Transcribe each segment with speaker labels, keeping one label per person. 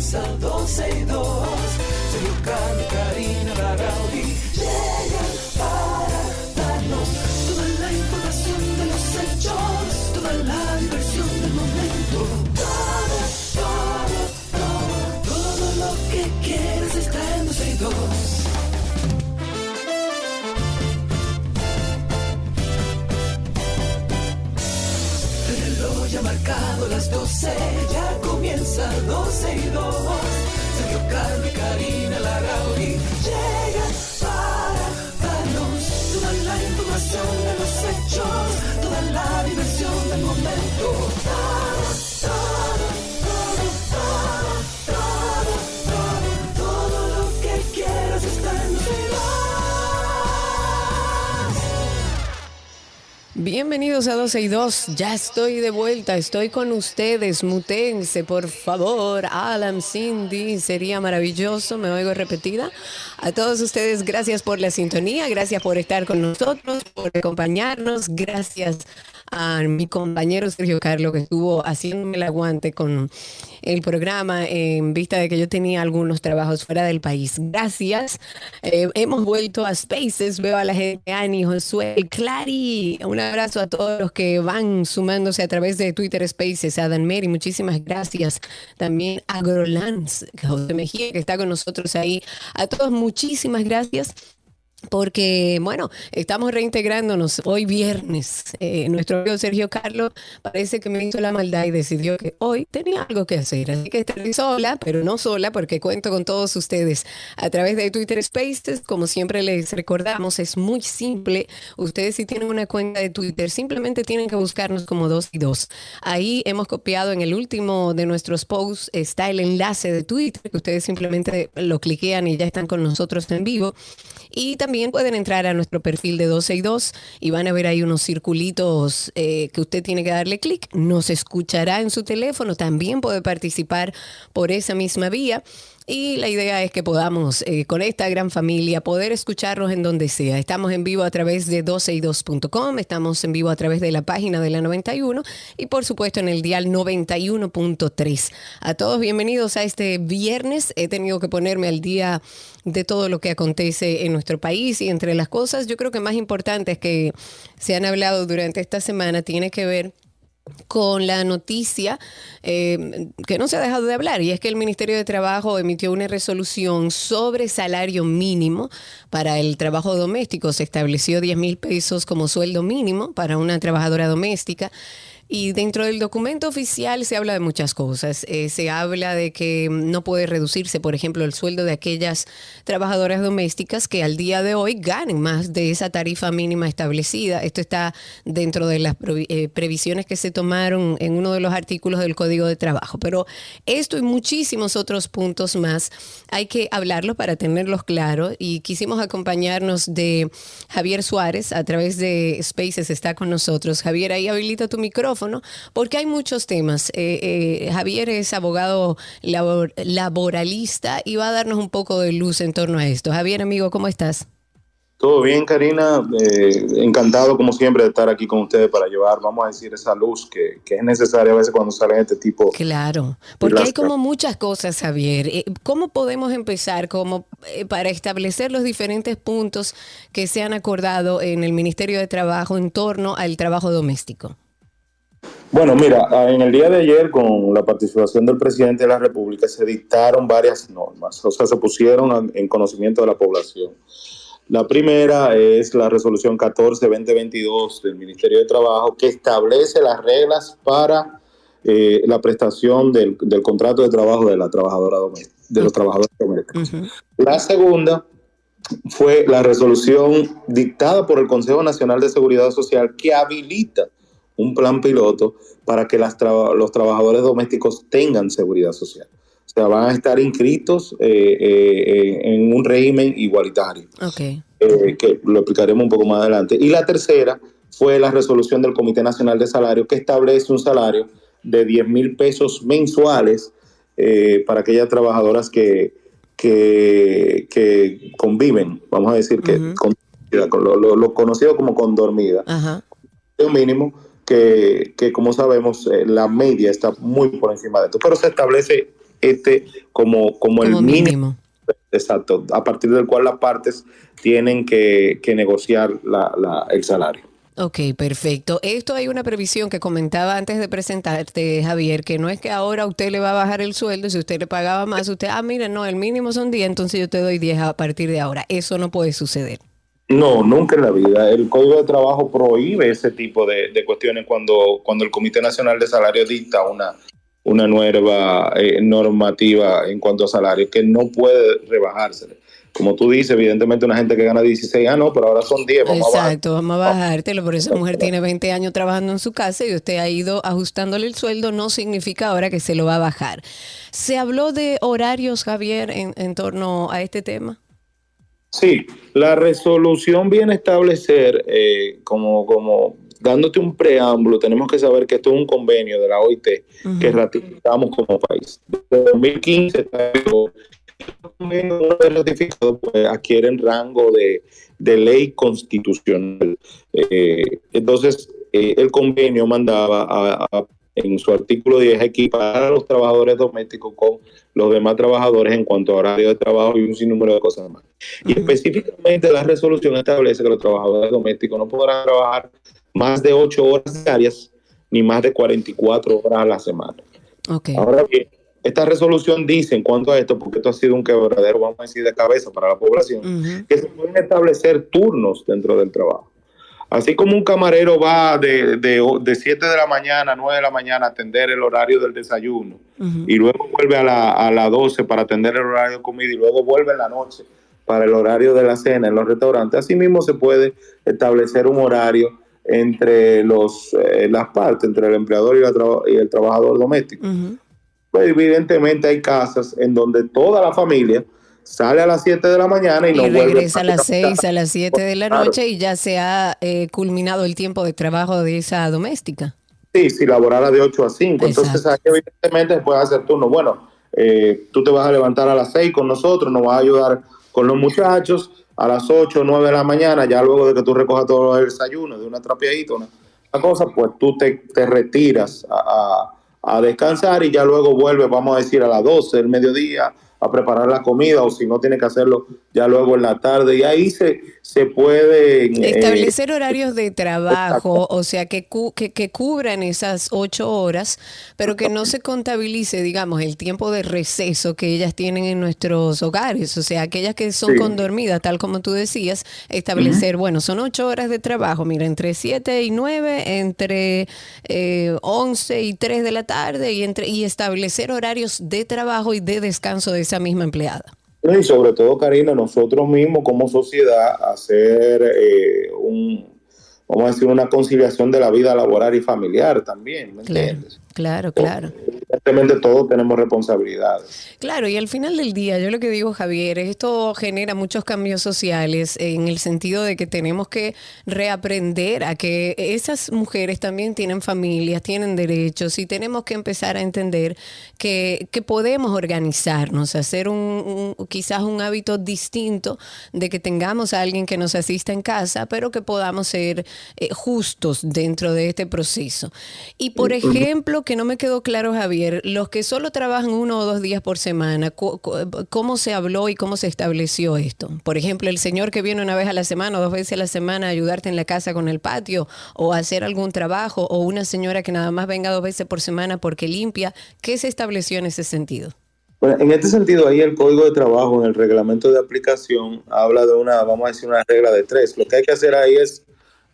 Speaker 1: comienza 12 y 2. Sergio Carlos, Karina Larrauri llegan para darnos toda la información de los hechos, toda la diversión del momento. Todo, todo, todo, todo lo que quieres está en 12 y 2. El reloj ya ha marcado las 12, ya comienza
Speaker 2: Bienvenidos a 12 y 2. Ya estoy de vuelta, estoy con ustedes. Mutense, por favor. Alan, Cindy, sería maravilloso. Me oigo repetida. A todos ustedes, gracias por la sintonía, gracias por estar con nosotros, por acompañarnos. Gracias a mi compañero Sergio Carlos que estuvo haciéndome el aguante con el programa en vista de que yo tenía algunos trabajos fuera del país. Gracias. Eh, hemos vuelto a Spaces. Veo a la gente, Ani, Josué, Clary. Un abrazo a todos los que van sumándose a través de Twitter Spaces. A Dan Mary, muchísimas gracias. También a Grolans, José Mejía, que está con nosotros ahí. A todos, muchísimas gracias. Porque, bueno, estamos reintegrándonos hoy viernes. Eh, nuestro amigo Sergio Carlos parece que me hizo la maldad y decidió que hoy tenía algo que hacer. Así que estoy sola, pero no sola, porque cuento con todos ustedes a través de Twitter Spaces. Como siempre les recordamos, es muy simple. Ustedes si tienen una cuenta de Twitter, simplemente tienen que buscarnos como dos y dos. Ahí hemos copiado en el último de nuestros posts, está el enlace de Twitter, que ustedes simplemente lo cliquean y ya están con nosotros en vivo. Y pueden entrar a nuestro perfil de 12 y 2 y van a ver ahí unos circulitos eh, que usted tiene que darle clic. Nos escuchará en su teléfono. También puede participar por esa misma vía. Y la idea es que podamos, eh, con esta gran familia, poder escucharnos en donde sea. Estamos en vivo a través de 12y2.com, estamos en vivo a través de la página de la 91 y por supuesto en el dial 91.3. A todos bienvenidos a este viernes. He tenido que ponerme al día de todo lo que acontece en nuestro país y entre las cosas yo creo que más importantes que se han hablado durante esta semana tiene que ver con la noticia eh, que no se ha dejado de hablar y es que el Ministerio de Trabajo emitió una resolución sobre salario mínimo para el trabajo doméstico. Se estableció 10 mil pesos como sueldo mínimo para una trabajadora doméstica. Y dentro del documento oficial se habla de muchas cosas. Eh, se habla de que no puede reducirse, por ejemplo, el sueldo de aquellas trabajadoras domésticas que al día de hoy ganen más de esa tarifa mínima establecida. Esto está dentro de las eh, previsiones que se tomaron en uno de los artículos del Código de Trabajo. Pero esto y muchísimos otros puntos más hay que hablarlos para tenerlos claros. Y quisimos acompañarnos de Javier Suárez a través de Spaces, está con nosotros. Javier, ahí habilita tu micrófono porque hay muchos temas. Eh, eh, Javier es abogado labor- laboralista y va a darnos un poco de luz en torno a esto. Javier, amigo, ¿cómo estás?
Speaker 3: Todo bien, Karina. Eh, encantado, como siempre, de estar aquí con ustedes para llevar, vamos a decir, esa luz que, que es necesaria a veces cuando salen este tipo.
Speaker 2: Claro, porque hay como muchas cosas, Javier. ¿Cómo podemos empezar como eh, para establecer los diferentes puntos que se han acordado en el Ministerio de Trabajo en torno al trabajo doméstico?
Speaker 3: Bueno, mira, en el día de ayer, con la participación del presidente de la República, se dictaron varias normas, o sea, se pusieron en- en conocimiento de la población. La primera es la resolución 14-2022 del Ministerio de Trabajo, que establece las reglas para eh, la prestación del, del contrato de trabajo de la trabajadora doméstica, de los trabajadores domésticos. La segunda fue la resolución dictada por el Consejo Nacional de Seguridad Social que habilita un plan piloto para que las los trabajadores domésticos tengan seguridad social. O sea, van a estar inscritos eh, eh, en un régimen igualitario,
Speaker 2: Ok.
Speaker 3: eh, que lo explicaremos un poco más adelante. Y la tercera fue la resolución del Comité Nacional de Salario que establece un salario de 10 mil pesos mensuales eh, para aquellas trabajadoras que, que, que conviven, vamos a decir que con, con lo, lo- lo conocido como condormida,
Speaker 2: Ajá.
Speaker 3: un mínimo que, que como sabemos, eh, la media está muy por encima de esto, pero se establece este como, como, el mínimo. Exacto, a partir del cual las partes tienen que, negociar el salario.
Speaker 2: Ok, perfecto. Esto hay una previsión que comentaba antes de presentarte, Javier, que no es que ahora usted le va a bajar el sueldo, si usted le pagaba más, usted, ah, mire, no, el mínimo son 10, entonces yo te doy 10 a partir de ahora. Eso no puede suceder.
Speaker 3: No, nunca en la vida. El Código de Trabajo prohíbe ese tipo de, cuestiones cuando, cuando el Comité Nacional de Salario dicta una, una nueva eh, normativa en cuanto a salario que no puede rebajársele como tú dices, evidentemente una gente que gana 16, ah, no, pero ahora son 10,
Speaker 2: vamos Exacto, vamos a bajártelo, por esa mujer tiene 20 años trabajando en su casa y usted ha ido ajustándole el sueldo, no significa ahora que se lo va a bajar. ¿Se habló de horarios, Javier, en, torno a este tema?
Speaker 3: Sí, la resolución viene a establecer, eh, como, como dándote un preámbulo, tenemos que saber que esto es un convenio de la OIT que ratificamos como país. Desde 2015 ratificado pues, adquieren rango de, ley constitucional. Eh, entonces, eh, el convenio mandaba en su artículo 10 equipar a los trabajadores domésticos con los demás trabajadores en cuanto a horario de trabajo y un sinnúmero de cosas más. Y específicamente la resolución establece que los trabajadores domésticos no podrán trabajar más de 8 horas diarias ni más de 44 horas a la semana. Ahora bien, esta resolución dice en cuanto a esto, porque esto ha sido un quebradero, vamos a decir, de cabeza para la población, que se pueden establecer turnos dentro del trabajo. Así como un camarero va de, de, 7 de la mañana a 9 de la mañana a atender el horario del desayuno y luego vuelve a las a la 12 para atender el horario de comida y luego vuelve en la noche para el horario de la cena en los restaurantes, así mismo se puede establecer un horario entre los, eh, las partes, entre el empleador y, y el trabajador doméstico. Pues evidentemente hay casas en donde toda la familia sale a las 7 de la mañana y, no
Speaker 2: regresa a las 6, a las 7 de la noche y ya se ha eh, culminado el tiempo de trabajo de esa doméstica.
Speaker 3: Sí, si laborara de 8 a 5. Entonces, evidentemente puede hacer turno. Bueno, eh, tú te vas a levantar a las 6 con nosotros, nos vas a ayudar con los muchachos a las 8 o 9 de la mañana, ya luego de que tú recojas todo el desayuno, de una trapeadita, una, cosa, pues tú te, te retiras a a descansar y ya luego vuelve, vamos a decir, a las 12 del mediodía a preparar la comida o si no tiene que hacerlo ya luego en la tarde. Y ahí se, se.
Speaker 2: Eh, Establecer horarios de trabajo, o sea, que, que, que, cubran esas ocho horas, pero que no se contabilice, digamos, el tiempo de receso que ellas tienen en nuestros hogares, o sea, aquellas que son condormidas, tal como tú decías, establecer, bueno, son ocho horas de trabajo, mira, entre siete y nueve, entre eh, once y tres de la tarde y, entre, y establecer horarios de trabajo y de descanso de esa misma empleada.
Speaker 3: Y sobre todo, Karina, nosotros mismos como sociedad hacer eh, un, vamos a decir, una conciliación de la vida laboral y familiar también, ¿me entiendes?
Speaker 2: Claro, claro.
Speaker 3: Evidentemente todos tenemos responsabilidades.
Speaker 2: Claro, y al final del día, yo lo que digo, Javier, esto genera muchos cambios sociales en el sentido de que tenemos que reaprender a que esas mujeres también tienen familias, tienen derechos y tenemos que empezar a entender que, que podemos organizarnos, hacer un, quizás un hábito distinto de que tengamos a alguien que nos asista en casa, pero que podamos ser eh, justos dentro de este proceso. Y por ejemplo, que no me quedó claro, Javier, los que solo trabajan uno o dos días por semana, ¿cómo se habló y cómo se estableció esto? Por ejemplo, el señor que viene una vez a la semana o dos veces a la semana a ayudarte en la casa con el patio o a hacer algún trabajo, o una señora que nada más venga dos veces por semana porque limpia, ¿qué se estableció en ese sentido?
Speaker 3: Bueno, en este sentido, ahí el código de trabajo en el reglamento de aplicación habla de una, vamos a decir, una regla de tres. Lo que hay que hacer ahí es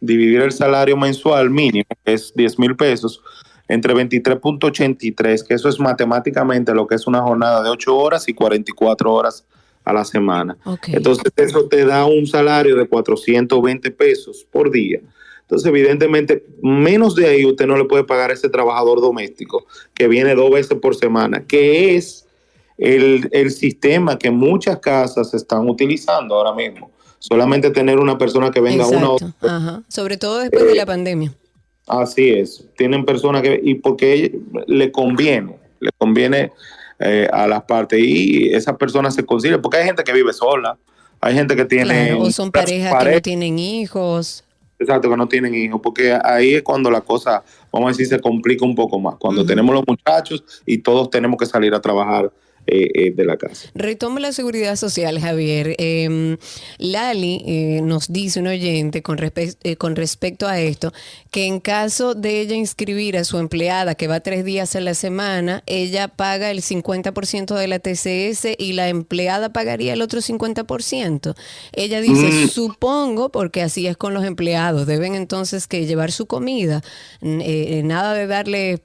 Speaker 3: dividir el salario mensual mínimo, que es 10 mil pesos, entre 23.83, que eso es matemáticamente lo que es una jornada de 8 horas y 44 horas a la semana. Entonces eso te da un salario de 420 pesos por día. Entonces, evidentemente, menos de ahí usted no le puede pagar a ese trabajador doméstico que viene dos veces por semana, que es el, el sistema que muchas casas están utilizando ahora mismo solamente tener una persona que venga uno
Speaker 2: Ajá. Sobre todo después de la eh, pandemia.
Speaker 3: Así es, tienen personas que, y porque le conviene, le conviene eh, a las partes y esas personas se concilian, porque hay gente que vive sola, hay gente que tiene...
Speaker 2: o son parejas que no tienen hijos.
Speaker 3: Exacto, que no tienen hijos, porque ahí es cuando la cosa, vamos a decir, se complica un poco más. Cuando tenemos los muchachos y todos tenemos que salir a trabajar eh, eh, de la casa.
Speaker 2: Retomo la seguridad social, Javier. Em, Lali eh, nos dice, un oyente, con, con respecto a esto, que en caso de ella inscribir a su empleada, que va tres días a la semana, ella paga el 50% de la TCS y la empleada pagaría el otro 50%. Ella dice, mm. supongo, porque así es con los empleados, deben entonces que llevar su comida, nada de darle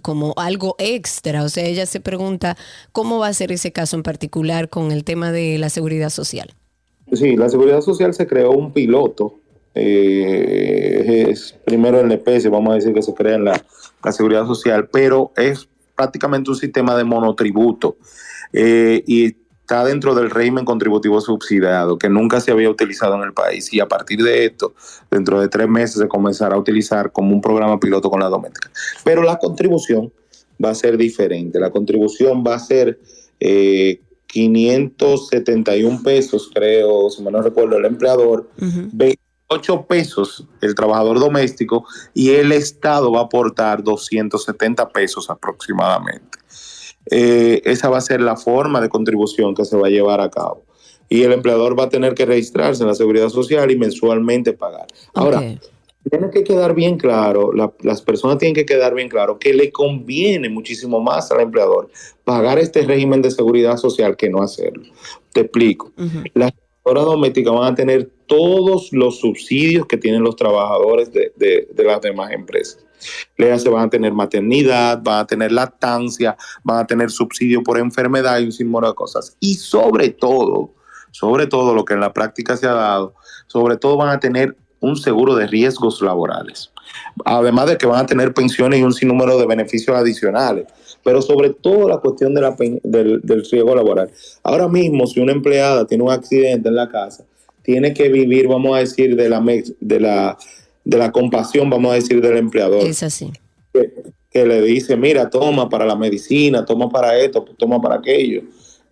Speaker 2: como algo extra. O sea, ella se pregunta, ¿Cómo va a ser ese caso en particular con el tema de la seguridad social?
Speaker 3: Sí, la seguridad social se creó un piloto. Eh, es primero la especie, vamos a decir que se crea en la, seguridad social, pero es prácticamente un sistema de monotributo eh, y está dentro del régimen contributivo subsidiado que nunca se había utilizado en el país y a partir de esto, dentro de tres meses se comenzará a utilizar como un programa piloto con la doméstica. Pero la contribución va a ser diferente. La contribución va a ser 571 eh, pesos, creo, si no recuerdo, el empleador, 28 pesos el trabajador doméstico y el Estado va a aportar 270 pesos aproximadamente. Eh, esa va a ser la forma de contribución que se va a llevar a cabo. Y el empleador va a tener que registrarse en la seguridad social y mensualmente pagar. Ahora, tiene que quedar bien claro, las personas tienen que quedar bien claro que le conviene muchísimo más al empleador pagar este régimen de seguridad social que no hacerlo. Te explico. Las trabajadoras domésticas van a tener todos los subsidios que tienen los trabajadores de, las demás empresas. se van a tener maternidad, van a tener lactancia, van a tener subsidio por enfermedad y un sinnúmero de cosas. Y sobre todo, sobre todo lo que en la práctica se ha dado, sobre todo van a tener un seguro de riesgos laborales. Además de que van a tener pensiones y un sinnúmero de beneficios adicionales, pero sobre todo la cuestión de la, del, riesgo laboral. Ahora mismo, si una empleada tiene un accidente en la casa, tiene que vivir, vamos a decir, de la, de la, de la compasión, vamos a decir, del empleador.
Speaker 2: Es así.
Speaker 3: Que, que le dice, mira, toma para la medicina, toma para esto, toma para aquello,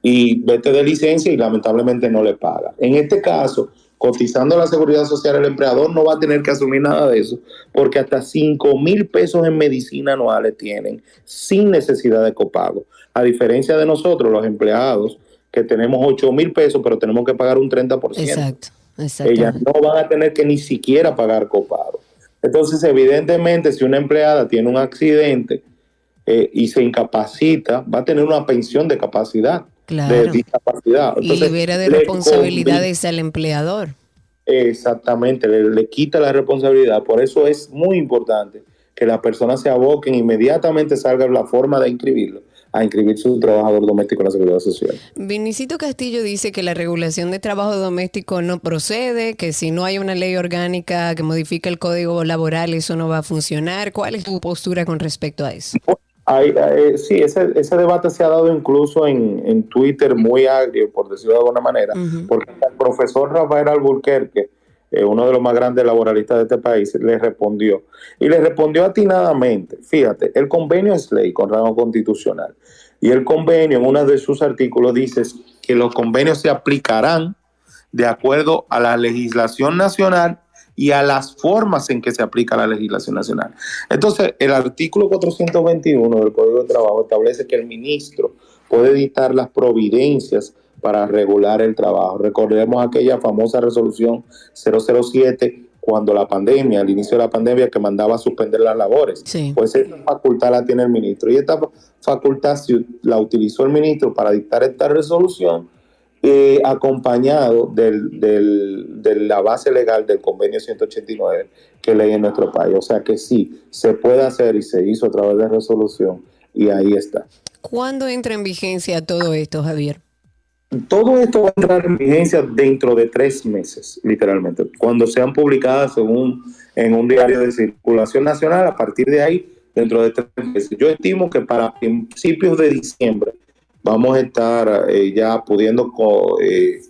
Speaker 3: y vete de licencia y lamentablemente no le paga. En este caso, cotizando la seguridad social, el empleador no va a tener que asumir nada de eso, porque hasta 5 mil pesos en medicina anuales tienen sin necesidad de copago. A diferencia de nosotros, los empleados, que tenemos 8 mil pesos, pero tenemos que pagar un 30%. Exacto. Ellas no van a tener que ni siquiera pagar copago. Entonces, evidentemente, si una empleada tiene un accidente eh, y se incapacita, va a tener una pensión de capacidad de discapacidad.
Speaker 2: y libera de responsabilidades al empleador.
Speaker 3: Exactamente, le, quita la responsabilidad. Por eso es muy importante que las personas se aboquen inmediatamente salga la forma de inscribirlo a inscribir su trabajador doméstico en la seguridad social.
Speaker 2: Vinicito Castillo dice que la regulación de trabajo doméstico no procede, que si no hay una ley orgánica que modifique el código laboral, eso no va a funcionar. ¿Cuál es tu postura con respecto a eso?
Speaker 3: Sí, ese, ese, debate se ha dado incluso en, Twitter muy agrio, por decirlo de alguna manera, porque el profesor Rafael Alburquerque, eh, uno de los más grandes laboralistas de este país, le respondió. Y le respondió atinadamente. Fíjate, el convenio es ley con rango constitucional. Y el convenio, en uno de sus artículos, dice que los convenios se aplicarán de acuerdo a la legislación nacional y a las formas en que se aplica la legislación nacional. Entonces, el artículo 421 del Código de Trabajo establece que el ministro puede dictar las providencias para regular el trabajo. Recordemos aquella famosa resolución 007 cuando la pandemia, al inicio de la pandemia, que mandaba suspender las labores. Pues esa facultad la tiene el ministro. Y esta facultad la utilizó el ministro para dictar esta resolución eh, acompañado del, de la base legal del convenio 189 que leí en nuestro país. O sea que sí, se puede hacer y se hizo a través de resolución y ahí está.
Speaker 2: ¿Cuándo entra en vigencia todo esto, Javier?
Speaker 3: Todo esto va a entrar en vigencia dentro de tres meses, literalmente. Cuando sean publicadas según en un diario de circulación nacional, a partir de ahí, dentro de tres meses. Yo estimo que para principios de diciembre vamos a estar eh, ya pudiendo eh,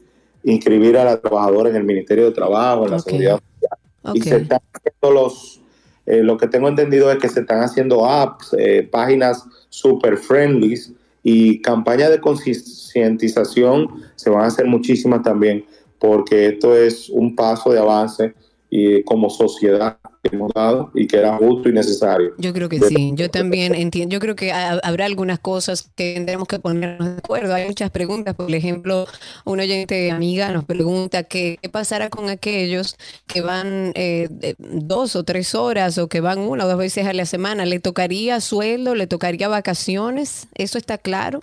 Speaker 3: inscribir a la trabajadora en el Ministerio de Trabajo, en la Seguridad Social. Y se están haciendo los, eh, lo que tengo entendido es que se están haciendo apps, páginas super friendly y campañas de concientización se van a hacer muchísimas también, porque esto es un paso de avance y como sociedad hemos dado y que era justo y necesario.
Speaker 2: Yo creo que sí, yo también entiendo, yo creo que habrá algunas cosas que tendremos que ponernos de acuerdo. Hay muchas preguntas, por ejemplo, una oyente amiga nos pregunta qué, pasará con aquellos que van eh, dos o tres horas o que van una o dos veces a la semana. ¿Le tocaría sueldo? ¿Le tocaría vacaciones? ¿Eso está claro?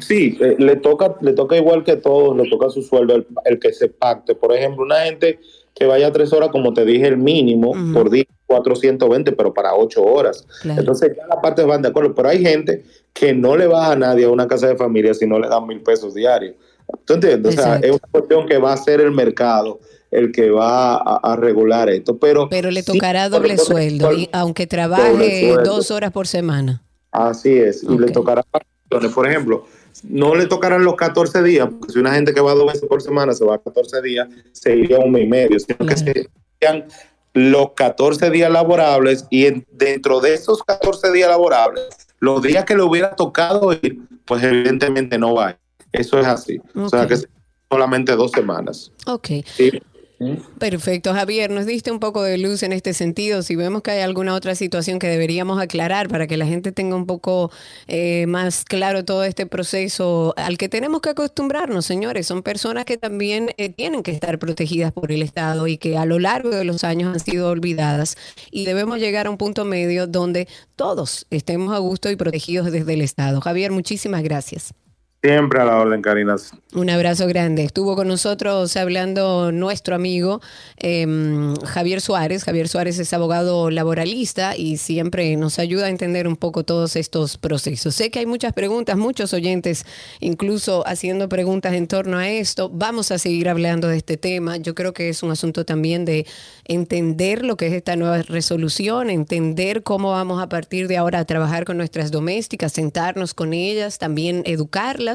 Speaker 3: Sí, eh, le toca, le toca igual que todos, le toca su sueldo el que se pacte. Por ejemplo, una gente que vaya tres horas, como te dije, el mínimo por día, 420, pero para ocho horas. Entonces ya las partes van de acuerdo, pero hay gente que no le baja a nadie a una casa de familia si no le dan mil pesos diarios. ¿Tú entiendes? O sea, es una cuestión que va a ser el mercado el que va a, regular esto. Pero,
Speaker 2: pero le tocará doble sueldo, y aunque trabaje dos horas por semana.
Speaker 3: Así es, y le tocará, por ejemplo, no le tocarán los 14 días, porque si una gente que va dos veces por semana se va a 14 días, se iría un mes y medio, sino que serían los 14 días laborables y dentro de esos 14 días laborables, los días que le hubiera tocado ir, pues evidentemente no va. Eso es así. O sea que solamente dos semanas.
Speaker 2: Ok. Perfecto, Javier, nos diste un poco de luz en este sentido. Si vemos que hay alguna otra situación que deberíamos aclarar para que la gente tenga un poco eh, más claro todo este proceso al que tenemos que acostumbrarnos, señores, son personas que también eh, tienen que estar protegidas por el Estado y que a lo largo de los años han sido olvidadas y debemos llegar a un punto medio donde todos estemos a gusto y protegidos desde el Estado. Javier, muchísimas gracias.
Speaker 3: Siempre a la orden, Karina.
Speaker 2: Un abrazo grande. Estuvo con nosotros hablando nuestro amigo em, Javier Suárez. Javier Suárez es abogado laboralista y siempre nos ayuda a entender un poco todos estos procesos. Sé que hay muchas preguntas, muchos oyentes incluso haciendo preguntas en torno a esto. Vamos a seguir hablando de este tema. Yo creo que es un asunto también de entender lo que es esta nueva resolución, entender cómo vamos a partir de ahora a trabajar con nuestras domésticas, sentarnos con ellas, también educarlas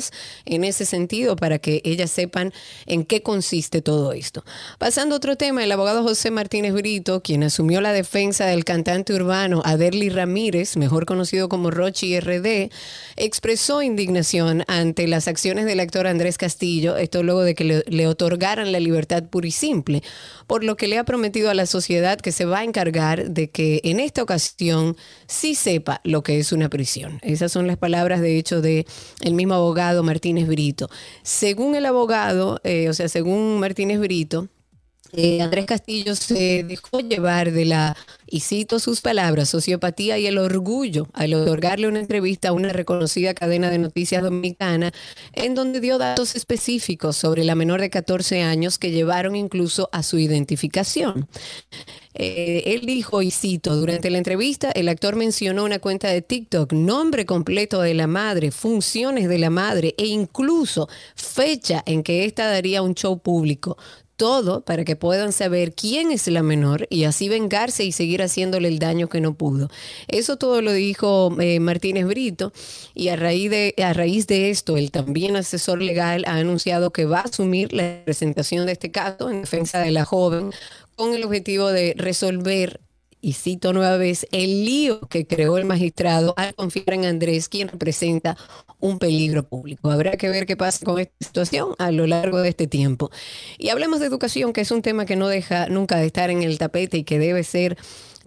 Speaker 2: en ese sentido para que ellas sepan en qué consiste todo esto. Pasando a otro tema, el abogado José Martínez Brito, quien asumió la defensa del cantante urbano Aderly Ramírez, mejor conocido como Rochi RD, expresó indignación ante las acciones del actor Andrés Castillo, esto luego de que le, le otorgaran la libertad pura y simple, por lo que le ha prometido a la sociedad que se va a encargar de que en esta ocasión sí sepa lo que es una prisión. Esas son las palabras, de hecho, de mismo abogado Martínez Brito. Según el abogado, eh, o sea, según Martínez Brito, eh, Andrés Castillo se dejó llevar de la, y cito sus palabras, sociopatía y el orgullo al otorgarle una entrevista a una reconocida cadena de noticias dominicana, en donde dio datos específicos sobre la menor de 14 años que llevaron incluso a su identificación. Eh, él dijo, y cito, durante la entrevista el actor mencionó una cuenta de TikTok, nombre completo de la madre, funciones de la madre e incluso fecha en que ésta daría un show público todo para que puedan saber quién es la menor y así vengarse y seguir haciéndole el daño que no pudo. Eso todo lo dijo eh, Martínez Brito y a raíz, de, a raíz de esto, el también asesor legal ha anunciado que va a asumir la presentación de este caso en defensa de la joven con el objetivo de resolver y cito nueva vez, el lío que creó el magistrado al confiar en Andrés, quien representa un peligro público. Habrá que ver qué pasa con esta situación a lo largo de este tiempo. Y hablamos de educación, que es un tema que no deja nunca de estar en el tapete y que debe ser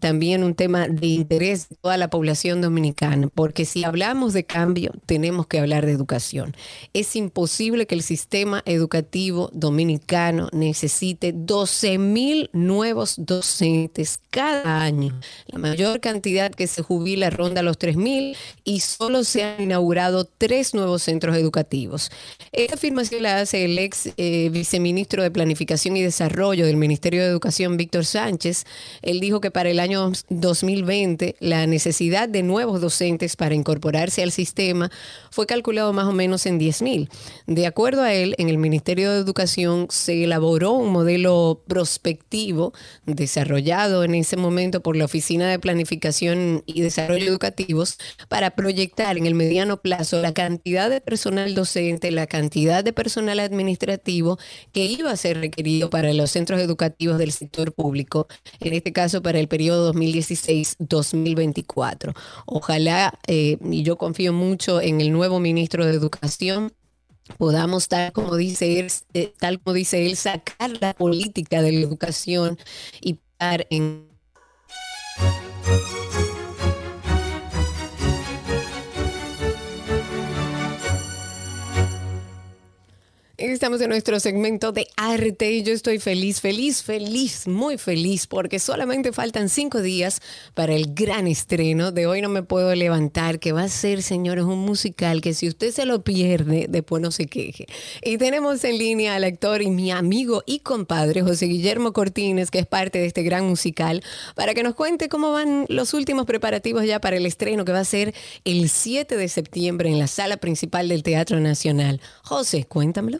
Speaker 2: también un tema de interés de toda la población dominicana, porque si hablamos de cambio, tenemos que hablar de educación. Es imposible que el sistema educativo dominicano necesite 12 mil nuevos docentes cada año. La mayor cantidad que se jubila ronda los 3 mil y solo se han inaugurado tres nuevos centros educativos. Esta afirmación la hace el ex eh, viceministro de Planificación y Desarrollo del Ministerio de Educación, Víctor Sánchez. Él dijo que para el año 2020, la necesidad de nuevos docentes para incorporarse al sistema fue calculado más o menos en 10.000. De acuerdo a él, en el Ministerio de Educación se elaboró un modelo prospectivo desarrollado en ese momento por la Oficina de Planificación y Desarrollo Educativos para proyectar en el mediano plazo la cantidad de personal docente, la cantidad de personal administrativo que iba a ser requerido para los centros educativos del sector público, en este caso para el periodo 2016-2024. Ojalá, eh, y yo confío mucho en el nuevo ministro de Educación, podamos, tal como dice él, eh, tal como dice él, sacar la política de la educación y estar en Estamos en nuestro segmento de arte y yo estoy feliz, feliz, feliz, muy feliz porque solamente faltan cinco días para el gran estreno de Hoy No Me Puedo Levantar, que va a ser, señores, un musical que si usted se lo pierde, después no se queje. Y tenemos en línea al actor y mi amigo y compadre José Guillermo Cortines, que es parte de este gran musical, para que nos cuente cómo van los últimos preparativos ya para el estreno que va a ser el 7 de septiembre en la sala principal del Teatro Nacional. José, cuéntamelo.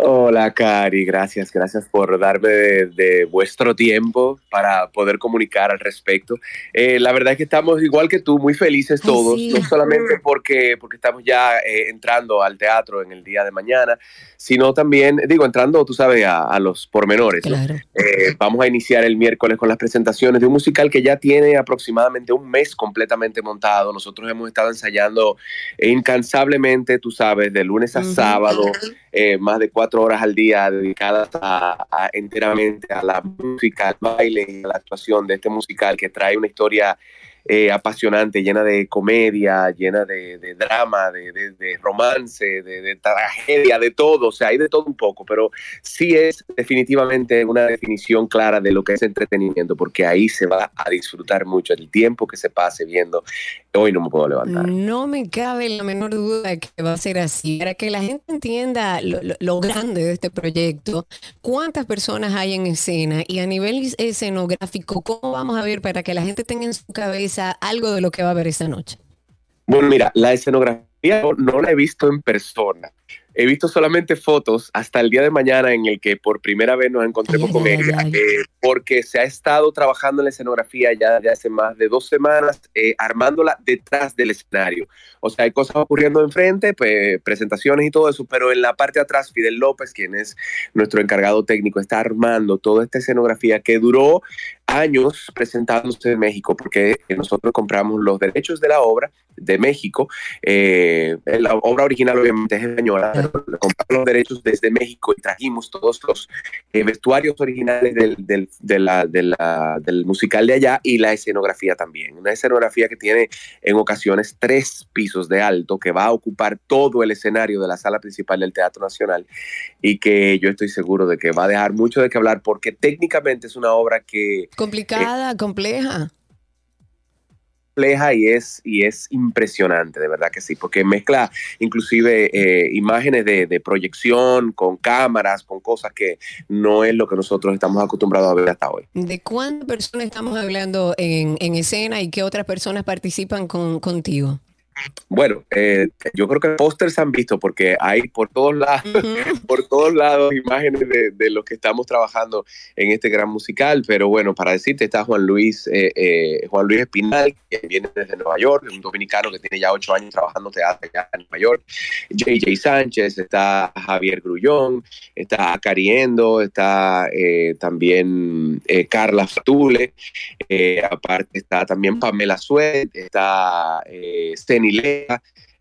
Speaker 4: Hola, Cari, gracias, gracias por darme de, vuestro tiempo para poder comunicar al respecto. Eh, la verdad es que estamos igual que tú, muy felices todos, no solamente porque, porque estamos ya eh, entrando al teatro en el día de mañana, sino también, digo, entrando, tú sabes, a, los pormenores. Eh, vamos a iniciar el miércoles con las presentaciones de un musical que ya tiene aproximadamente un mes completamente montado. Nosotros hemos estado ensayando incansablemente, tú sabes, de lunes a sábado, más de cuatro horas al día dedicadas a, enteramente a la música, al baile y a la actuación de este musical que trae una historia eh, apasionante, llena de comedia, llena de, drama, de, romance, de, tragedia, de todo, o sea, hay de todo un poco, pero sí es definitivamente una definición clara de lo que es entretenimiento, porque ahí se va a disfrutar mucho el tiempo que se pase viendo. Hoy no me puedo levantar.
Speaker 2: No me cabe la menor duda de que va a ser así. Para que la gente entienda lo grande de este proyecto, cuántas personas hay en escena y a nivel escenográfico, ¿cómo vamos a ver para que la gente tenga en su cabeza algo de lo que va a ver esta noche?
Speaker 4: Bueno, mira, la escenografía no la he visto en persona. He visto solamente fotos hasta el día de mañana en el que por primera vez nos encontremos con ella, eh, porque se ha estado trabajando en la escenografía ya desde hace más de dos semanas, eh, armándola detrás del escenario. O sea, hay cosas ocurriendo enfrente, pues, presentaciones y todo eso, pero en la parte de atrás, Fidel López, quien es nuestro encargado técnico, está armando toda esta escenografía que duró años presentándose en México, porque nosotros compramos los derechos de la obra de México. Eh, la obra original obviamente es española, pero compramos los derechos desde México y trajimos todos los eh, vestuarios originales del, del, de la, de la, del musical de allá y la escenografía también. Una escenografía que tiene en ocasiones tres pisos de alto, que va a ocupar todo el escenario de la sala principal del Teatro Nacional y que yo estoy seguro de que va a dejar mucho de qué hablar porque técnicamente es una obra que
Speaker 2: Complicada, compleja.
Speaker 4: Compleja y es, y es impresionante, de verdad que sí, porque mezcla inclusive eh, imágenes de, proyección con cámaras, con cosas que no es lo que nosotros estamos acostumbrados a ver hasta hoy.
Speaker 2: ¿De cuántas personas estamos hablando en, escena y qué otras personas participan con, contigo?
Speaker 4: Bueno, eh, yo creo que pósters han visto porque hay por todos lados, por todos lados imágenes de, lo que estamos trabajando en este gran musical. Pero bueno, para decirte está Juan Luis, eh, eh, Juan Luis Espinal, que viene desde Nueva York, un dominicano que tiene ya ocho años trabajando teatro allá en Nueva York. JJ Sánchez, está Javier Grullón, está Cariendo, está también Carla Fatule, aparte está también Pamela Suet, está eh,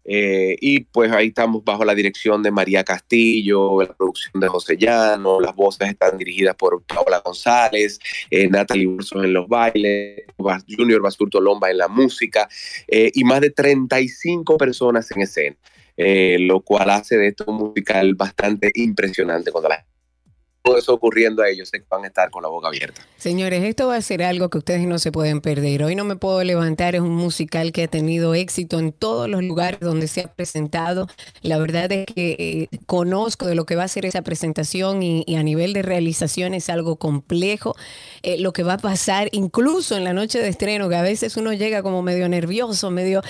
Speaker 4: eh, y pues ahí estamos bajo la dirección de María Castillo, la producción de José Llano, las voces están dirigidas por Paola González, eh, Natalie Urso en los bailes, Junior Basurto Lomba en la música eh, y más de 35 personas en escena, lo cual hace de esto un musical bastante impresionante cuando la todo eso ocurriendo a ellos, sé que van a estar con la boca abierta.
Speaker 2: Señores, esto va a ser algo que ustedes no se pueden perder. Hoy no me puedo levantar, es un musical que ha tenido éxito en todos los lugares donde se ha presentado. La verdad es que eh, conozco de lo que va a ser esa presentación y, a nivel de realización es algo complejo. Eh, lo que va a pasar incluso en la noche de estreno, que a veces uno llega como medio nervioso, medio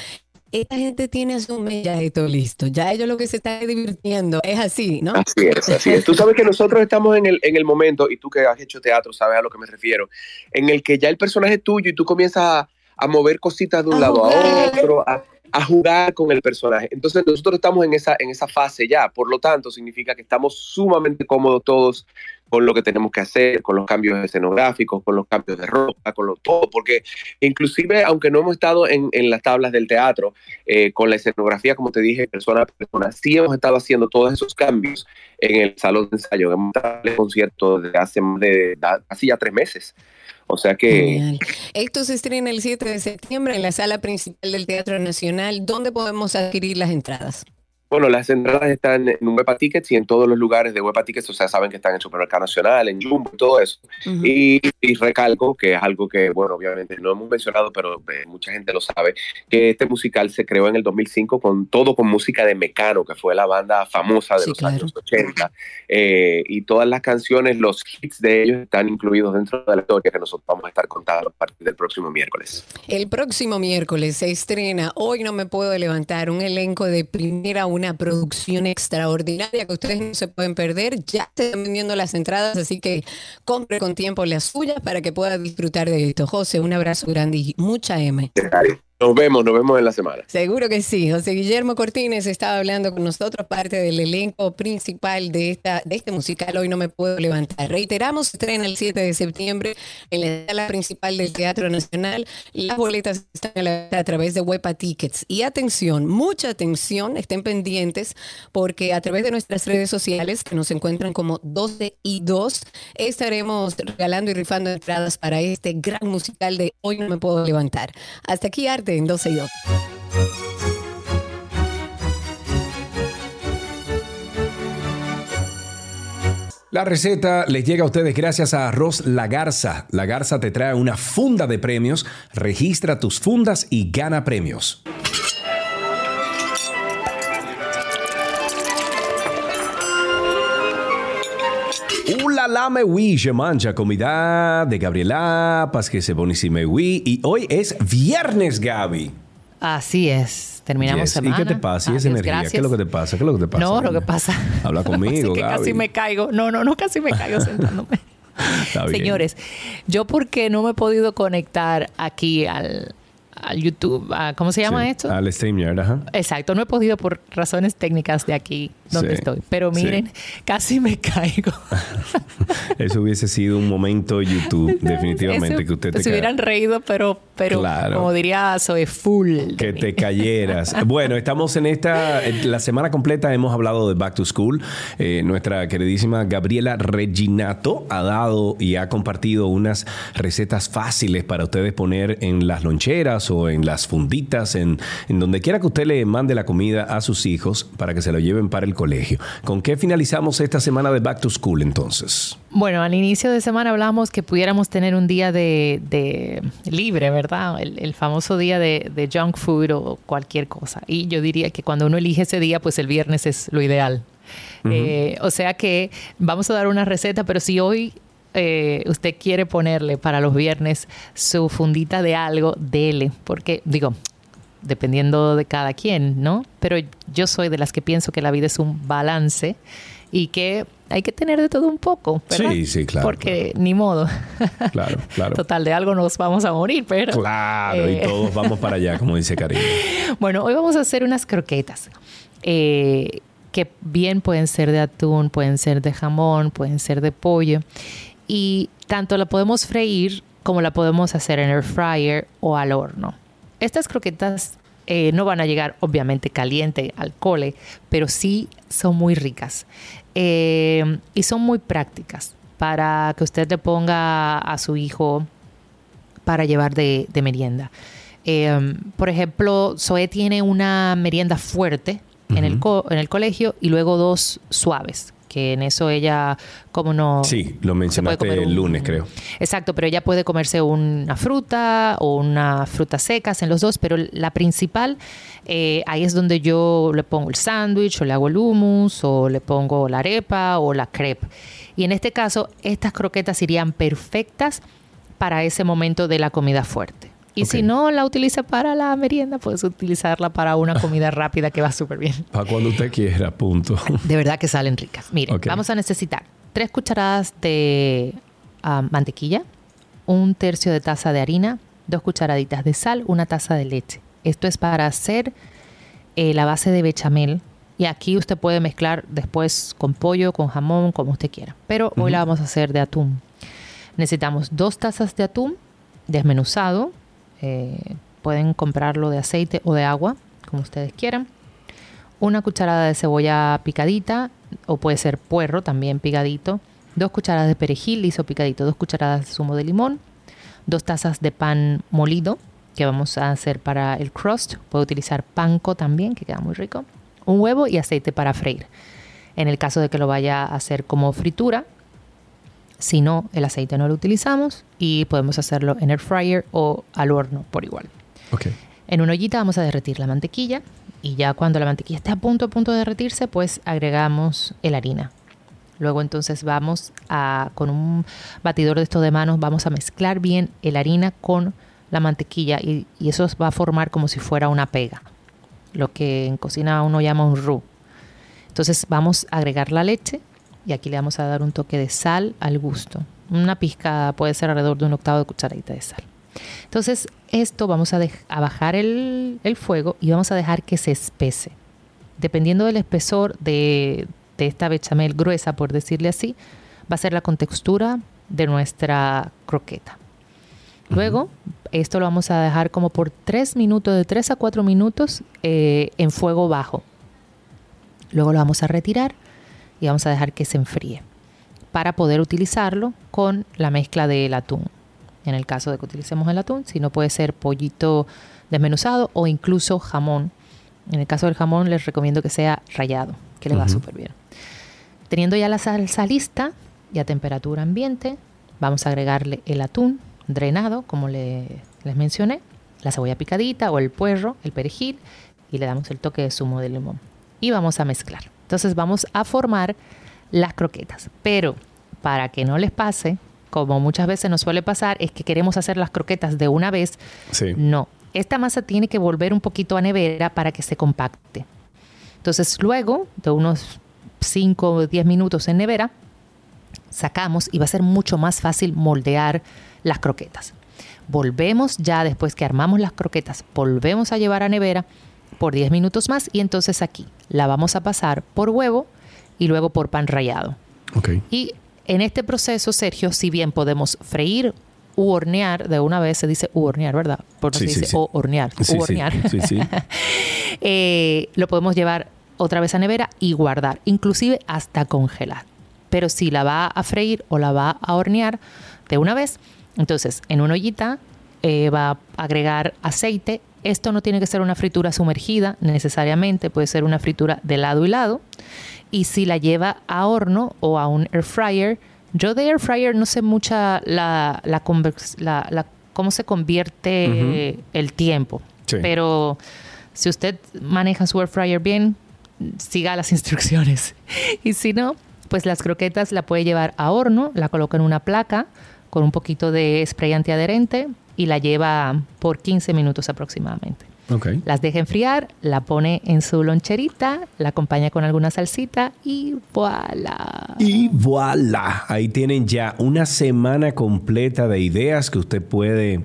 Speaker 2: esta gente tiene su esto listo. Ya ellos lo que se está divirtiendo es así, ¿no?
Speaker 4: Así es, así es. Tú sabes que nosotros estamos en el, en el momento, y tú que has hecho teatro sabes a lo que me refiero, en el que ya el personaje es tuyo y tú comienzas a, a mover cositas de un lado a otro, a, a, jugar con el personaje. Entonces nosotros estamos en esa, en esa fase ya, por lo tanto significa que estamos sumamente cómodos todos con lo que tenemos que hacer, con los cambios escenográficos, con los cambios de ropa, con lo todo, porque inclusive aunque no hemos estado en, en las tablas del teatro, eh, con la escenografía, como te dije, persona a persona, sí hemos estado haciendo todos esos cambios en el salón de ensayo, hemos estado en el concierto desde hace más de, ya tres meses. O sea que...
Speaker 2: Esto se estrena el 7 de septiembre en la sala principal del Teatro Nacional. ¿Dónde podemos adquirir las entradas?
Speaker 4: Bueno, las entradas están en Huepa Tickets y en todos los lugares de Huepa Tickets, o sea, saben que están en Supermercado Nacional, en Jumbo y todo eso. y, recalco que es algo que, bueno, obviamente no hemos mencionado, pero eh, mucha gente lo sabe, que este musical se creó en el 2005 con todo con música de Mecano, que fue la banda famosa de los años 80. Eh, y todas las canciones, los hits de ellos están incluidos dentro de la historia que nosotros vamos a estar contando a partir del próximo miércoles.
Speaker 2: El próximo miércoles se estrena Hoy no me puedo levantar, un elenco de primera una producción extraordinaria que ustedes no se pueden perder. Ya están vendiendo las entradas, así que compre con tiempo las suyas para que pueda disfrutar de esto. José, un abrazo grande y mucha M.
Speaker 4: Nos vemos, nos vemos en la semana.
Speaker 2: Seguro que sí. José Guillermo Cortines estaba hablando con nosotros, parte del elenco principal de, esta, de este musical. Hoy no me puedo levantar. Reiteramos, estrena el 7 de septiembre en la sala principal del Teatro Nacional. Las boletas están a, la, a través de Huepa Tickets. Y atención, mucha atención, estén pendientes, porque a través de nuestras redes sociales, que nos encuentran como 12 y 2, estaremos regalando y rifando entradas para este gran musical de Hoy no me puedo levantar. Hasta aquí, Arte en 12 y 2.
Speaker 5: La receta les llega a ustedes gracias a Arroz La Garza. La Garza te trae una funda de premios. Registra tus fundas y gana premios. Ula la me je mancha comida de Gabriela Paz que se oui. Y hoy es viernes, Gaby.
Speaker 6: Así es. Terminamos semana.
Speaker 5: ¿Y qué te pasa? ¿Y esa energía? ¿Qué es lo que te pasa? ¿Qué es lo que te pasa?
Speaker 6: No, lo que pasa.
Speaker 5: Habla conmigo,
Speaker 6: que casi me caigo. No, no, no, casi me caigo sentándome. Señores, yo porque no me he podido conectar aquí al, al YouTube, ¿cómo se llama esto?
Speaker 5: Al StreamYard, ajá.
Speaker 6: Exacto, no he podido por razones técnicas de aquí donde estoy, pero miren, casi me caigo.
Speaker 5: Eso hubiese sido un momento YouTube, definitivamente, que usted te
Speaker 6: Se hubieran reído, pero, pero como diría soy full.
Speaker 5: Que te cayeras. bueno, estamos en esta, la semana completa hemos hablado de Back to School. Eh, nuestra queridísima Gabriela Reginato ha dado y ha compartido unas recetas fáciles para ustedes poner en las loncheras o en las funditas, en, en donde quiera que usted le mande la comida a sus hijos para que se lo lleven para el colegio. ¿Con qué finalizamos esta semana de Back to School entonces?
Speaker 6: Bueno, al inicio de semana hablamos que pudiéramos tener un día de, libre, ¿verdad? El, famoso día de, junk food o cualquier cosa. Y yo diría que cuando uno elige ese día, pues el viernes es lo ideal. Eh, o sea que vamos a dar una receta, pero si hoy eh, usted quiere ponerle para los viernes su fundita de algo, dele, porque digo, dependiendo de cada quien, ¿no? Pero yo soy de las que pienso que la vida es un balance y que hay que tener de todo un poco, ¿verdad?
Speaker 5: Sí, sí, claro.
Speaker 6: Porque ni modo.
Speaker 5: Claro, claro.
Speaker 6: Total, de algo nos vamos a morir, pero...
Speaker 5: Claro, y eh, todos vamos para allá, como dice Karina.
Speaker 6: Bueno, hoy vamos a hacer unas croquetas. Eh, que bien pueden ser de atún, pueden ser de jamón, pueden ser de pollo y tanto la podemos freír como la podemos hacer en air fryer o al horno. Estas croquetas eh, no van a llegar obviamente caliente al cole, pero sí son muy ricas eh, y son muy prácticas para que usted le ponga a su hijo para llevar de, merienda. Eh, por ejemplo, Zoe tiene una merienda fuerte en, el en el colegio y luego dos suaves, que en eso ella, como no...
Speaker 5: Sí, lo mencionaste el lunes, creo.
Speaker 6: Exacto, pero ella puede comerse una fruta o una fruta secas en los dos, pero la principal, eh, ahí es donde yo le pongo el sándwich o le hago el hummus o le pongo la arepa o la crepe. Y en este caso, estas croquetas irían perfectas para ese momento de la comida fuerte. Y si no la utiliza para la merienda, puedes utilizarla para una comida rápida que va súper bien.
Speaker 5: Para cuando usted quiera, punto.
Speaker 6: De verdad que salen ricas. Mire, vamos a necesitar tres cucharadas de ah, mantequilla, un tercio de taza de harina, dos cucharaditas de sal, una taza de leche. Esto es para hacer eh, la base de bechamel Y aquí usted puede mezclar después con pollo, con jamón, como usted quiera. Pero hoy la vamos a hacer de atún. Necesitamos dos tazas de atún desmenuzado. Eh, pueden comprarlo de aceite o de agua, como ustedes quieran. Una cucharada de cebolla picadita, o puede ser puerro también picadito. Dos cucharadas de perejil liso picadito. Dos cucharadas de zumo de limón. Dos tazas de pan molido que vamos a hacer para el crust. Puede utilizar panko también, que queda muy rico. Un huevo y aceite para freír. En el caso de que lo vaya a hacer como fritura, si no, el aceite no lo utilizamos y podemos hacerlo en el fryer o al horno por igual. En una ollita vamos a derretir la mantequilla y ya cuando la mantequilla esté a punto a punto de derretirse, pues agregamos la harina. Luego entonces vamos a, con un batidor de estos de manos, vamos a mezclar bien la harina con la mantequilla y, y, eso va a formar como si fuera una pega, lo que en cocina uno llama un roux. Entonces vamos a agregar la leche y aquí le vamos a dar un toque de sal al gusto. Una pizca puede ser alrededor de un octavo de cucharadita de sal. Entonces esto vamos a, a bajar el, el, fuego y vamos a dejar que se espese. Dependiendo del espesor de, de esta bechamel gruesa, por decirle así, va a ser la contextura de nuestra croqueta. Luego, esto lo vamos a dejar como por 3 minutos, de 3 a 4 minutos eh, en fuego bajo. Luego lo vamos a retirar y vamos a dejar que se enfríe para poder utilizarlo con la mezcla del atún. En el caso de que utilicemos el atún, si no puede ser pollito desmenuzado o incluso jamón. En el caso del jamón les recomiendo que sea rallado, que le va súper bien. Teniendo ya la salsa lista y a temperatura ambiente, vamos a agregarle el atún drenado, como le, les mencioné, la cebolla picadita o el puerro, el perejil, y le damos el toque de zumo de limón. Y vamos a mezclar. Entonces vamos a formar las croquetas. Pero para que no les pase, como muchas veces nos suele pasar, es que queremos hacer las croquetas de una vez. No, esta masa tiene que volver un poquito a nevera para que se compacte. Entonces luego de unos 5 o 10 minutos en nevera, sacamos y va a ser mucho más fácil moldear las croquetas. Volvemos ya después que armamos las croquetas, volvemos a llevar a nevera por 10 minutos más y entonces aquí la vamos a pasar por huevo y luego por pan rallado. Y en este proceso, Sergio, si bien podemos freír u hornear, de una vez se dice u hornear, ¿verdad? Porque se dice o hornear, u hornear. eh, lo podemos llevar otra vez a nevera y guardar, inclusive hasta congelar. Pero si la va a freír o la va a hornear de una vez, entonces en una ollita eh, va a agregar aceite esto no tiene que ser una fritura sumergida necesariamente, puede ser una fritura de lado y lado. Y si la lleva a horno o a un air fryer, yo de air fryer no sé mucha la, la, cómo se convierte el tiempo. Pero si usted maneja su air fryer bien, siga las instrucciones. y si no, pues las croquetas la puede llevar a horno, la coloca en una placa con un poquito de spray antiadherente, y la lleva por 15 minutos aproximadamente. Okay. Las deja enfriar, la pone en su loncherita, la acompaña con alguna salsita y voilà.
Speaker 5: Y voilà. Ahí tienen ya una semana completa de ideas que usted puede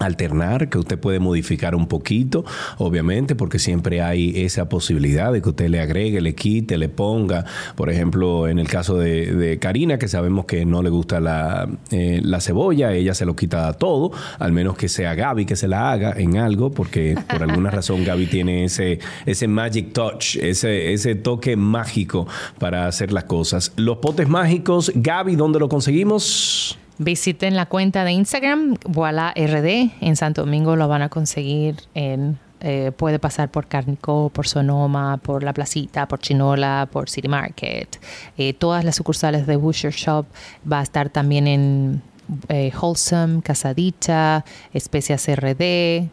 Speaker 5: alternar, que usted puede modificar un poquito, obviamente, porque siempre hay esa posibilidad de que usted le agregue, le quite, le ponga. Por ejemplo, en el caso de, Karina, que sabemos que no le gusta la, eh, la, cebolla, ella se lo quita todo, al menos que sea Gaby que se la haga en algo, porque por alguna razón Gaby tiene ese, ese magic touch, ese, ese toque mágico para hacer las cosas. Los potes mágicos, Gaby, ¿dónde lo conseguimos?
Speaker 6: Visiten la cuenta de Instagram, Voila RD. En Santo Domingo lo van a conseguir en eh, puede pasar por Carnico, por Sonoma, por La Placita, por Chinola, por City Market. Eh, todas las sucursales de Butcher Shop va a estar también en eh, Wholesome, Casadicha, Especias RD.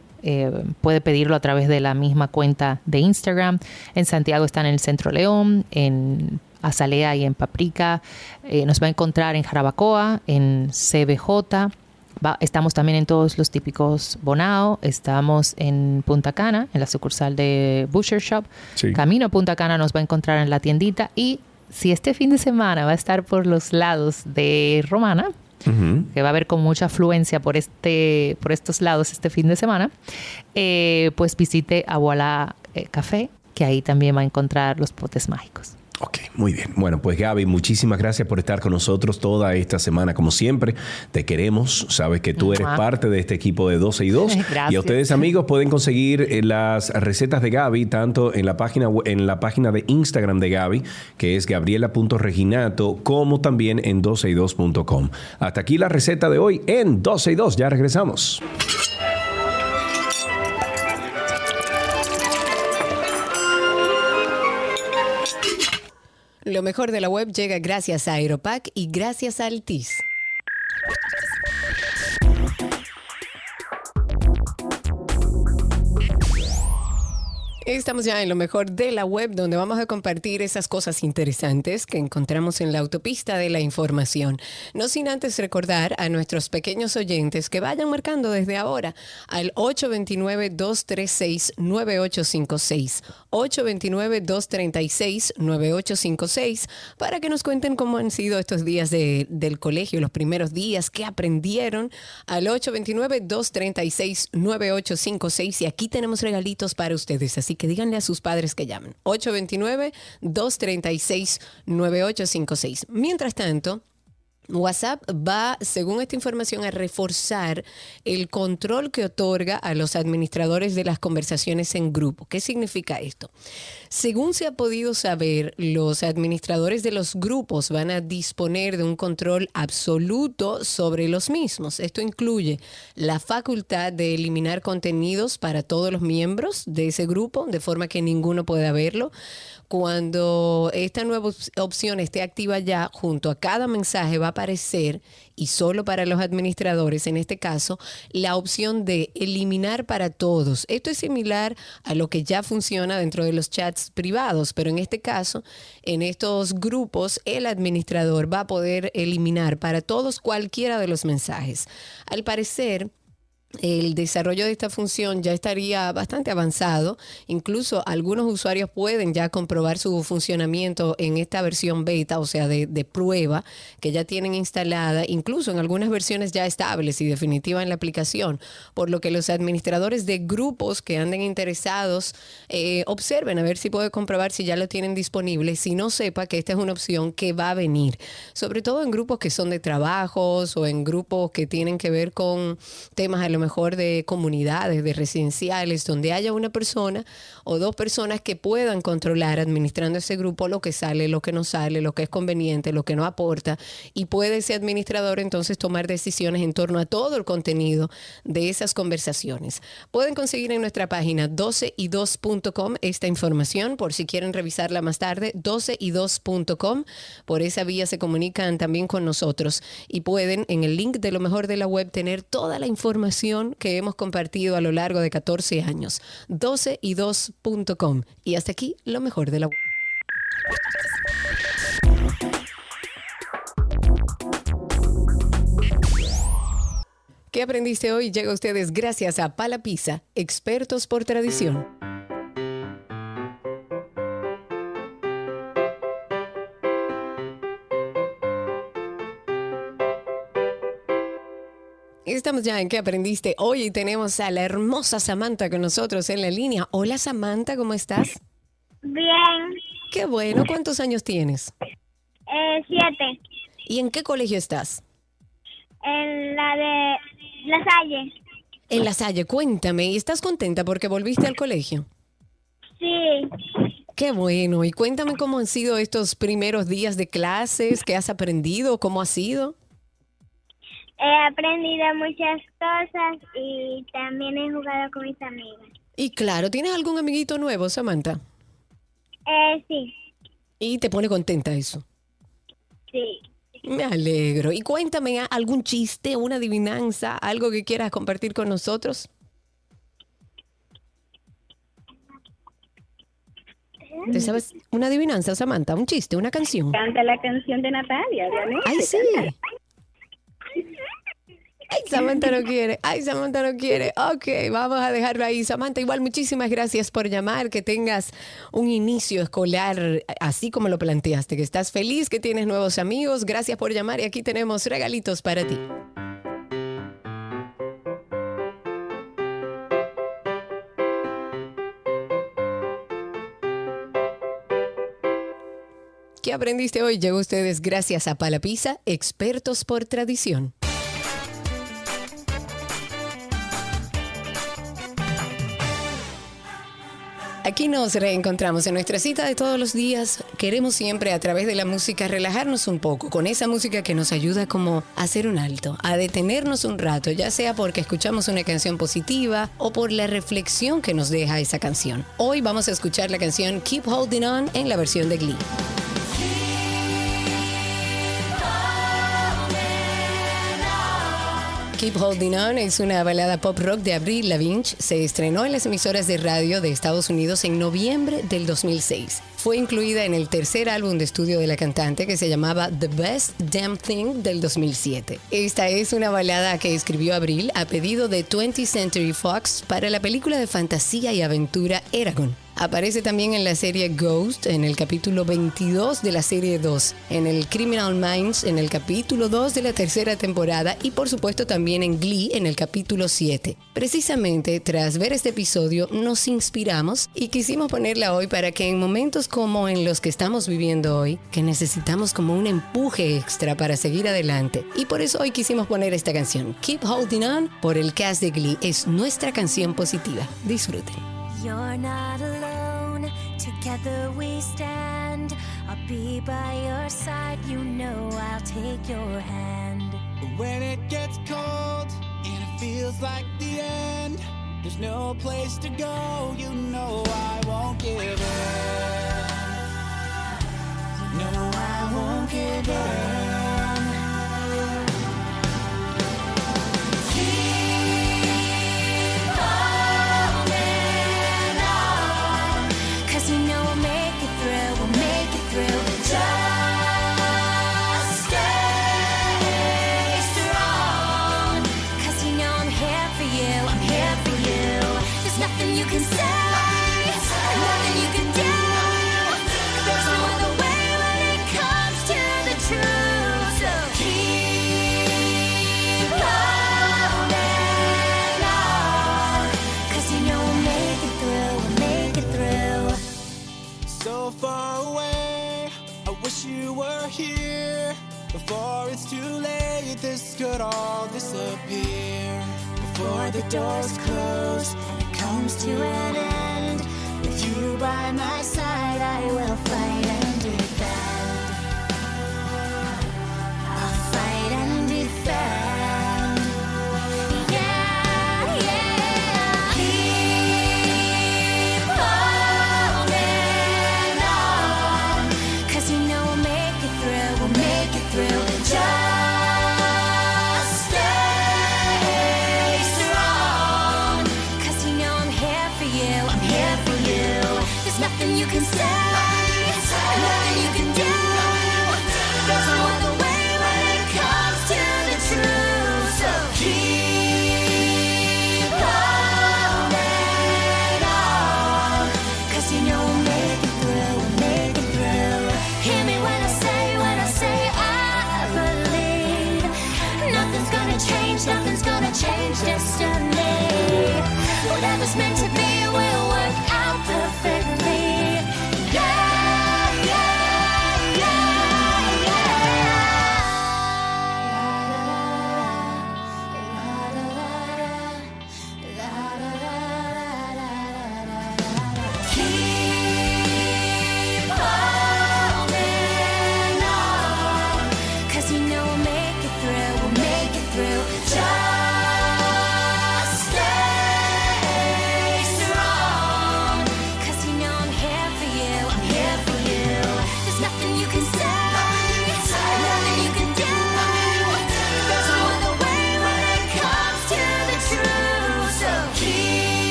Speaker 6: puede pedirlo a través de la misma cuenta de Instagram. En Santiago está en el Centro León, en azalea y en paprika. Eh, nos va a encontrar en Jarabacoa, en CBJ. estamos también en todos los típicos Bonao. Estamos en Punta Cana, en la sucursal de Butcher Shop. Camino a Punta Cana nos va a encontrar en la tiendita. Y si este fin de semana va a estar por los lados de Romana, que va a haber con mucha afluencia por este, por estos lados este fin de semana, eh, pues visite Abuela eh, Café que ahí también va a encontrar los potes mágicos.
Speaker 5: Ok, muy bien. Bueno, pues Gaby, muchísimas gracias por estar con nosotros toda esta semana, como siempre. Te queremos, sabes que tú eres parte de este equipo de 12 y 2.
Speaker 6: Gracias.
Speaker 5: Y a ustedes, amigos, pueden conseguir eh, las recetas de Gaby tanto en la página, en la página de Instagram de Gaby, que es gabriela.reginato, como también en 12y2.com. Hasta aquí la receta de hoy en 12 y 2. Ya regresamos.
Speaker 2: Lo mejor de la web llega gracias a Aeropack y gracias a Altis. Estamos ya en lo mejor de la web donde vamos a compartir esas cosas interesantes que encontramos en la autopista de la información. No sin antes recordar a nuestros pequeños oyentes que vayan marcando desde ahora al 829-236-9856. 829-236-9856 para que nos cuenten cómo han sido estos días de- del colegio, los primeros días, qué aprendieron al 829-236-9856 y aquí tenemos regalitos para ustedes, así que díganle a sus padres que llamen. 829-236-9856. Mientras tanto, WhatsApp va, según esta información, a reforzar el control que otorga a los administradores de las conversaciones en grupo. ¿Qué significa esto? Según se ha podido saber, los administradores de los grupos van a disponer de un control absoluto sobre los mismos. Esto incluye la facultad de eliminar contenidos para todos los miembros de ese grupo, de forma que ninguno pueda verlo. Cuando esta nueva op- opción esté activa ya, junto a cada mensaje va a aparecer, y solo para los administradores, en este caso, la opción de eliminar para todos. Esto es similar a lo que ya funciona dentro de los chats privados, pero en este caso, en estos grupos, el administrador va a poder eliminar para todos cualquiera de los mensajes. Al parecer, el desarrollo de esta función ya estaría bastante avanzado. Incluso algunos usuarios pueden ya comprobar su funcionamiento en esta versión beta, o sea, de, prueba que ya tienen instalada, incluso en algunas versiones ya estables y definitiva en la aplicación. Por lo que los administradores de grupos que anden interesados eh, observen a ver si puede comprobar si ya lo tienen disponible. Si no sepa que esta es una opción que va a venir, sobre todo en grupos que son de trabajos o en grupos que tienen que ver con temas a mejor de comunidades, de residenciales, donde haya una persona o dos personas que puedan controlar administrando ese grupo lo que sale, lo que no sale, lo que es conveniente, lo que no aporta, y puede ese administrador entonces tomar decisiones en torno a todo el contenido de esas conversaciones. Pueden conseguir en nuestra página 12y2.com esta información por si quieren revisarla más tarde, 12y2.com. Por esa vía se comunican también con nosotros y pueden en el link de lo mejor de la web tener toda la información que hemos compartido a lo largo de 14 años. 12y2.com. Y hasta aquí lo mejor de la web. ¿Qué aprendiste hoy? Llega a ustedes gracias a Pala Pizza, expertos por tradición. Estamos ya en ¿Qué aprendiste hoy? Y tenemos a la hermosa Samantha con nosotros en la línea. Hola Samantha, ¿cómo estás?
Speaker 7: Bien,
Speaker 2: Qué bueno, ¿cuántos años tienes?
Speaker 7: eh, siete.
Speaker 2: ¿Y en qué colegio estás?
Speaker 7: En la de La Salle.
Speaker 2: En La Salle, cuéntame, ¿y estás contenta porque volviste al colegio?
Speaker 7: Sí,
Speaker 2: Qué bueno, y cuéntame cómo han sido estos primeros días de clases, qué has aprendido, cómo ha sido.
Speaker 7: He aprendido muchas cosas y también he jugado con mis amigas.
Speaker 2: Y claro, ¿tienes algún amiguito nuevo, Samantha?
Speaker 7: Eh, sí,
Speaker 2: Y te pone contenta eso.
Speaker 7: sí.
Speaker 2: Me alegro. Y cuéntame ¿ah, algún chiste, una adivinanza, algo que quieras compartir con nosotros. ¿Te sabes una adivinanza, Samantha? Un chiste, una canción.
Speaker 8: Canta la canción de Natalia, obviamente.
Speaker 2: ¡Ay, sí! ¡Ay, Samantha no quiere! ¡Ay, Samantha no quiere! Ok, vamos a dejarlo ahí. Samantha, igual muchísimas gracias por llamar, que tengas un inicio escolar así como lo planteaste, que estás feliz, que tienes nuevos amigos. Gracias por llamar y aquí tenemos regalitos para ti. ¿Qué aprendiste hoy? Llegó ustedes gracias a Palapisa, expertos por tradición. Aquí nos reencontramos en nuestra cita de todos los días. Queremos siempre a través de la música relajarnos un poco con esa música que nos ayuda como a hacer un alto, a detenernos un rato, ya sea porque escuchamos una canción positiva o por la reflexión que nos deja esa canción. Hoy vamos a escuchar la canción Keep Holding On en la versión de Glee. Keep Holding On es una balada pop rock de Avril Lavigne. Se estrenó en las emisoras de radio de Estados Unidos en noviembre del 2006. Fue incluida en el tercer álbum de estudio de la cantante que se llamaba The Best Damn Thing del 2007. Esta es una balada que escribió Avril a pedido de 20th Century Fox para la película de fantasía y aventura Eragon. Aparece también en la serie Ghost, en el capítulo 22 de la serie 2, en el Criminal Minds, en el capítulo 2 de la tercera temporada y por supuesto también en Glee, en el capítulo 7. Precisamente tras ver este episodio nos inspiramos y quisimos ponerla hoy para que en momentos como en los que estamos viviendo hoy, que necesitamos como un empuje extra para seguir adelante. Y por eso hoy quisimos poner esta canción, Keep Holding On, por el cast de Glee. Es nuestra canción positiva. Disfruten.
Speaker 9: You're not alone, together we stand. I'll be by your side, you know I'll take your hand.
Speaker 10: When it gets cold and it feels like the end, there's no place to go, you know I won't give up. No, I won't give in.
Speaker 9: Here
Speaker 10: before it's too late. This could all disappear before the doors close it comes to an end. With you by my side, I will fight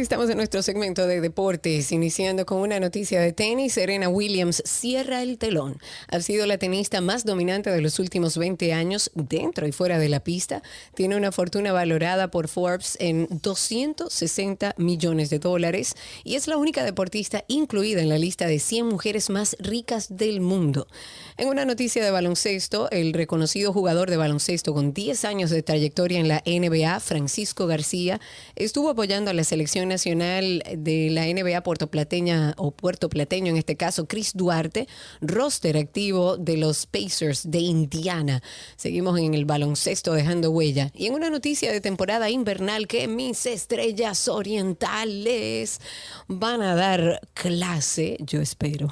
Speaker 2: Estamos en nuestro segmento de deportes, iniciando con una noticia de tenis. Serena Williams cierra el telón. Ha sido la tenista más dominante de los últimos 20 años dentro y fuera de la pista. Tiene una fortuna valorada por Forbes en 260 millones de dólares y es la única deportista incluida en la lista de 100 mujeres más ricas del mundo. En una noticia de baloncesto, el reconocido jugador de baloncesto con 10 años de trayectoria en la NBA, Francisco García, estuvo apoyando a la selección nacional de la NBA puertoplateña o puertoplateño en este caso, Chris Duarte, roster activo de los Pacers de Indiana. Seguimos en el baloncesto dejando huella. Y en una noticia de temporada invernal que mis estrellas orientales van a dar clase, yo espero.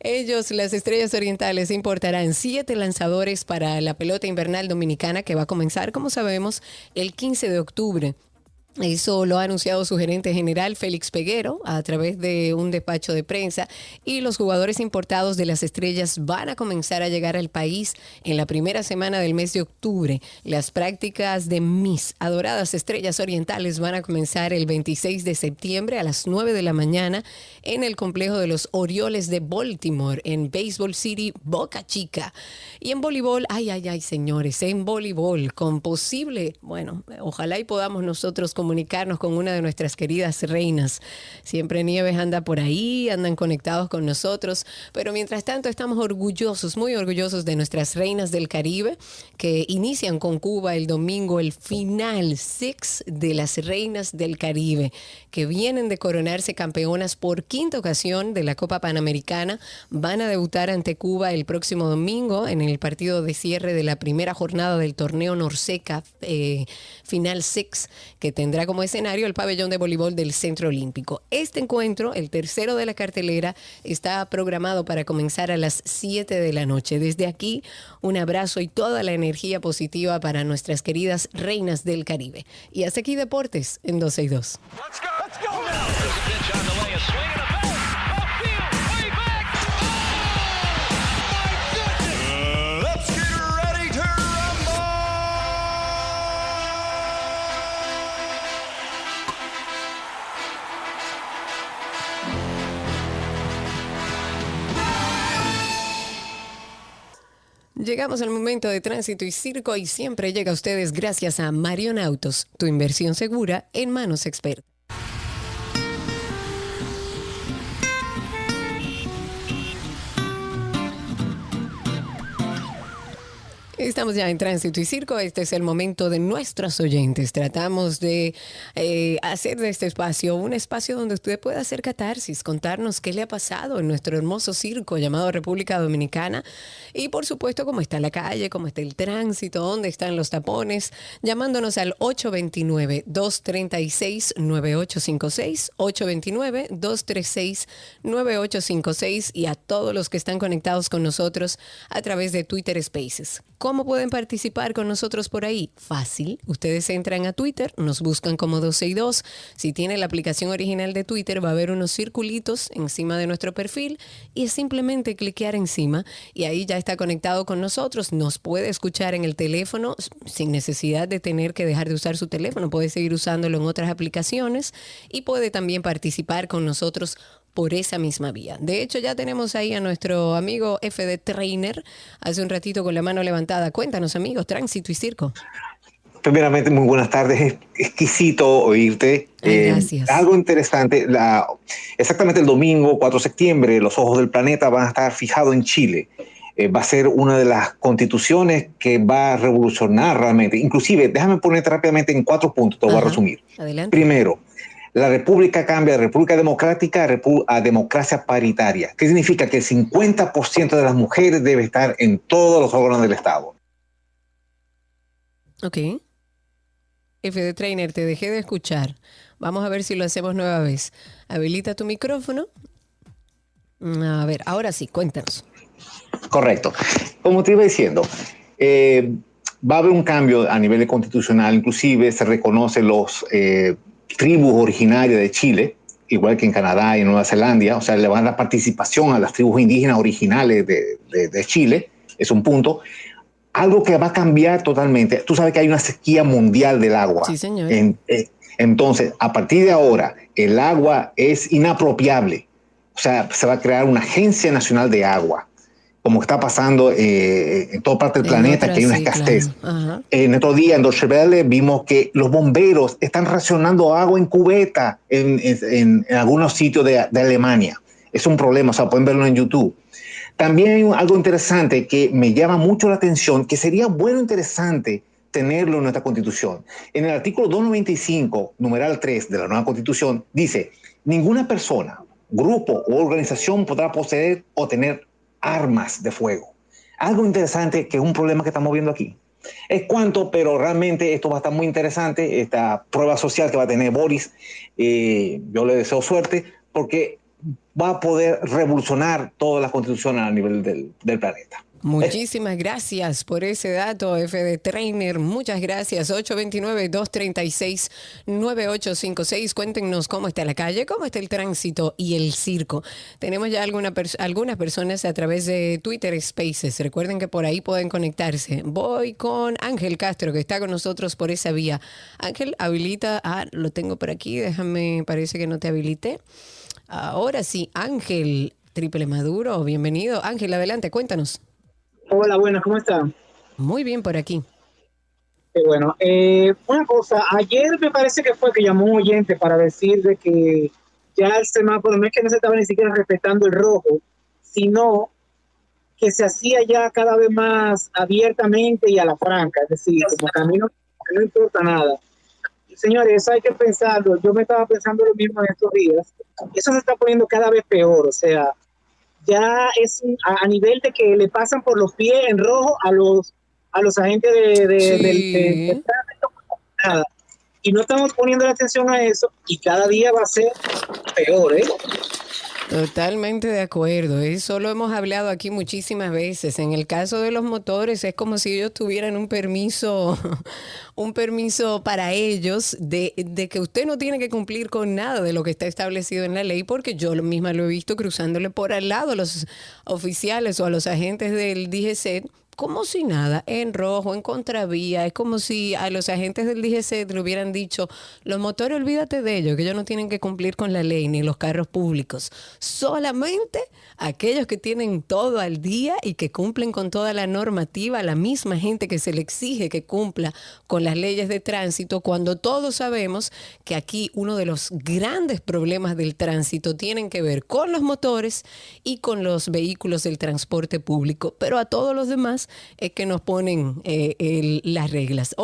Speaker 2: Ellos, las estrellas orientales, importarán siete lanzadores para la pelota invernal dominicana que va a comenzar, como sabemos, el 15 de octubre. Eso lo ha anunciado su gerente general Félix Peguero a través de un despacho de prensa y los jugadores importados de las estrellas van a comenzar a llegar al país en la primera semana del mes de octubre. Las prácticas de mis adoradas estrellas orientales van a comenzar el 26 de septiembre a las 9 de la mañana en el complejo de los Orioles de Baltimore en Baseball City, Boca Chica. Y en voleibol, ay, ay, ay, señores, en voleibol con posible, bueno, ojalá y podamos nosotros comunicarnos con una de nuestras queridas reinas. Siempre Nieves anda por ahí, andan conectados con nosotros, pero mientras tanto estamos orgullosos, muy orgullosos de nuestras reinas del Caribe que inician con Cuba el domingo el final six de las reinas del Caribe, que vienen de coronarse campeonas por quinta ocasión de la Copa Panamericana, van a debutar ante Cuba el próximo domingo en el partido de cierre de la primera jornada del torneo Norseca eh, Final Six, que tendrá como escenario el pabellón de voleibol del Centro Olímpico. Este encuentro, el tercero de la cartelera, está programado para comenzar a las 7 de la noche. Desde aquí, un abrazo y toda la energía positiva para nuestras queridas reinas del Caribe. Y hasta aquí Deportes en 12 y 2.
Speaker 10: Let's
Speaker 2: Llegamos al momento de tránsito y circo y siempre llega a ustedes gracias a Marion Autos, tu inversión segura en manos expertas. Estamos ya en Tránsito y Circo. Este es el momento de nuestros oyentes. Tratamos de eh, hacer de este espacio un espacio donde usted pueda hacer catarsis, contarnos qué le ha pasado en nuestro hermoso circo llamado República Dominicana y, por supuesto, cómo está la calle, cómo está el tránsito, dónde están los tapones, llamándonos al 829-236-9856, 829-236-9856 y a todos los que están conectados con nosotros a través de Twitter Spaces. ¿Cómo pueden participar con nosotros por ahí? Fácil. Ustedes entran a Twitter, nos buscan como 12 y 2. Si tiene la aplicación original de Twitter, va a haber unos circulitos encima de nuestro perfil y es simplemente cliquear encima y ahí ya está conectado con nosotros. Nos puede escuchar en el teléfono sin necesidad de tener que dejar de usar su teléfono. Puede seguir usándolo en otras aplicaciones y puede también participar con nosotros por esa misma vía. De hecho, ya tenemos ahí a nuestro amigo FD Trainer hace un ratito con la mano levantada. Cuéntanos, amigos, tránsito y circo.
Speaker 11: Primeramente, muy buenas tardes. Es exquisito oírte.
Speaker 2: Ay, gracias.
Speaker 11: algo interesante. La, exactamente el domingo 4 de septiembre, los ojos del planeta van a estar fijados en Chile. Eh, va a ser una de las constituciones que va a revolucionar realmente. Inclusive, déjame ponerte rápidamente en cuatro puntos, te voy a
Speaker 2: Ajá.
Speaker 11: resumir.
Speaker 2: Adelante.
Speaker 11: Primero, la república cambia de república democrática a, democracia paritaria. ¿Qué significa? Que el 50% de las mujeres debe estar en todos los órganos del Estado.
Speaker 2: Ok. FD Trainer, te dejé de escuchar. Vamos a ver si lo hacemos nueva vez. Habilita tu micrófono. Mm, A ver, ahora sí, cuéntanos.
Speaker 11: Correcto. Como te iba diciendo, eh, va a haber un cambio a nivel constitucional, inclusive se reconocen los eh, tribus originarias de Chile, igual que en Canadá y en Nueva Zelanda, o sea, le van a dar participación a las tribus indígenas originales de, de- de Chile, es un punto. Algo que va a cambiar totalmente. Tú sabes que hay una sequía mundial del agua.
Speaker 2: Sí, señor.
Speaker 11: En- eh, entonces, a partir de ahora, el agua es inapropiable. O sea, se va a crear una agencia nacional de agua, como está pasando eh, en toda parte del
Speaker 2: En
Speaker 11: planeta,
Speaker 2: otras,
Speaker 11: que hay una
Speaker 2: sí,
Speaker 11: escasez.
Speaker 2: claro.
Speaker 11: En otro día, en Deutsche Welle, vimos que los bomberos están racionando agua en cubeta en, en- en algunos sitios de, de Alemania. Es un problema, o sea, pueden verlo en YouTube. También hay un- algo interesante que me llama mucho la atención, que sería bueno, interesante tenerlo en nuestra constitución. En el artículo 295, numeral 3 de la nueva constitución, dice, ninguna persona, grupo o organización podrá poseer o tener armas de fuego. Algo interesante que es un problema que estamos viendo aquí. Es cuanto, pero realmente esto va a estar muy interesante, esta prueba social que va a tener Boris. eh, yo le deseo suerte porque va a poder revolucionar toda la constitución a nivel del, del planeta.
Speaker 2: Muchísimas gracias por ese dato, FD Trainer. Muchas gracias. 829-236-9856. Cuéntenos cómo está la calle, cómo está el tránsito y el circo. Tenemos ya algunas personas a través de Twitter Spaces. Recuerden que por ahí pueden conectarse. Voy con Ángel Castro, que está con nosotros por esa vía. Ángel, habilita. Ah, lo tengo por aquí. Déjame, parece que no te habilité. Ahora sí, Ángel Triple Maduro, bienvenido. Ángel, adelante, cuéntanos.
Speaker 12: Hola, buenas, ¿cómo están?
Speaker 2: Muy bien por aquí.
Speaker 12: Qué bueno. Eh, una cosa, ayer me parece que fue que llamó un oyente para decir de que ya el semáforo no es que no se estaba ni siquiera respetando el rojo, sino que se hacía ya cada vez más abiertamente y a la franca, es decir, como camino no importa nada. Señores, eso hay que pensarlo. Yo me estaba pensando lo mismo en estos días. Eso se está poniendo cada vez peor, o sea, ya es a, a nivel de que le pasan por los pies en rojo a los a los agentes de, de-
Speaker 2: Sí.
Speaker 12: Y no estamos poniendo la atención a eso y cada día va a ser peor, ¿eh?
Speaker 2: Totalmente de acuerdo. Eso lo hemos hablado aquí muchísimas veces. En el caso de los motores es como si ellos tuvieran un permiso, un permiso para ellos de, de que usted no tiene que cumplir con nada de lo que está establecido en la ley, porque yo misma lo he visto cruzándole por al lado a los oficiales o a los agentes del DGC como si nada, en rojo, en contravía. Es como si a los agentes del DGC le hubieran dicho, los motores olvídate de ellos, que ellos no tienen que cumplir con la ley ni los carros públicos. Solamente aquellos que tienen todo al día y que cumplen con toda la normativa, la misma gente que se le exige que cumpla con las leyes de tránsito, cuando todos sabemos que aquí uno de los grandes problemas del tránsito tienen que ver con los motores y con los vehículos del transporte público, pero a todos los demás es que nos ponen eh, el- las reglas.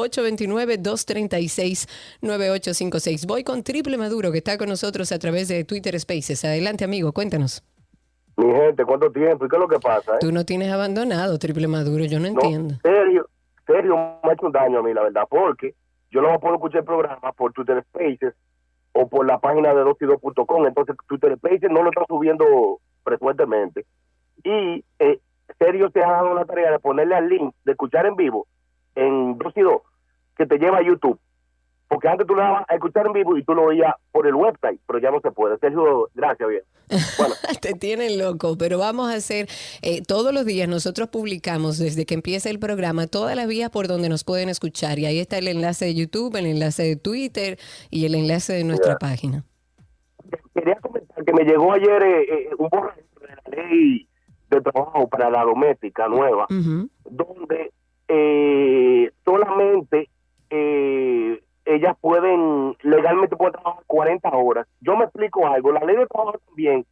Speaker 2: 829-236-9856. Voy con Triple Maduro, que está con nosotros a través de Twitter Spaces. Adelante, amigo, cuéntanos.
Speaker 13: Mi gente, ¿cuánto tiempo? ¿Y qué es lo que pasa? eh?
Speaker 2: Tú no tienes abandonado, Triple Maduro, yo no
Speaker 13: No,
Speaker 2: entiendo.
Speaker 13: serio, serio, me ha hecho un daño a mí, la verdad, porque yo no puedo escuchar el programa por Twitter Spaces o por la página de 22.com, entonces Twitter Spaces no lo está subiendo frecuentemente. Y eh, serio se ha dado la tarea de ponerle al link de escuchar en vivo en 2 y 2, que te lleva a YouTube. Porque antes tú lo dabas a escuchar en vivo y tú lo veías por el website, pero ya no se puede. Sergio, gracias, bien.
Speaker 2: Te tienen loco, pero vamos a hacer eh, todos los días. Nosotros publicamos desde que empieza el programa todas las vías por donde nos pueden escuchar. Y ahí está el enlace de YouTube, el enlace de Twitter y el enlace de nuestra página.
Speaker 13: quería comentar que me llegó ayer eh, eh, un borrador de la ley de trabajo para la doméstica nueva, donde eh, solamente eh, ellas pueden, legalmente pueden trabajar 40 horas. Yo me explico algo, la ley de trabajo también,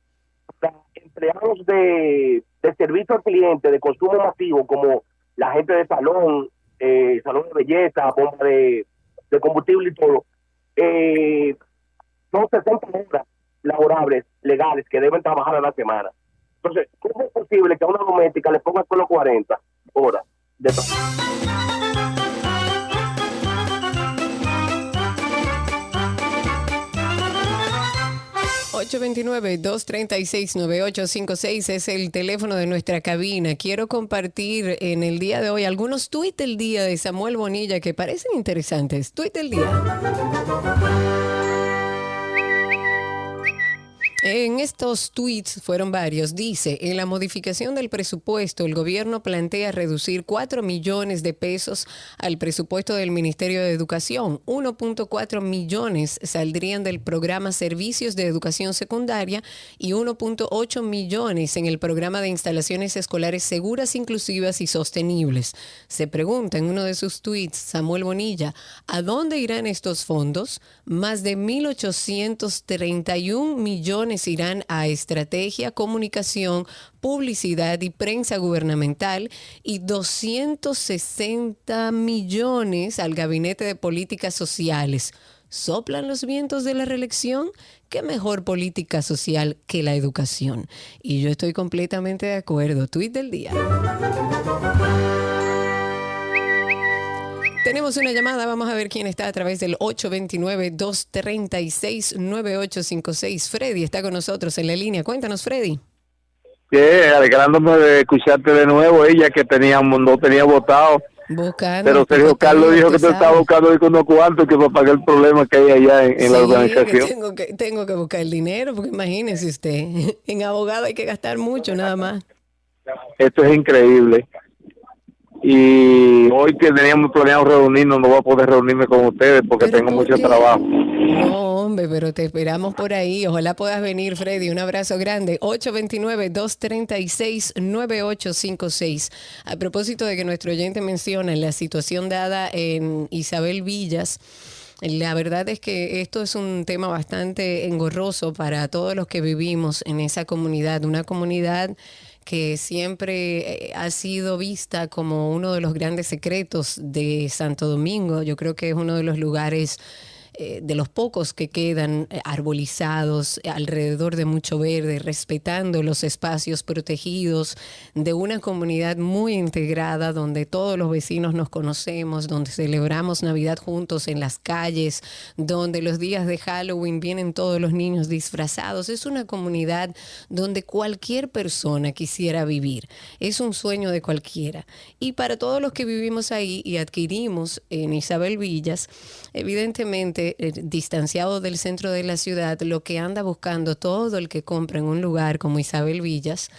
Speaker 13: para empleados de, de servicio al cliente, de consumo masivo, como la gente de salón, eh, salón de belleza, bomba de, de combustible y todo, eh, son 60 horas laborables, legales, que deben trabajar a la semana. Entonces, ¿cómo es posible que a una doméstica le ponga solo 40 horas de trabajo?
Speaker 2: nueve 236 9856 es el teléfono de nuestra cabina. Quiero compartir en el día de hoy algunos tweets del día de Samuel Bonilla que parecen interesantes. Tweet del día. En estos tweets fueron varios. Dice, en la modificación del presupuesto, el gobierno plantea reducir 4 millones de pesos al presupuesto del Ministerio de Educación. 1.4 millones saldrían del programa Servicios de Educación Secundaria y 1.8 millones en el programa de instalaciones escolares seguras, inclusivas y sostenibles. Se pregunta en uno de sus tweets, Samuel Bonilla, ¿a dónde irán estos fondos? Más de 1.831 millones irán a estrategia, comunicación, publicidad y prensa gubernamental y 260 millones al Gabinete de Políticas Sociales. ¿Soplan los vientos de la reelección? ¿Qué mejor política social que la educación? Y yo estoy completamente de acuerdo. Tweet del día. Tenemos una llamada, vamos a ver quién está a través del 829-236-9856. Freddy está con nosotros en la línea. Cuéntanos, Freddy.
Speaker 14: Que alegrándome de escucharte de nuevo, ella que teníamos, no tenía votado.
Speaker 2: Buscando.
Speaker 14: Pero Sergio Carlos dijo que te estaba buscando con unos cuantos que para pagar el problema que hay allá en, en la organización.
Speaker 2: que tengo, que, tengo que buscar el dinero, porque imagínese usted, en abogado hay que gastar mucho nada más.
Speaker 14: Esto es increíble. Y hoy que teníamos planeado reunirnos, no voy a poder reunirme con ustedes porque tengo mucho trabajo.
Speaker 2: No, hombre, pero te esperamos por ahí. Ojalá puedas venir, Freddy. Un abrazo grande. 829-236-9856. A propósito de que nuestro oyente menciona la situación dada en Isabel Villas. La verdad es que esto es un tema bastante engorroso para todos los que vivimos en esa comunidad, una comunidad que siempre eh, ha sido vista como uno de los grandes secretos de Santo Domingo. Yo creo que es uno de los lugares eh, de los pocos que quedan eh, arbolizados eh, alrededor de mucho verde, respetando los espacios protegidos de una comunidad muy integrada donde todos los vecinos nos conocemos, donde celebramos Navidad juntos en las calles, donde los días de Halloween vienen todos los niños disfrazados. Es una comunidad donde cualquier persona quisiera vivir. Es un sueño de cualquiera. Y para todos los que vivimos ahí y adquirimos en Isabel Villas, evidentemente eh, distanciado del centro de la ciudad, lo que anda buscando todo el que compra en un lugar como Isabel Villas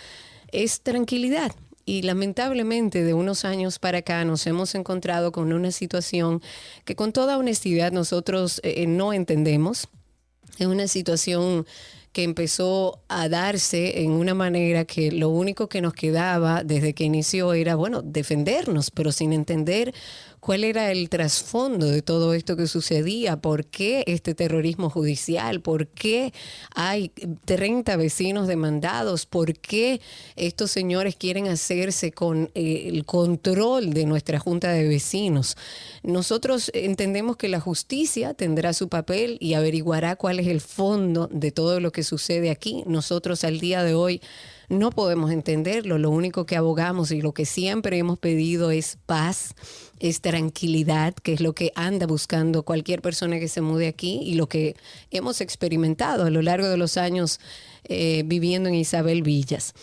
Speaker 2: es tranquilidad. Y lamentablemente de unos años para acá nos hemos encontrado con una situación que con toda honestidad nosotros eh, no entendemos. Es una situación que empezó a darse en una manera que lo único que nos quedaba desde que inició era, bueno, defendernos, pero sin entender cuál era el trasfondo de todo esto que sucedía, por qué este terrorismo judicial, por qué hay 30 vecinos demandados, por qué estos señores quieren hacerse con eh, el control de nuestra junta de vecinos. Nosotros entendemos que la justicia tendrá su papel y averiguará cuál es el fondo de todo lo que sucede aquí. Nosotros al día de hoy no podemos entenderlo. Lo único que abogamos y lo que siempre hemos pedido es paz, es tranquilidad, que es lo que anda buscando cualquier persona que se mude aquí y lo que hemos experimentado a lo largo de los años eh, viviendo en Isabel Villas.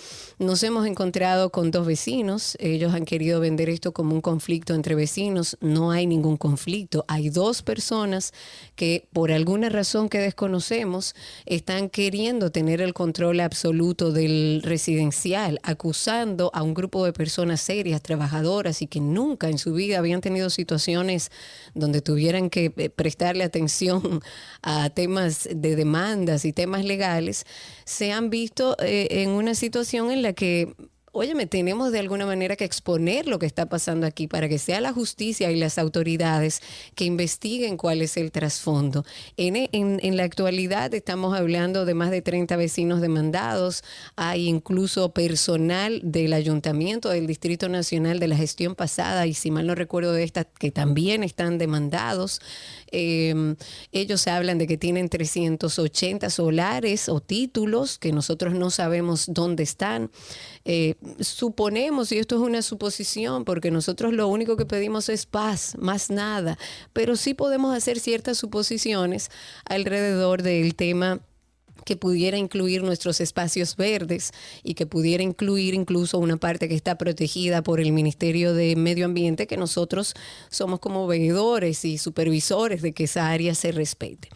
Speaker 2: Nos hemos encontrado con dos vecinos, ellos han querido vender esto como un conflicto entre vecinos, no hay ningún conflicto, hay dos personas que por alguna razón que desconocemos están queriendo tener el control absoluto del residencial, acusando a un grupo de personas serias, trabajadoras y que nunca en su vida habían tenido situaciones donde tuvieran que eh, prestarle atención a temas de demandas y temas legales, se han visto eh, en una situación en la que Óyeme, tenemos de alguna manera que exponer lo que está pasando aquí para que sea la justicia y las autoridades que investiguen cuál es el trasfondo. En, en- en la actualidad estamos hablando de más de 30 vecinos demandados, hay incluso personal del ayuntamiento del Distrito Nacional de la gestión pasada y si mal no recuerdo de esta, que también están demandados. Eh, ellos hablan de que tienen 380 solares o títulos que nosotros no sabemos dónde están. Eh, suponemos, y esto es una suposición, porque nosotros lo único que pedimos es paz, más nada, pero sí podemos hacer ciertas suposiciones alrededor del tema que pudiera incluir nuestros espacios verdes y que pudiera incluir incluso una parte que está protegida por el Ministerio de Medio Ambiente, que nosotros somos como veedores y supervisores de que esa área se respete.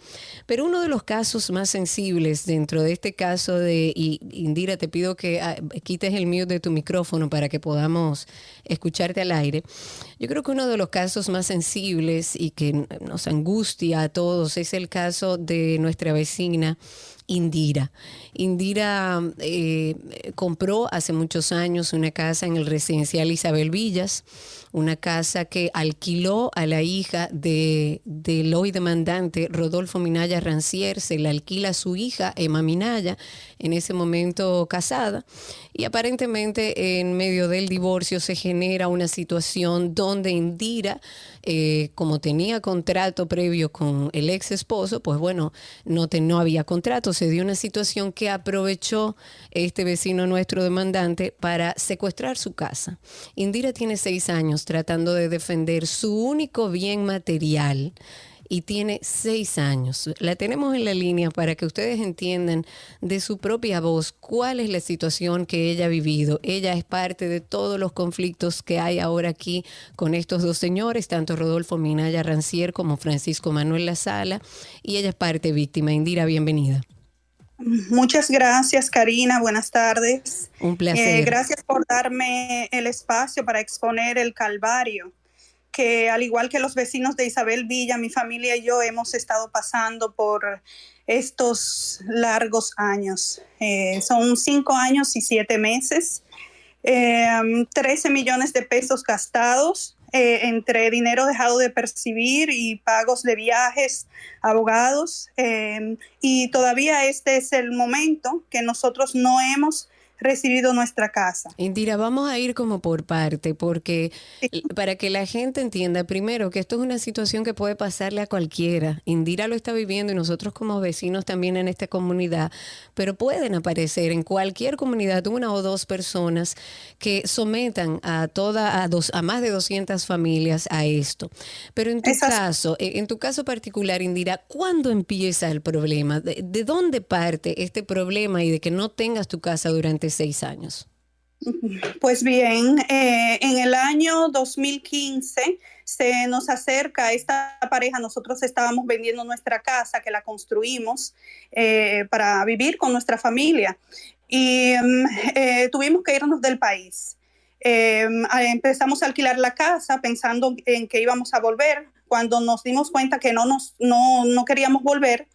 Speaker 2: Pero uno de los casos más sensibles dentro de este caso de, y Indira, te pido que ah, quites el mute de tu micrófono para que podamos escucharte al aire. Yo creo que uno de los casos más sensibles y que nos angustia a todos es el caso de nuestra vecina Indira. Indira eh, compró hace muchos años una casa en el residencial Isabel Villas, una casa que alquiló a la hija de, del hoy demandante Rodolfo Minaya Rancier, se la alquila a su hija Emma Minaya, en ese momento casada, y aparentemente en medio del divorcio se genera una situación donde Indira, eh, como tenía contrato previo con el ex esposo, pues bueno, no, te, no había contrato, se dio una situación que aprovechó este vecino nuestro demandante para secuestrar su casa. Indira tiene seis años tratando de defender su único bien material y tiene seis años. La tenemos en la línea para que ustedes entiendan de su propia voz cuál es la situación que ella ha vivido. Ella es parte de todos los conflictos que hay ahora aquí con estos dos señores, tanto Rodolfo Minaya Rancier como Francisco Manuel La Sala, y ella es parte víctima. Indira, bienvenida.
Speaker 15: Muchas gracias, Karina. Buenas tardes.
Speaker 2: Un placer.
Speaker 15: Eh, gracias por darme el espacio para exponer el Calvario, que al igual que los vecinos de Isabel Villa, mi familia y yo hemos estado pasando por estos largos años. Eh, son cinco años y siete meses, eh, 13 millones de pesos gastados, eh, entre dinero dejado de percibir y pagos de viajes, abogados. eh, y todavía este es el momento que nosotros no hemos recibido nuestra casa.
Speaker 2: Indira, vamos a ir como por parte, porque para que la gente entienda, primero, que esto es una situación que puede pasarle a cualquiera. Indira lo está viviendo y nosotros como vecinos también en esta comunidad, pero pueden aparecer en cualquier comunidad una o dos personas que sometan a toda, a, dos, a más de 200 familias a esto. Pero en tu caso, eh, en tu caso particular, Indira, ¿cuándo empieza el problema? ¿De, de dónde parte este problema y de que no tengas tu casa durante seis años?
Speaker 15: Pues bien, eh, en el año 2015 se nos acerca esta pareja, nosotros estábamos vendiendo nuestra casa que la construimos eh, para vivir con nuestra familia y mm, eh, tuvimos que irnos del país. Empezamos a alquilar la casa pensando en que íbamos a volver. Cuando nos dimos cuenta que no, nos, no, no queríamos volver,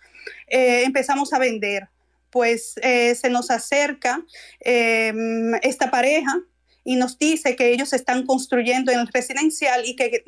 Speaker 15: empezamos a vender pues eh, se nos acerca eh, esta pareja y nos dice que ellos están construyendo en el residencial y que,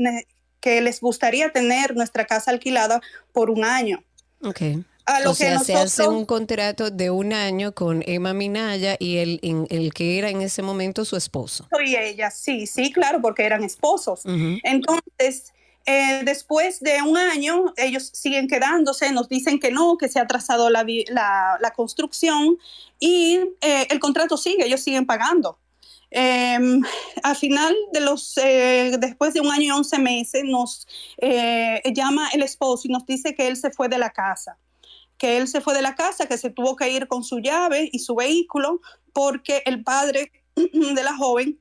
Speaker 15: que les gustaría tener nuestra casa alquilada por un año.
Speaker 2: Ok.
Speaker 15: A lo
Speaker 2: o
Speaker 15: que
Speaker 2: sea, se hace
Speaker 15: nosotros-
Speaker 2: un contrato de un año con Emma Minaya y el, en- el que era en ese momento su esposo.
Speaker 15: y ella, sí, sí, claro, porque eran esposos. Entonces, eh, después de un año, ellos siguen quedándose, nos dicen que no, que se ha atrasado la, la- la construcción y eh, el contrato sigue, ellos siguen pagando. Eh, al final de los, eh, después de un año y 11 meses, nos eh, llama el esposo y nos dice que él se fue de la casa que él se fue de la casa, que se tuvo que ir con su llave y su vehículo porque el padre de la joven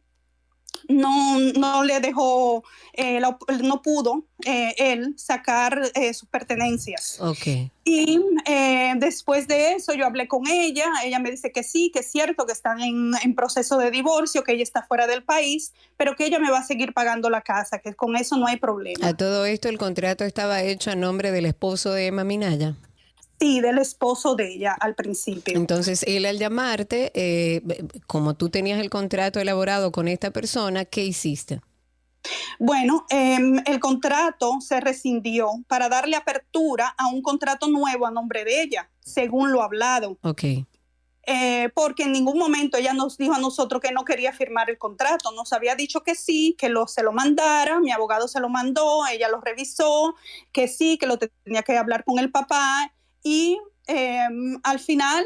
Speaker 15: no, no le dejó, eh, la no pudo eh, él sacar eh, sus pertenencias.
Speaker 2: Ok.
Speaker 15: Y eh, después de eso yo hablé con ella, ella me dice que sí, que es cierto que están en, en proceso de divorcio, que ella está fuera del país, pero que ella me va a seguir pagando la casa, que con eso no hay problema.
Speaker 2: A todo esto el contrato estaba hecho a nombre del esposo de Emma Minaya.
Speaker 15: Sí, del esposo de ella al principio.
Speaker 2: Entonces, él al llamarte, eh, como tú tenías el contrato elaborado con esta persona, ¿qué hiciste?
Speaker 15: Bueno, em, el contrato se rescindió para darle apertura a un contrato nuevo a nombre de ella, según lo hablado.
Speaker 2: Ok.
Speaker 15: Eh, porque en ningún momento ella nos dijo a nosotros que no quería firmar el contrato. Nos había dicho que sí, que lo, se lo mandara, mi abogado se lo mandó, ella lo revisó, que sí, que lo tenía que hablar con el papá y eh, al final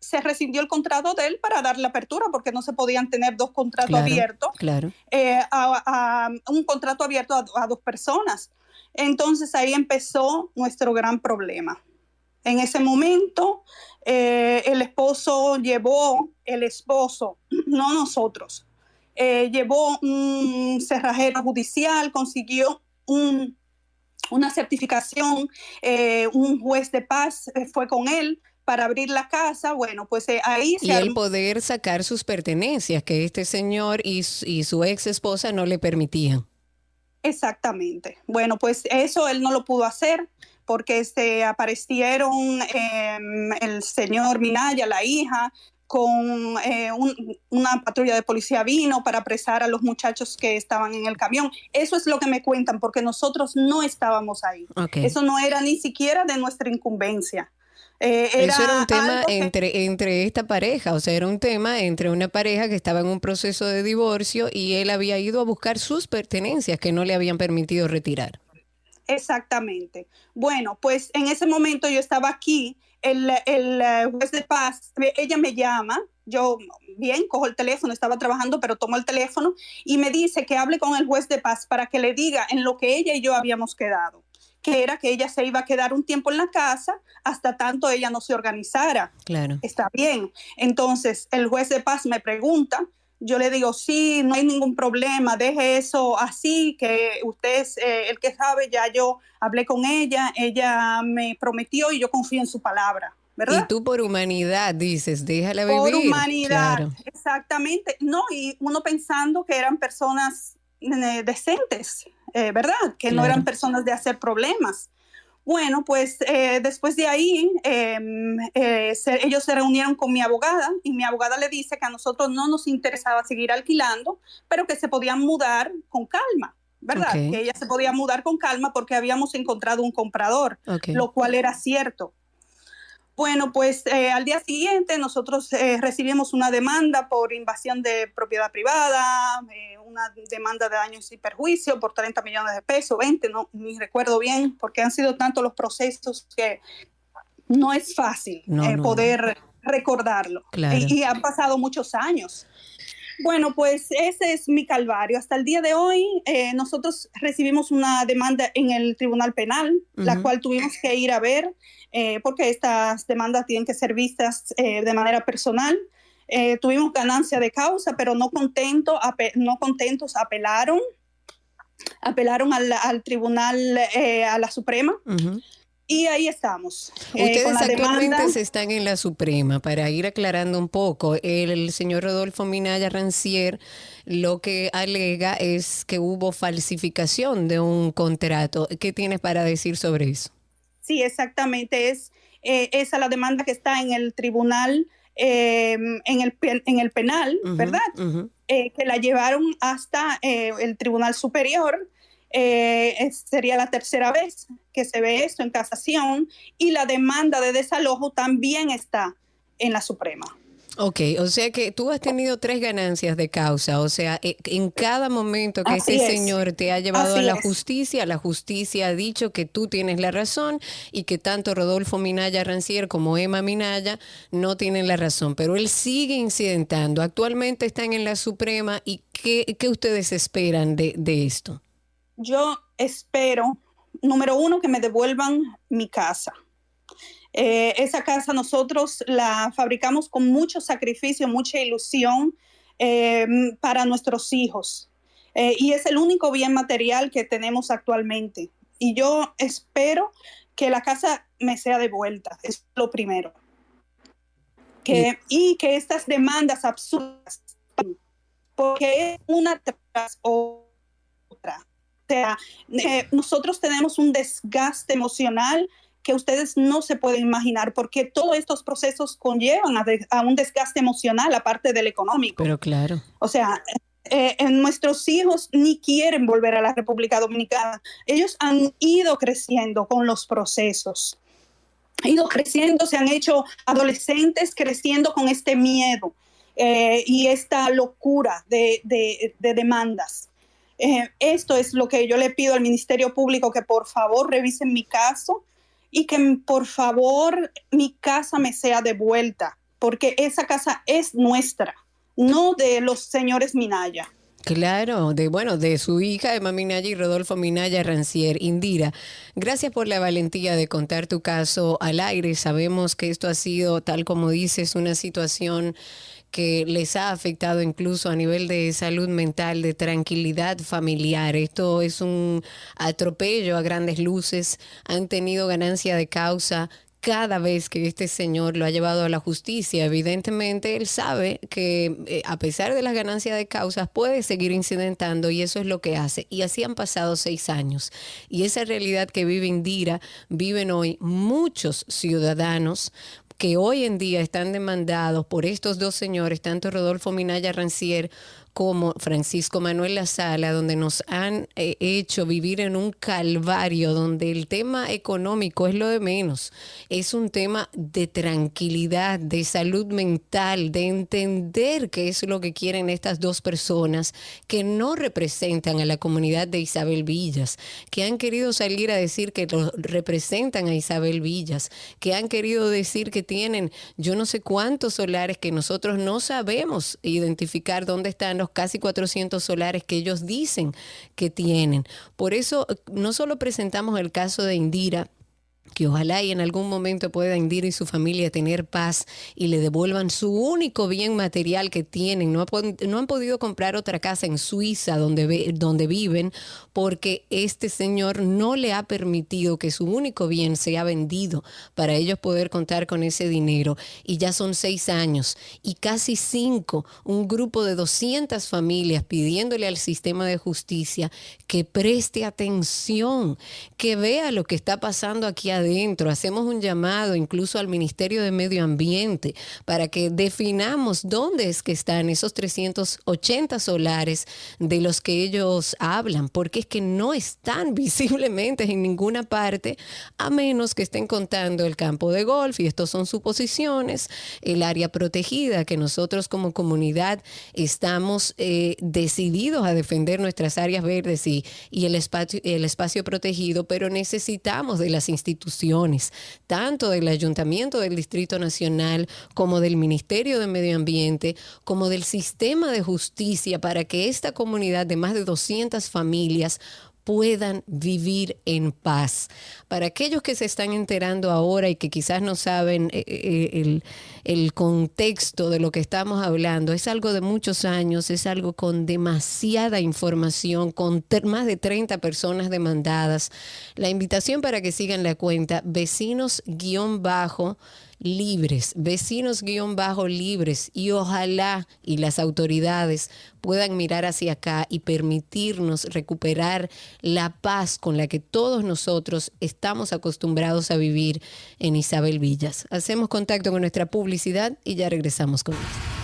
Speaker 15: se rescindió el contrato de él para darle apertura porque no se podían tener dos contratos
Speaker 2: Claro,
Speaker 15: abiertos
Speaker 2: Claro.
Speaker 15: eh, a, a un contrato abierto a, a dos personas. Entonces ahí empezó nuestro gran problema. En ese momento, eh, el esposo llevó, el esposo, no nosotros, eh, llevó un cerrajero judicial, consiguió un, una certificación, eh, un juez de paz eh, fue con él para abrir la casa. Bueno, pues eh, ahí se
Speaker 2: Y el poder sacar sus pertenencias, que este señor y, su- y su ex esposa no le permitían.
Speaker 15: Exactamente. Bueno, pues eso él no lo pudo hacer porque se aparecieron em, el señor Minaya, la hija, con eh, un- una patrulla de policía vino para apresar a los muchachos que estaban en el camión. Eso es lo que me cuentan porque nosotros no estábamos ahí.
Speaker 2: Ok.
Speaker 15: Eso no era ni siquiera de nuestra incumbencia. Eh,
Speaker 2: Eso era un tema
Speaker 15: que-
Speaker 2: entre, entre esta pareja, o sea, era un tema entre una pareja que estaba en un proceso de divorcio y él había ido a buscar sus pertenencias que no le habían permitido retirar.
Speaker 15: Exactamente. Bueno, pues en ese momento yo estaba aquí, el, el eh, juez de paz, ella me llama, yo bien, cojo el teléfono, estaba trabajando, pero tomo el teléfono y me dice que hable con el juez de paz para que le diga en lo que ella y yo habíamos quedado, que era que ella se iba a quedar un tiempo en la casa hasta tanto ella no se organizara.
Speaker 2: Claro.
Speaker 15: Está bien. Entonces, el juez de paz me pregunta, yo le digo, sí, no hay ningún problema, deje eso así, que usted es eh, el que sabe, ya yo hablé con ella, ella me prometió y yo confío en su palabra, ¿verdad?
Speaker 2: Y tú por humanidad dices, déjala vivir.
Speaker 15: Por humanidad,
Speaker 2: Claro.
Speaker 15: exactamente. No, y uno pensando que eran personas eh, decentes, eh, ¿verdad? Que no eran personas de hacer problemas. Bueno, pues eh, después de ahí, eh, eh, se- ellos se reunieron con mi abogada y mi abogada le dice que a nosotros no nos interesaba seguir alquilando, pero que se podían mudar con calma, ¿verdad? Que ella se podía mudar con calma porque habíamos encontrado un comprador, lo cual era cierto. Bueno, pues eh, al día siguiente nosotros eh, recibimos una demanda por invasión de propiedad privada, eh, una demanda de daños y perjuicio por 30 millones de pesos, 20, no, ni recuerdo bien, porque han sido tantos los procesos que no es fácil
Speaker 2: No, no,
Speaker 15: poder recordarlo.
Speaker 2: Claro.
Speaker 15: Y, y han pasado muchos años. Bueno, pues ese es mi calvario. Hasta el día de hoy, eh, nosotros recibimos una demanda en el Tribunal Penal, la cual tuvimos que ir a ver, eh, porque estas demandas tienen que ser vistas eh, de manera personal. Tuvimos ganancia de causa, pero no, contento, no contentos, apelaron. Apelaron al, al Tribunal, a la Suprema. Y ahí estamos. eh,
Speaker 2: Ustedes
Speaker 15: con la
Speaker 2: actualmente
Speaker 15: demanda.
Speaker 2: se están en la Suprema, para ir aclarando un poco, el señor Rodolfo Minaya Rancier lo que alega es que hubo falsificación de un contrato. ¿Qué tienes para decir sobre eso?
Speaker 15: Sí, exactamente. Es eh, esa la demanda que está en el tribunal, eh, en, el, en el penal, ¿verdad? Eh, que la llevaron hasta eh, el tribunal superior. Eh, sería la tercera vez que se ve esto en casación y la demanda de desalojo también está en la Suprema.
Speaker 2: Ok, o sea que tú has tenido tres ganancias de causa, o sea, e- en cada momento que
Speaker 15: Así
Speaker 2: este
Speaker 15: es.
Speaker 2: señor te ha llevado a la
Speaker 15: es.
Speaker 2: justicia, la justicia ha dicho que tú tienes la razón y que tanto Rodolfo Minaya Rancier como Emma Minaya no tienen la razón, pero él sigue incidentando. Actualmente están en la Suprema y ¿qué, qué ustedes esperan de, de esto?
Speaker 15: Yo espero, número uno, que me devuelvan mi casa. Eh, esa casa nosotros la fabricamos con mucho sacrificio, mucha ilusión eh, para nuestros hijos. Eh, y es el único bien material que tenemos actualmente. Y yo espero que la casa me sea devuelta, es lo primero. Que, y que estas demandas absurdas, porque es una tras otra. O sea, eh, nosotros tenemos un desgaste emocional que ustedes no se pueden imaginar, porque todos estos procesos conllevan a, de- a un desgaste emocional, aparte del económico.
Speaker 2: Pero claro.
Speaker 15: O sea, eh, eh, nuestros hijos ni quieren volver a la República Dominicana. Ellos han ido creciendo con los procesos. Han ido creciendo, se han hecho adolescentes creciendo con este miedo eh, y esta locura de, de- de demandas. Eh, esto es lo que yo le pido al Ministerio Público, que por favor revisen mi caso y que por favor mi casa me sea devuelta, porque esa casa es nuestra, no de los señores Minaya.
Speaker 2: Claro, de bueno, de su hija Emma Minaya y Rodolfo Minaya Rancier. Indira, gracias por la valentía de contar tu caso al aire. Sabemos que esto ha sido, tal como dices, una situación que les ha afectado incluso a nivel de salud mental, de tranquilidad familiar. Esto es un atropello a grandes luces. Han tenido ganancia de causa cada vez que este señor lo ha llevado a la justicia. Evidentemente, él sabe que eh, a pesar de las ganancias de causas, puede seguir incidentando y eso es lo que hace. Y así han pasado seis años. Y esa realidad que vive Indira, viven hoy muchos ciudadanos que hoy en día están demandados por estos dos señores, tanto Rodolfo Minaya Rancier como Francisco Manuel La Sala, donde nos han eh, hecho vivir en un calvario, donde el tema económico es lo de menos, es un tema de tranquilidad, de salud mental, de entender qué es lo que quieren estas dos personas que no representan a la comunidad de Isabel Villas, que han querido salir a decir que lo representan a Isabel Villas, que han querido decir que tienen yo no sé cuántos solares que nosotros no sabemos identificar dónde están los casi 400 solares que ellos dicen que tienen. Por eso no solo presentamos el caso de Indira, que ojalá y en algún momento pueda Indira y su familia tener paz y le devuelvan su único bien material que tienen. No, han podido comprar otra casa en Suiza donde, donde viven porque este señor no le ha permitido que su único bien sea vendido para ellos poder contar con ese dinero. Y ya son seis años y casi cinco, un grupo de 200 familias pidiéndole al sistema de justicia que preste atención, que vea lo que está pasando aquí adentro. Hacemos un llamado incluso al Ministerio de Medio Ambiente para que definamos dónde es que están esos 380 solares de los que ellos hablan, porque es que no están visiblemente en ninguna parte, a menos que estén contando el campo de golf, y estos son suposiciones, el área protegida, que nosotros como comunidad estamos eh, decididos a defender nuestras áreas verdes y, y el, espacio, el espacio protegido, pero necesitamos de las instituciones, tanto del Ayuntamiento del Distrito Nacional como del Ministerio de Medio Ambiente, como del sistema de justicia, para que esta comunidad de más de 200 familias puedan vivir en paz. Para aquellos que se están enterando ahora y que quizás no saben eh, eh, el, el contexto de lo que estamos hablando, es algo de muchos años, es algo con demasiada información, con más de 30 personas demandadas. La invitación para que sigan la cuenta, vecinos-bajo libres, vecinos guion bajo libres y ojalá y las autoridades puedan mirar hacia acá y permitirnos recuperar la paz con la que todos nosotros estamos acostumbrados a vivir en Isabel Villas. Hacemos contacto con nuestra publicidad y ya regresamos con esto.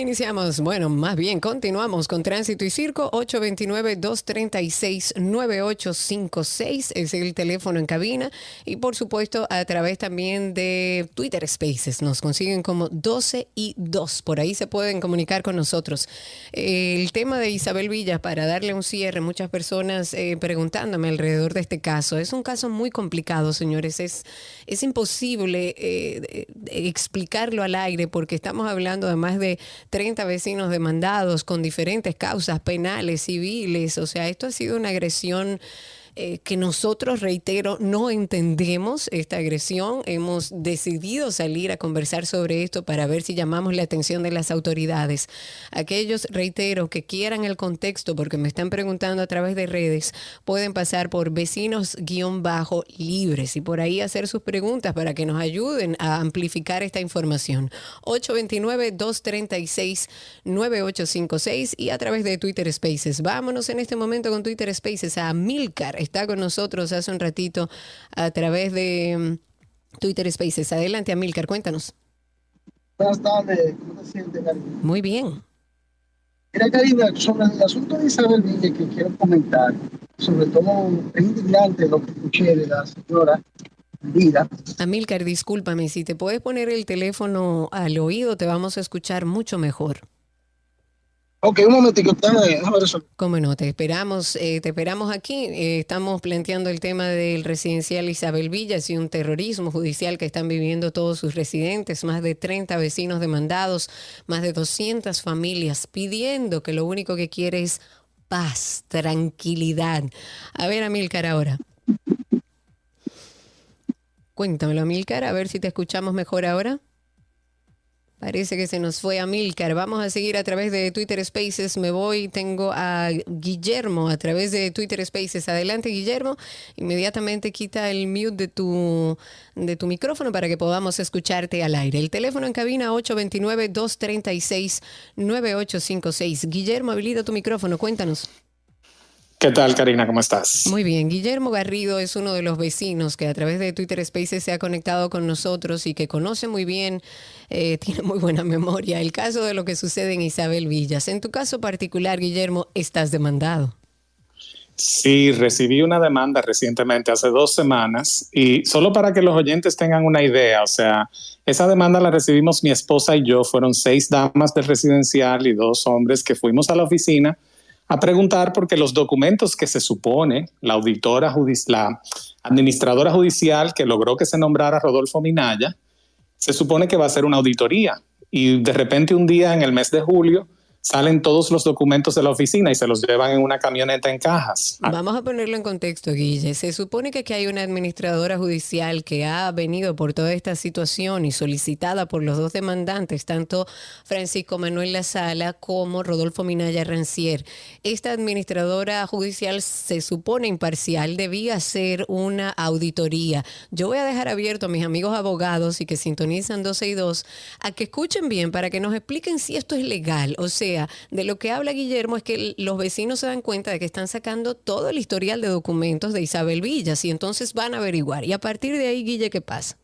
Speaker 2: Iniciamos, bueno, más bien continuamos con Tránsito y Circo, 829-236-9856 es el teléfono en cabina. Y por supuesto a través también de Twitter Spaces, nos consiguen como 12 y 2, por ahí se pueden comunicar con nosotros. El tema de Isabel Villas, para darle un cierre, muchas personas eh, preguntándome alrededor de este caso, es un caso muy complicado, señores, es, es imposible eh, explicarlo al aire porque estamos hablando de más de 30 vecinos demandados con diferentes causas penales, civiles. O sea, esto ha sido una agresión eh, que nosotros, reitero, no entendemos esta agresión. Hemos decidido salir a conversar sobre esto para ver si llamamos la atención de las autoridades. Aquellos, reitero, que quieran el contexto, porque me están preguntando a través de redes, pueden pasar por vecinos-libres y por ahí hacer sus preguntas para que nos ayuden a amplificar esta información. 829-236-9856 y a través de Twitter Spaces. Vámonos en este momento con Twitter Spaces a Milcar. Está con nosotros hace un ratito a través de mm, Twitter Spaces. Adelante, Amilcar, cuéntanos.
Speaker 16: Buenas tardes, ¿cómo te sientes, Karina?
Speaker 2: Muy bien.
Speaker 16: Mira, Karina, sobre el asunto de Isabel Villa que quiero comentar, sobre todo es indignante lo que escuché de la señora Vida.
Speaker 2: Amilcar, discúlpame, si te puedes poner el teléfono al oído, te vamos a escuchar mucho mejor.
Speaker 16: Ok, un momentico, déjame, déjame resolver.
Speaker 2: Cómo no, te esperamos, eh, te esperamos aquí. Eh, estamos planteando el tema del residencial Isabel Villas y un terrorismo judicial que están viviendo todos sus residentes, más de 30 vecinos demandados, más de 200 familias pidiendo que lo único que quiere es paz, tranquilidad. A ver, Amilcar, ahora. Cuéntamelo, Amilcar, a ver si te escuchamos mejor ahora. Parece que se nos fue a Milcar. Vamos a seguir a través de Twitter Spaces. Me voy, tengo a Guillermo a través de Twitter Spaces. Adelante, Guillermo. Inmediatamente quita el mute de tu, de tu micrófono para que podamos escucharte al aire. El teléfono en cabina 829-236-9856. Guillermo, habilita tu micrófono. Cuéntanos.
Speaker 17: ¿Qué tal, Karina? ¿Cómo estás?
Speaker 2: Muy bien, Guillermo Garrido es uno de los vecinos que a través de Twitter Spaces se ha conectado con nosotros y que conoce muy bien, eh, tiene muy buena memoria, el caso de lo que sucede en Isabel Villas. En tu caso particular, Guillermo, estás demandado.
Speaker 17: Sí, recibí una demanda recientemente, hace dos semanas, y solo para que los oyentes tengan una idea, o sea, esa demanda la recibimos mi esposa y yo, fueron seis damas del residencial y dos hombres que fuimos a la oficina a preguntar porque los documentos que se supone la auditora la administradora judicial que logró que se nombrara Rodolfo Minaya, se supone que va a ser una auditoría. Y de repente un día en el mes de julio salen todos los documentos de la oficina y se los llevan en una camioneta en cajas.
Speaker 2: Vamos a ponerlo en contexto, Guille. Se supone que hay una administradora judicial que ha venido por toda esta situación y solicitada por los dos demandantes, tanto Francisco Manuel La Sala como Rodolfo Minaya Rancier. Esta administradora judicial se supone imparcial, debía hacer una auditoría. Yo voy a dejar abierto a mis amigos abogados y que sintonizan 12 y 2 a que escuchen bien para que nos expliquen si esto es legal. O sea, de lo que habla Guillermo es que los vecinos se dan cuenta de que están sacando todo el historial de documentos de Isabel Villas y entonces van a averiguar. Y a partir de ahí, Guille, ¿qué pasa?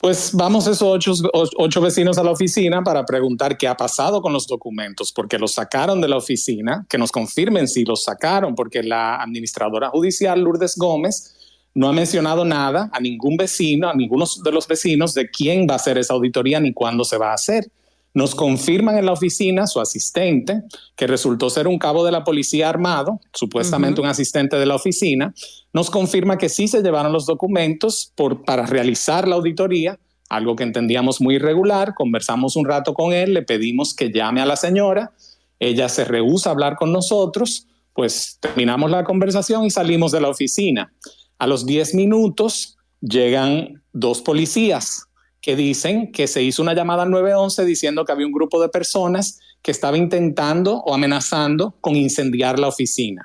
Speaker 17: Pues vamos esos ocho, ocho, vecinos a la oficina para preguntar qué ha pasado con los documentos, porque los sacaron de la oficina, que nos confirmen si los sacaron, porque la administradora judicial Lourdes Gómez no ha mencionado nada a ningún vecino, a ninguno de los vecinos de quién va a hacer esa auditoría ni cuándo se va a hacer. Nos confirman en la oficina su asistente, que resultó ser un cabo de la policía armado, supuestamente un asistente de la oficina, nos confirma que sí se llevaron los documentos por, para realizar la auditoría, algo que entendíamos muy irregular. Conversamos un rato con él, le pedimos que llame a la señora, ella se rehúsa a hablar con nosotros, pues terminamos la conversación y salimos de la oficina. A los 10 minutos llegan dos policías que dicen que se hizo una llamada al 911 diciendo que había un grupo de personas que estaba intentando o amenazando con incendiar la oficina.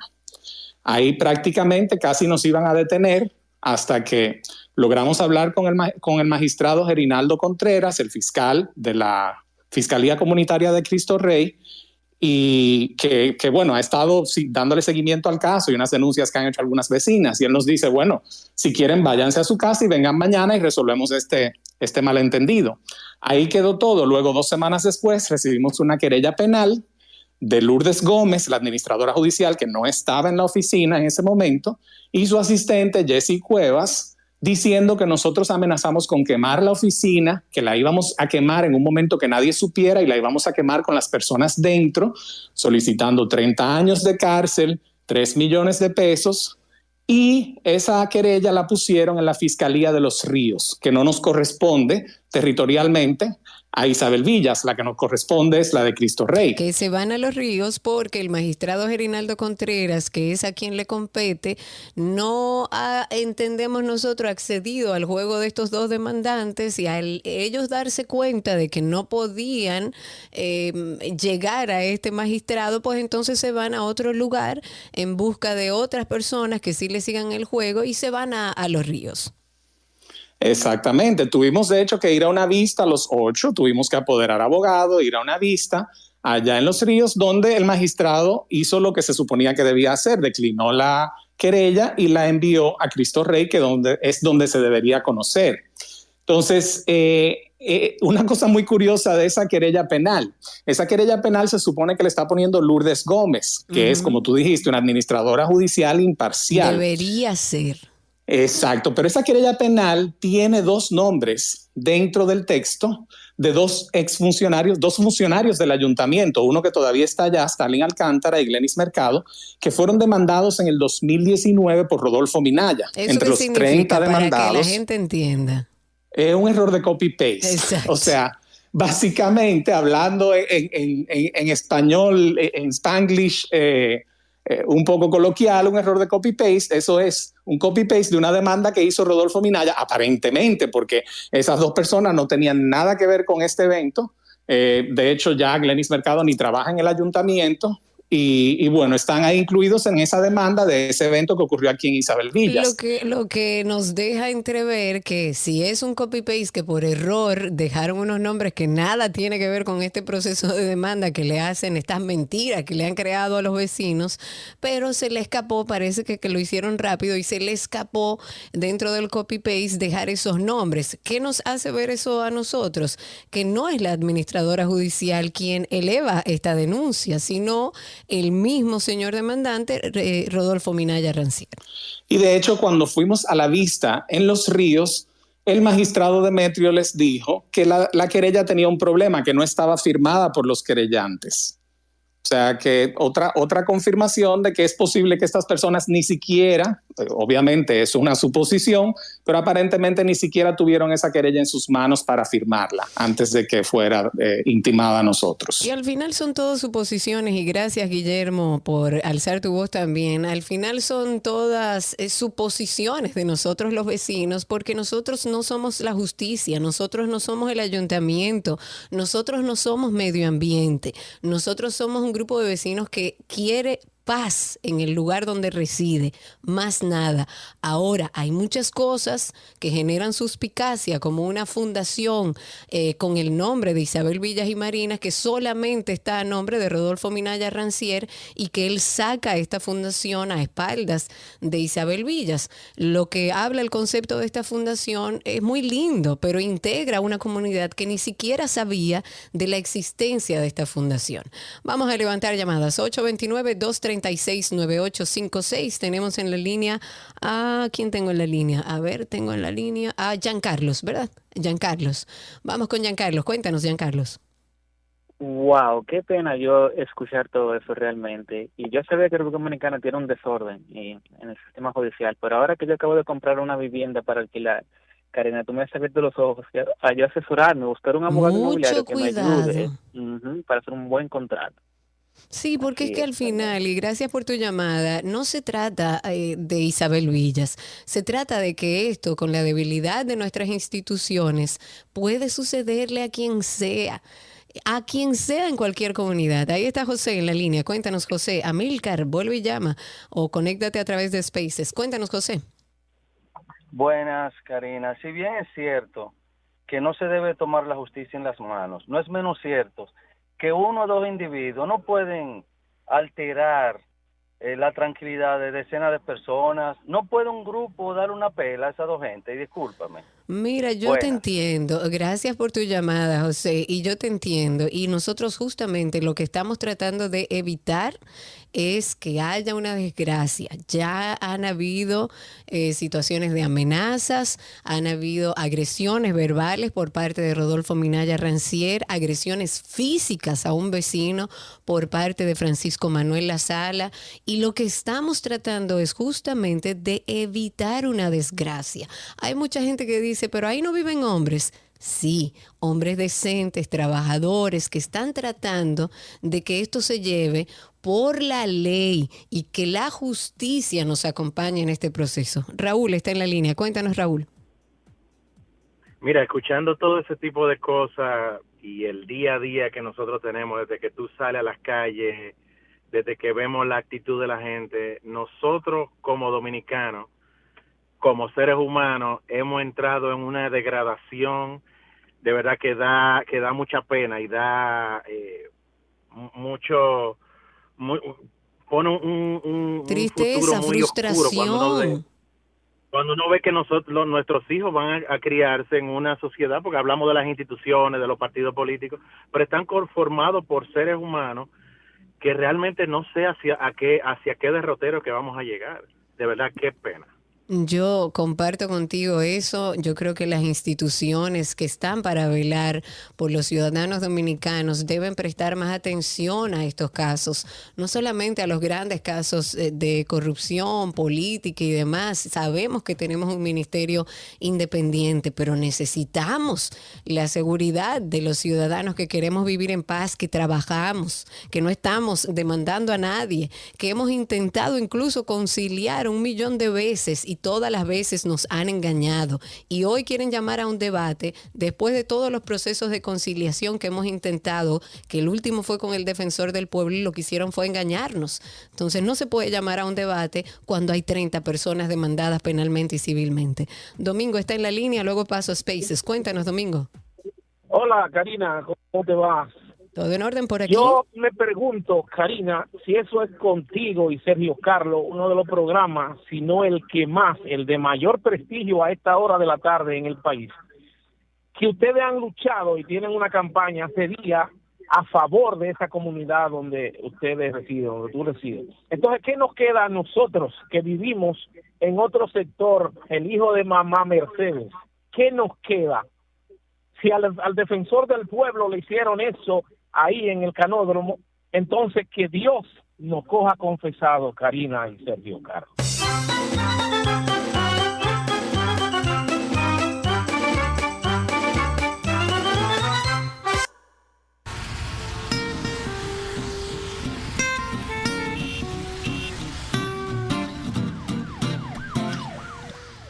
Speaker 17: Ahí prácticamente casi nos iban a detener hasta que logramos hablar con el, con el magistrado Gerinaldo Contreras, el fiscal de la Fiscalía Comunitaria de Cristo Rey, y que, que, bueno, ha estado dándole seguimiento al caso y unas denuncias que han hecho algunas vecinas. Y él nos dice, bueno, si quieren, váyanse a su casa y vengan mañana y resolvemos este, este malentendido. Ahí quedó todo. Luego, dos semanas después, recibimos una querella penal de Lourdes Gómez, la administradora judicial, que no estaba en la oficina en ese momento, y su asistente, Jessie Cuevas, diciendo que nosotros amenazamos con quemar la oficina, que la íbamos a quemar en un momento que nadie supiera y la íbamos a quemar con las personas dentro, solicitando 30 años de cárcel, 3 millones de pesos. Y esa querella la pusieron en la Fiscalía de los Ríos, que no nos corresponde territorialmente, a Isabel Villas, la que nos corresponde es la de Cristo Rey.
Speaker 2: Que se van a los ríos porque el magistrado Gerinaldo Contreras, que es a quien le compete, no ha, entendemos nosotros, accedido al juego de estos dos demandantes y al ellos darse cuenta de que no podían eh, llegar a este magistrado, pues entonces se van a otro lugar en busca de otras personas que sí le sigan el juego y se van a, a los ríos.
Speaker 17: Exactamente. Tuvimos, de hecho, que ir a una vista a los ocho, tuvimos que apoderar abogado, ir a una vista allá en los ríos, donde el magistrado hizo lo que se suponía que debía hacer, declinó la querella y la envió a Cristo Rey, que donde, es donde se debería conocer. Entonces, eh, eh, una cosa muy curiosa de esa querella penal, esa querella penal se supone que le está poniendo Lourdes Gómez, que es, como tú dijiste, una administradora judicial imparcial.
Speaker 2: Debería ser.
Speaker 17: Exacto, pero esa querella penal tiene dos nombres dentro del texto de dos exfuncionarios, dos funcionarios del ayuntamiento, uno que todavía está allá, Stalin Alcántara y Glenis Mercado, que fueron demandados en el 2019 por Rodolfo Minaya.
Speaker 2: ¿Eso
Speaker 17: entre los
Speaker 2: significa
Speaker 17: 30
Speaker 2: para que la
Speaker 17: demandados.
Speaker 2: gente entienda?
Speaker 17: Es un error de copy-paste. O sea, básicamente hablando en, en- en- en español, en en spanglish, eh, eh, un poco coloquial, un error de copy-paste, eso es un copy-paste de una demanda que hizo Rodolfo Minaya, aparentemente, porque esas dos personas no tenían nada que ver con este evento. Eh, de hecho, ya Glenis Mercado ni trabaja en el ayuntamiento. Y, y bueno, están ahí incluidos en esa demanda de ese evento que ocurrió aquí en Isabel Villas.
Speaker 2: Lo que, lo que nos deja entrever que si es un copy-paste que por error dejaron unos nombres que nada tiene que ver con este proceso de demanda que le hacen estas mentiras que le han creado a los vecinos, pero se le escapó, parece que, que lo hicieron rápido y se le escapó dentro del copy-paste dejar esos nombres. ¿Qué nos hace ver eso a nosotros? Que no es la administradora judicial quien eleva esta denuncia, sino el mismo señor demandante, eh, Rodolfo Minaya Rancier.
Speaker 17: Y de hecho, cuando fuimos a la vista en los ríos, el magistrado Demetrio les dijo que la, la querella tenía un problema, que no estaba firmada por los querellantes. O sea, que otra, otra confirmación de que es posible que estas personas ni siquiera, obviamente es una suposición, pero aparentemente ni siquiera tuvieron esa querella en sus manos para firmarla antes de que fuera eh, intimada a nosotros.
Speaker 2: Y al final son todas suposiciones y gracias Guillermo por alzar tu voz también. Al final son todas eh, suposiciones de nosotros los vecinos porque nosotros no somos la justicia, nosotros no somos el ayuntamiento, nosotros no somos medio ambiente, nosotros somos un grupo de vecinos que quiere paz en el lugar donde reside, más nada. Ahora, hay muchas cosas que generan suspicacia, como una fundación eh, con el nombre de Isabel Villas y Marinas, que solamente está a nombre de Rodolfo Minaya Rancier y que él saca esta fundación a espaldas de Isabel Villas. Lo que habla el concepto de esta fundación es muy lindo, pero integra una comunidad que ni siquiera sabía de la existencia de esta fundación. Vamos a levantar llamadas 829-236-9856. Tenemos en la línea a quién tengo en la línea. A ver, tengo en la línea a Giancarlos, ¿verdad? Giancarlos. Vamos con Giancarlos. Cuéntanos, Giancarlos.
Speaker 18: Wow, qué pena yo escuchar todo eso realmente. Y yo sabía que República Dominicana tiene un desorden y- en el sistema judicial, pero ahora que yo acabo de comprar una vivienda para alquilar, Karina, tú me has abierto los ojos a yo asesorarme, buscar un abogado
Speaker 2: Mucho
Speaker 18: inmobiliario que me ayude para hacer un buen contrato.
Speaker 2: Sí, porque es que al final, y gracias por tu llamada, no se trata eh, de Isabel Villas, se trata de que esto, con la debilidad de nuestras instituciones, puede sucederle a quien sea, a quien sea en cualquier comunidad. Ahí está José en la línea. Cuéntanos, José. Amilcar, vuelve y llama o conéctate a través de Spaces. Cuéntanos, José.
Speaker 19: Buenas, Karina. Si bien es cierto que no se debe tomar la justicia en las manos, no es menos cierto que uno o dos individuos no pueden alterar eh, la tranquilidad de decenas de personas. No puede un grupo dar una pela a esas dos gente, y discúlpame.
Speaker 2: Mira, yo te entiendo. Gracias por tu llamada, José. Y yo te entiendo. Y nosotros justamente lo que estamos tratando de evitar es que haya una desgracia. Ya han habido eh, situaciones de amenazas, han habido agresiones verbales por parte de Rodolfo Minaya Rancier, agresiones físicas a un vecino por parte de Francisco Manuel La Sala. Y lo que estamos tratando es justamente de evitar una desgracia. Hay mucha gente que dice, pero ahí no viven hombres. Sí, hombres decentes, trabajadores que están tratando de que esto se lleve por la ley y que la justicia nos acompañe en este proceso. Raúl está en la línea. Cuéntanos, Raúl.
Speaker 20: Mira, escuchando todo ese tipo de cosas y el día a día que nosotros tenemos desde que tú sales a las calles, desde que vemos la actitud de la gente, nosotros como dominicanos, como seres humanos, hemos entrado en una degradación de verdad que da que da mucha pena y da eh, mu- mucho mu- pone un, un-
Speaker 2: Tristeza,
Speaker 20: futuro muy oscuro cuando uno ve,
Speaker 2: frustración.
Speaker 20: cuando uno ve que nosotros nuestros hijos van a, a criarse en una sociedad porque hablamos de las instituciones de los partidos políticos pero están conformados por seres humanos que realmente no sé hacia a qué hacia qué derrotero que vamos a llegar de verdad qué pena
Speaker 2: Yo comparto contigo eso. Yo creo que las instituciones que están para velar por los ciudadanos dominicanos deben prestar más atención a estos casos, no solamente a los grandes casos eh, de corrupción política y demás. Sabemos que tenemos un ministerio independiente, pero necesitamos la seguridad de los ciudadanos que queremos vivir en paz, que trabajamos, que no estamos demandando a nadie, que hemos intentado incluso conciliar un millón de veces y todas las veces nos han engañado. Y hoy quieren llamar a un debate después de todos los procesos de conciliación que hemos intentado, que el último fue con el defensor del pueblo y lo que hicieron fue engañarnos. Entonces no se puede llamar a un debate cuando hay 30 personas demandadas penalmente y civilmente. Domingo está en la línea, luego paso a Spaces. Cuéntanos, Domingo.
Speaker 21: Hola, Karina, ¿cómo te vas?
Speaker 2: ¿Todo en orden por aquí?
Speaker 21: Yo me pregunto, Karina, si eso es contigo y Sergio Carlos, uno de los programas, si no el que más, el de mayor prestigio a esta hora de la tarde en el país, que ustedes han luchado y tienen una campaña hace días a favor de esa comunidad donde ustedes residen, donde tú resides. Entonces, ¿qué nos queda a nosotros que vivimos en otro sector, el hijo de mamá Mercedes? ¿Qué nos queda? Si al defensor del pueblo le hicieron eso ahí en el canódromo, entonces que Dios nos coja confesado, Karina y Sergio Carlos.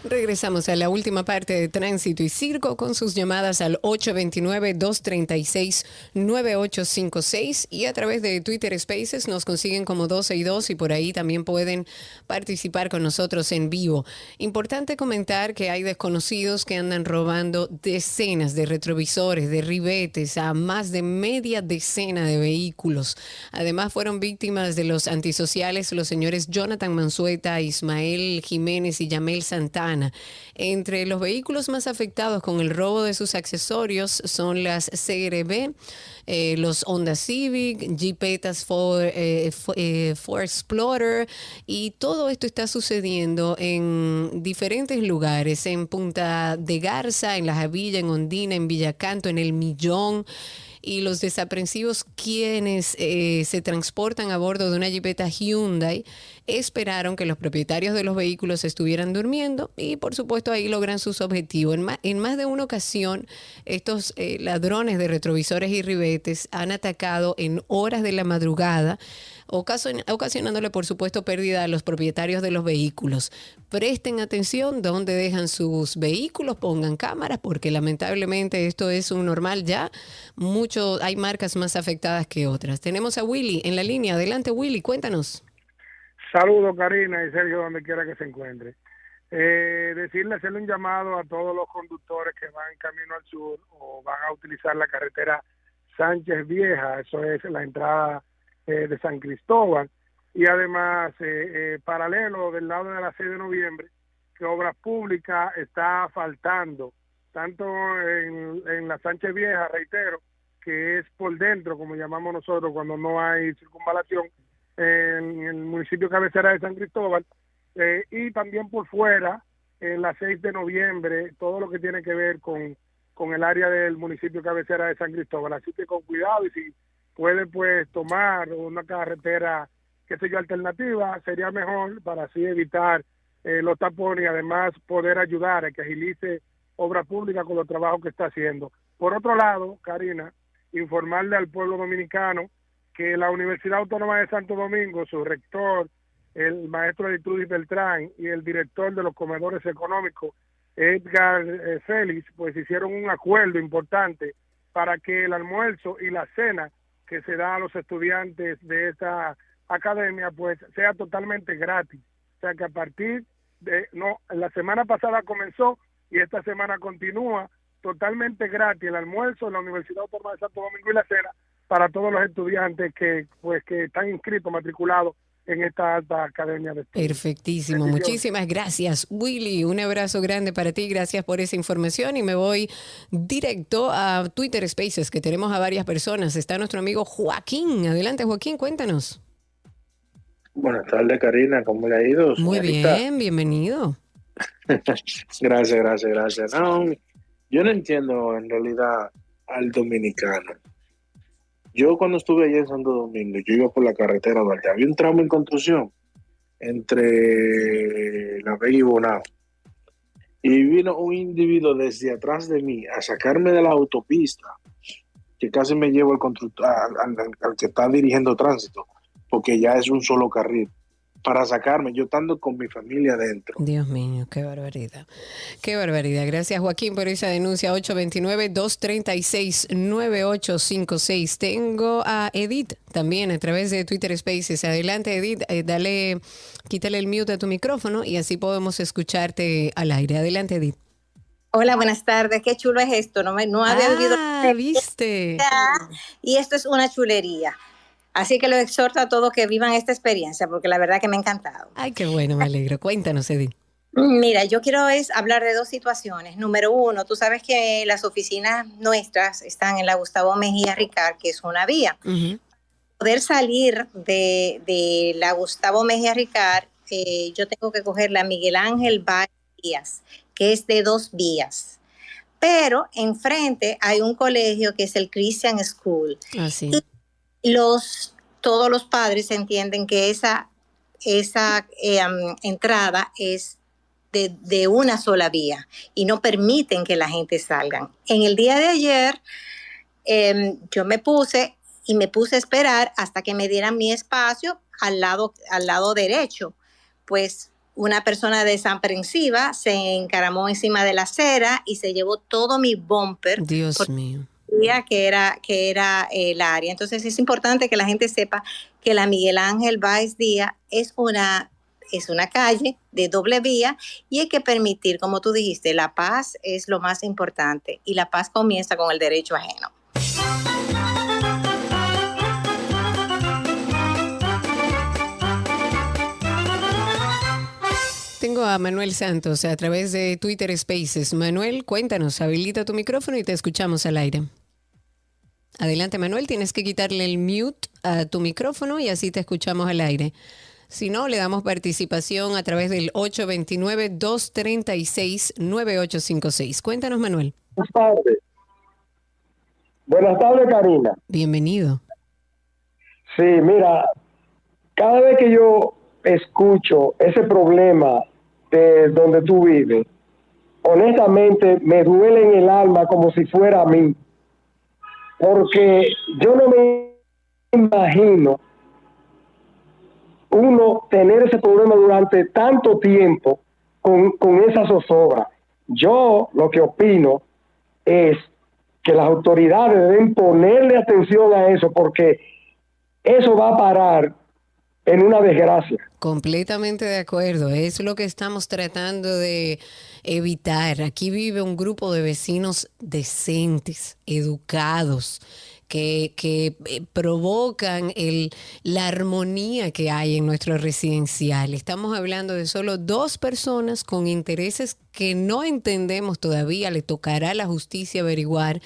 Speaker 2: Regresamos a la última parte de Tránsito y Circo con sus llamadas al 829-236-9856 y a través de Twitter Spaces nos consiguen como 12 y 2 y por ahí también pueden participar con nosotros en vivo. Importante comentar que hay desconocidos que andan robando decenas de retrovisores, de ribetes a más de media decena de vehículos. Además fueron víctimas de los antisociales los señores Jonathan Mansueta, Ismael Jiménez y Yamel Santana. Entre los vehículos más afectados con el robo de sus accesorios son las CRB, eh, los Honda Civic, Jeepetas Ford, eh, eh, Ford Explorer y todo esto está sucediendo en diferentes lugares, en Punta de Garza, en La Javilla, en Ondina, en Villacanto, en El Millón y los desaprensivos quienes eh, se transportan a bordo de una jipeta Hyundai esperaron que los propietarios de los vehículos estuvieran durmiendo y por supuesto ahí logran sus objetivos. En en más de una ocasión estos eh, ladrones de retrovisores y ribetes han atacado en horas de la madrugada ocasion- ocasionándole por supuesto pérdida a los propietarios de los vehículos. Presten atención donde dejan sus vehículos, pongan cámaras porque lamentablemente esto es un normal ya. Mucho, hay marcas más afectadas que otras. Tenemos a Willy en la línea. Adelante Willy, cuéntanos.
Speaker 22: Saludos Karina y Sergio donde quiera que se encuentre. Eh, decirle, hacerle un llamado a todos los conductores que van camino al sur o van a utilizar la carretera Sánchez Vieja, eso es la entrada eh, de San Cristóbal, y además eh, eh, paralelo del lado de la 6 de noviembre, que Obras Públicas está faltando, tanto en, en la Sánchez Vieja, reitero, que es por dentro, como llamamos nosotros, cuando no hay circunvalación, en el municipio cabecera de San Cristóbal, eh, y también por fuera, en la 6 de noviembre, todo lo que tiene que ver con, con el área del municipio cabecera de San Cristóbal. Así que con cuidado y si puede pues tomar una carretera, qué sé yo, alternativa, sería mejor para así evitar eh, los tapones y además poder ayudar a que agilice obra pública con los trabajos que está haciendo. Por otro lado, Karina, informarle al pueblo dominicano que la Universidad Autónoma de Santo Domingo, su rector, el maestro Litrudis Beltrán y el director de los comedores económicos, Edgar eh, Félix, pues hicieron un acuerdo importante para que el almuerzo y la cena que se da a los estudiantes de esta academia, pues sea totalmente gratis. O sea que a partir de, no, la semana pasada comenzó y esta semana continúa totalmente gratis el almuerzo en la Universidad Autónoma de Santo Domingo y la cena para todos los estudiantes que pues que están inscritos, matriculados en esta alta academia de estudios.
Speaker 2: Perfectísimo. Muchísimas gracias, Willy. Un abrazo grande para ti. Gracias por esa información. Y me voy directo a Twitter Spaces, que tenemos a varias personas. Está nuestro amigo Joaquín. Adelante, Joaquín, cuéntanos.
Speaker 23: Buenas tardes, Karina. ¿Cómo le ha ido?
Speaker 2: Muy
Speaker 23: señorita?
Speaker 2: bien, bienvenido.
Speaker 22: Gracias, gracias, gracias. No, yo no entiendo en realidad al dominicano. Yo cuando estuve allá en Santo Domingo, yo iba por la carretera Duarte, había un tramo en construcción entre La Vega y Bonao. Y vino un individuo desde atrás de mí a sacarme de la autopista, que casi me llevo al, al- al que está dirigiendo tránsito, porque ya es un solo carril, para sacarme, yo estando con mi familia adentro.
Speaker 2: Dios mío, qué barbaridad. Qué barbaridad. Gracias, Joaquín, por esa denuncia 829-236-9856. Tengo a Edith también a través de Twitter Spaces. Adelante, Edith. Eh, dale, quítale el mute a tu micrófono y así podemos escucharte al aire. Adelante, Edith.
Speaker 24: Hola, buenas tardes. Qué chulo es esto. No, me, no había vivido.
Speaker 2: Ah, viste.
Speaker 24: Y esto es una chulería. Así que lo exhorto a todos que vivan esta experiencia, porque la verdad que me ha encantado.
Speaker 2: Ay, qué bueno, me alegro. Cuéntanos, Edith.
Speaker 24: Mira, yo quiero es hablar de dos situaciones. Número uno, tú sabes que las oficinas nuestras están en la Gustavo Mejía Ricard, que es una vía. Poder salir de, de la Gustavo Mejía Ricard, eh, yo tengo que coger la Miguel Ángel Valle Díaz, que es de dos vías. Pero enfrente hay un colegio que es el Christian School.
Speaker 2: Así.
Speaker 24: Los, todos los padres entienden que esa, esa eh, entrada es de, de una sola vía y no permiten que la gente salgan. En el día de ayer, em, yo me puse y me puse a esperar hasta que me dieran mi espacio al lado, al lado derecho. Pues una persona desaprensiva se encaramó encima de la acera y se llevó todo mi bumper.
Speaker 2: Dios mío.
Speaker 24: Que era, que era eh, el área. Entonces es importante que la gente sepa que la Miguel Ángel Báez Díaz es una, es una calle de doble vía y hay que permitir, como tú dijiste, la paz es lo más importante y la paz comienza con el derecho ajeno.
Speaker 2: Tengo a Manuel Santos a través de Twitter Spaces. Manuel, cuéntanos, habilita tu micrófono y te escuchamos al aire. Adelante, Manuel, tienes que quitarle el mute a tu micrófono y así te escuchamos al aire. Si no, le damos participación a través del 829-236-9856. Cuéntanos, Manuel.
Speaker 25: Buenas tardes. Buenas tardes, Karina.
Speaker 2: Bienvenido.
Speaker 25: Sí, mira, cada vez que yo escucho ese problema de donde tú vives, honestamente me duele en el alma como si fuera a mí. Porque yo no me imagino uno tener ese problema durante tanto tiempo con, con esa zozobra. Yo lo que opino es que las autoridades deben ponerle atención a eso porque eso va a parar en una desgracia.
Speaker 2: Completamente de acuerdo. Es lo que estamos tratando de evitar. Aquí vive un grupo de vecinos decentes, educados, que, eh, provocan el, la armonía que hay en nuestro residencial. Estamos hablando de solo dos personas con intereses que no entendemos todavía, le tocará a la justicia averiguar,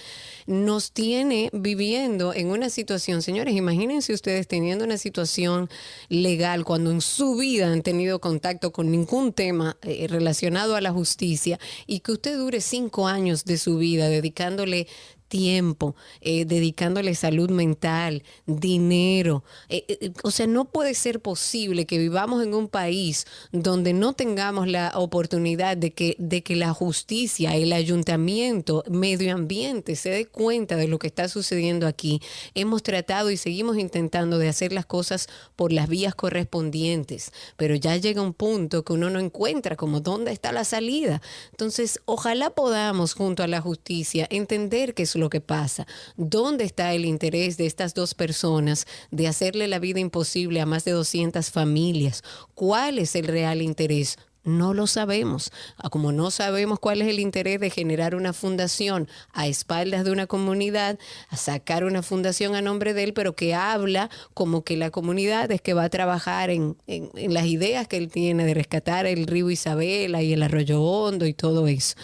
Speaker 2: nos tiene viviendo en una situación, señores, imagínense ustedes teniendo una situación legal cuando en su vida han tenido contacto con ningún tema eh, relacionado a la justicia y que usted dure cinco años de su vida dedicándole tiempo, eh, dedicándole salud mental, dinero. Eh, eh, o sea, no puede ser posible que vivamos en un país donde no tengamos la oportunidad de que, de que la justicia, el ayuntamiento, medio ambiente se dé cuenta de lo que está sucediendo aquí. Hemos tratado y seguimos intentando de hacer las cosas por las vías correspondientes, pero ya llega un punto que uno no encuentra como dónde está la salida. Entonces, ojalá podamos junto a la justicia entender qué es lo que pasa, dónde está el interés de estas dos personas de hacerle la vida imposible a más de 200 familias, cuál es el real interés. No lo sabemos. Ah, Como no sabemos cuál es el interés de generar una fundación a espaldas de una comunidad, a sacar una fundación a nombre de él, pero que habla como que la comunidad es que va a trabajar en, en- las ideas que él tiene de rescatar el río Isabela y el arroyo hondo y todo eso.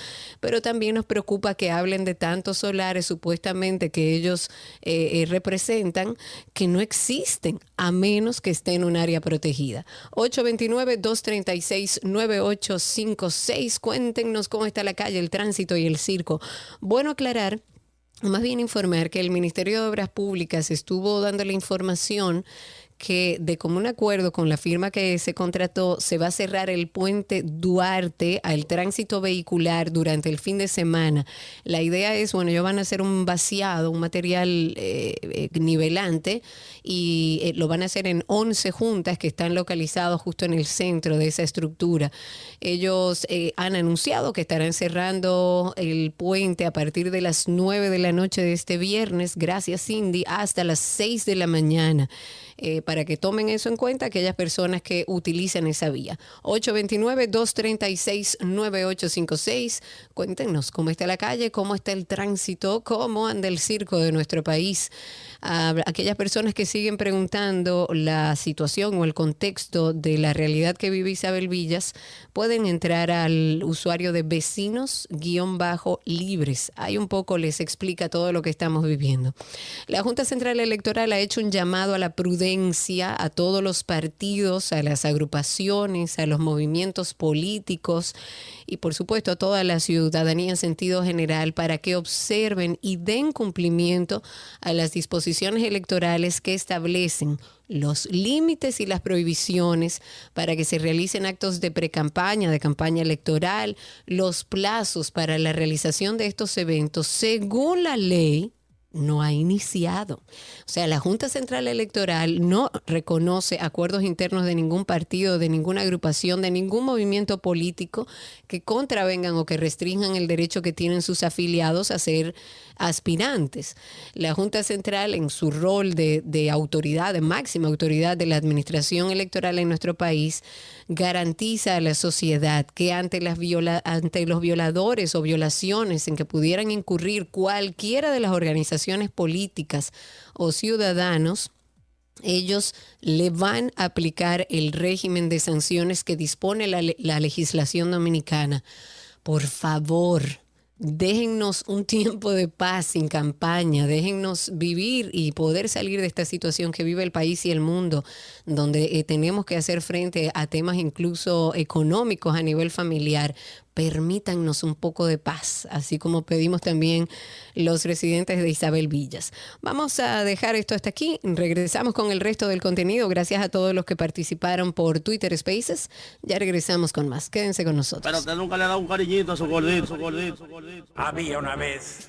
Speaker 2: Pero también nos preocupa que hablen de tantos solares supuestamente que ellos eh, eh, representan que no existen a menos que esté en un área protegida. 829-236-9856. 9856. Cuéntenos cómo está la calle, el tránsito y el circo. Bueno aclarar más bien informar que el Ministerio de Obras Públicas estuvo dando la información que de común acuerdo con la firma que se contrató se va a cerrar el puente Duarte al tránsito vehicular durante el fin de semana. La idea es, bueno, ellos van a hacer un vaciado, un material eh, eh, nivelante y eh, lo van a hacer en 11 juntas que están localizados justo en el centro de esa estructura. Ellos eh, han anunciado que estarán cerrando el puente a partir de las 9 de la noche de este viernes, gracias Cindy, hasta las 6 de la mañana. Eh, para que tomen eso en cuenta aquellas personas que utilizan esa vía. 829-236-9856. Cuéntenos cómo está la calle, cómo está el tránsito, cómo anda el circo de nuestro país. Aquellas personas que siguen preguntando la situación o el contexto de la realidad que vive Isabel Villas, pueden entrar al usuario de vecinos-libres. Ahí un poco les explica todo lo que estamos viviendo. La Junta Central Electoral ha hecho un llamado a la prudencia a todos los partidos, a las agrupaciones, a los movimientos políticos y por supuesto a toda la ciudadanía en sentido general para que observen y den cumplimiento a las disposiciones electorales que establecen los límites y las prohibiciones para que se realicen actos de precampaña, de campaña electoral, los plazos para la realización de estos eventos según la ley no ha iniciado. O sea, la Junta Central Electoral no reconoce acuerdos internos de ningún partido, de ninguna agrupación, de ningún movimiento político que contravengan o que restrinjan el derecho que tienen sus afiliados a ser aspirantes. La Junta Central, en su rol de, de autoridad, de máxima autoridad de la administración electoral en nuestro país, garantiza a la sociedad que ante, las viola, ante los violadores o violaciones en que pudieran incurrir cualquiera de las organizaciones políticas o ciudadanos, ellos le van a aplicar el régimen de sanciones que dispone la, la legislación dominicana. Por favor, déjennos un tiempo de paz sin campaña, déjennos vivir y poder salir de esta situación que vive el país y el mundo, donde eh, tenemos que hacer frente a temas incluso económicos a nivel familiar. Permítannos un poco de paz, así como pedimos también los residentes de Isabel Villas. Vamos a dejar esto hasta aquí. Regresamos con el resto del contenido. Gracias a todos los que participaron por Twitter Spaces. Ya regresamos con más. Quédense con nosotros.
Speaker 26: Pero usted nunca le ha dado un cariñito a su gordito, su gordito, su gordito. Había una vez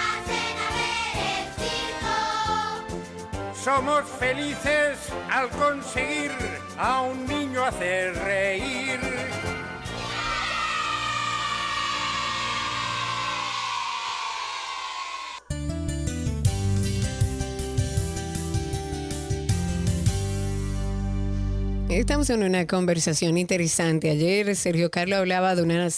Speaker 26: Somos felices al conseguir a un niño hacer reír.
Speaker 2: Estamos en una conversación interesante. Ayer Sergio Carlos hablaba de una,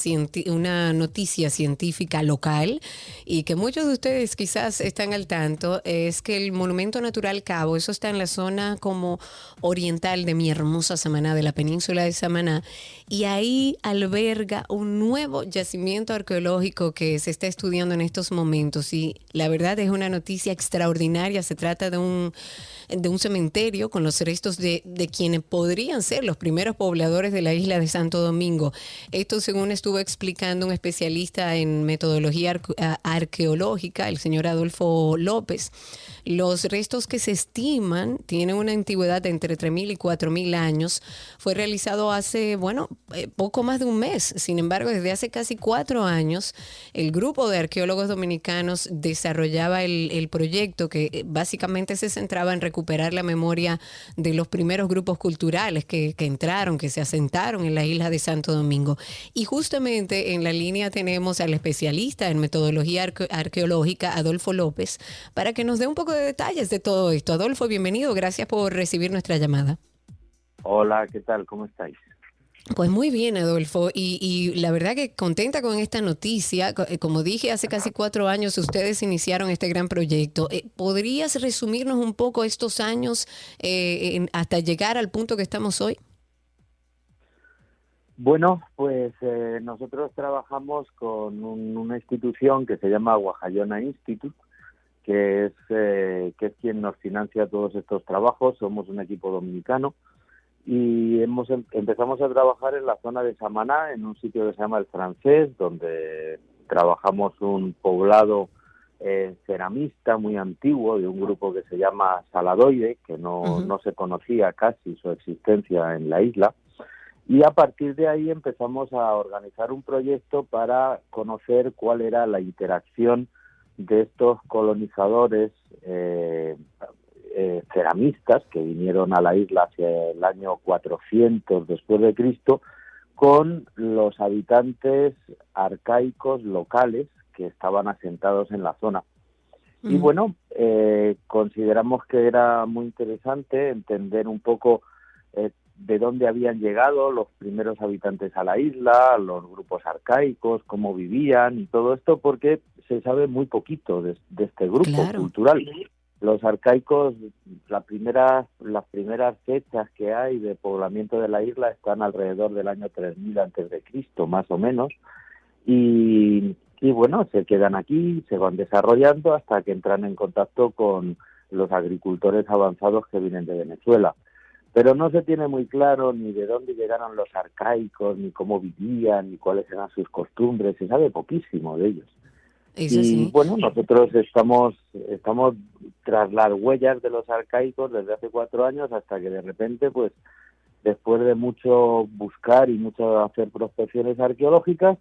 Speaker 2: una noticia científica local y que muchos de ustedes quizás están al tanto, es que el Monumento Natural Cabo, eso está en la zona como oriental de mi hermosa Samaná, de la península de Samaná, y ahí alberga un nuevo yacimiento arqueológico que se está estudiando en estos momentos y la verdad es una noticia extraordinaria. Se trata de un, cementerio con los restos de, de quienes podrían ser los primeros pobladores de la isla de Santo Domingo. Esto según estuvo explicando un especialista en metodología arqueológica, el señor Adolfo López. Los restos que se estiman tienen una antigüedad de entre 3.000 y 4.000 años. Fue realizado hace, bueno, eh, poco más de un mes. Sin embargo, desde hace casi cuatro años, el grupo de arqueólogos dominicanos desarrollaba el, el proyecto que eh, básicamente se centraba en recuperar la memoria de los primeros grupos culturales que, entraron, que se asentaron en la isla de Santo Domingo. Y justamente en la línea tenemos al especialista en metodología arque- arqueológica, Adolfo López, para que nos dé un poco de detalles de todo esto. Adolfo, bienvenido. Gracias por recibir nuestra llamada.
Speaker 27: Hola, ¿qué tal? ¿Cómo estáis?
Speaker 2: Pues muy bien, Adolfo, y, la verdad que contenta con esta noticia. Eh, Como dije, hace casi cuatro años ustedes iniciaron este gran proyecto. Eh, ¿Podrías resumirnos un poco estos años eh, hasta llegar al punto que estamos hoy?
Speaker 28: Bueno, pues eh, nosotros trabajamos con un- una institución que se llama Guajayona Institute, que es, eh, que es quien nos financia todos estos trabajos. Somos un equipo dominicano y hemos em- empezamos a trabajar en la zona de Samaná, en un sitio que se llama El Francés, donde trabajamos un poblado eh, ceramista muy antiguo de un grupo que se llama Saladoide, que no, no se conocía casi su existencia en la isla. Y a partir de ahí empezamos a organizar un proyecto para conocer cuál era la interacción de estos colonizadores eh, eh, ceramistas que vinieron a la isla hacia el año 400 después de Cristo con los habitantes arcaicos locales que estaban asentados en la zona. Y bueno, eh, consideramos que era muy interesante entender un poco eh, de dónde habían llegado los primeros habitantes a la isla, los grupos arcaicos, cómo vivían y todo esto, porque se sabe muy poquito de, de este grupo cultural. Los arcaicos, la primera, las primeras fechas que hay de poblamiento de la isla están alrededor del año 3000 antes de Cristo, más o menos, y, y bueno, se quedan aquí, se van desarrollando hasta que entran en contacto con los agricultores avanzados que vienen de Venezuela. Pero no se tiene muy claro ni de dónde llegaron los arcaicos, ni cómo vivían, ni cuáles eran sus costumbres, se sabe poquísimo de ellos.
Speaker 2: Eso
Speaker 28: y
Speaker 2: sí.
Speaker 28: bueno, nosotros estamos, estamos tras las huellas de los arcaicos desde hace cuatro años hasta que de repente, pues, después de mucho buscar y mucho hacer prospecciones arqueológicas,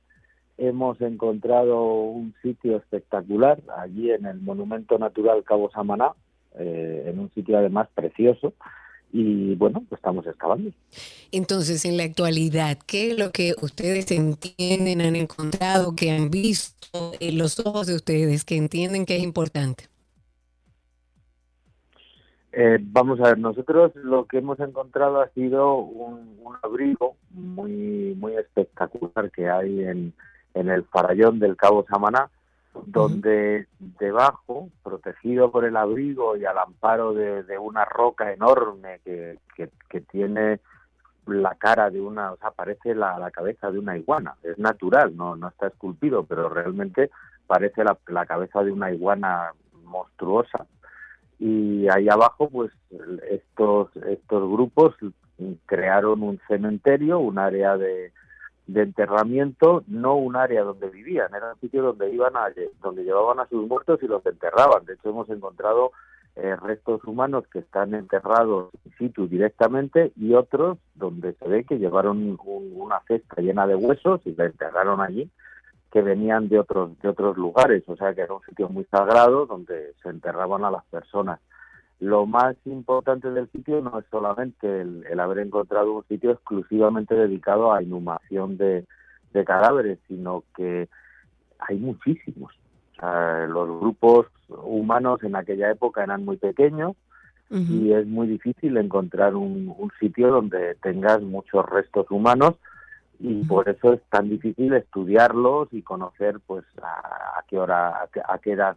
Speaker 28: hemos encontrado un sitio espectacular allí en el Monumento Natural Cabo Samaná, eh, en un sitio además precioso, y bueno, pues estamos excavando.
Speaker 2: Entonces, en la actualidad, ¿qué es lo que ustedes entienden, han encontrado, que han visto en los ojos de ustedes, que entienden que es importante?
Speaker 28: Eh, vamos a ver, nosotros lo que hemos encontrado ha sido un, un abrigo muy muy espectacular que hay en, en el farallón del Cabo Samaná, donde debajo, protegido por el abrigo y al amparo de, de una roca enorme que, que, tiene la cara de una, o sea, parece la, la cabeza de una iguana, es natural, no, no está esculpido, pero realmente parece la, la cabeza de una iguana monstruosa. Y ahí abajo pues estos estos grupos crearon un cementerio un área de, de enterramiento no un área donde vivían era un sitio donde iban a donde llevaban a sus muertos y los enterraban de hecho hemos encontrado eh, restos humanos que están enterrados in situ directamente y otros donde se ve que llevaron un- una cesta llena de huesos y la enterraron allí que venían de otros de otros lugares, o sea que era un sitio muy sagrado donde se enterraban a las personas. Lo más importante del sitio no es solamente el, el haber encontrado un sitio exclusivamente dedicado a inhumación de, de cadáveres, sino que hay muchísimos. O sea, los grupos humanos en aquella época eran muy pequeños y es muy difícil encontrar un, un sitio donde tengas muchos restos humanos y por eso es tan difícil estudiarlos y conocer pues a, a qué hora a qué, a qué edad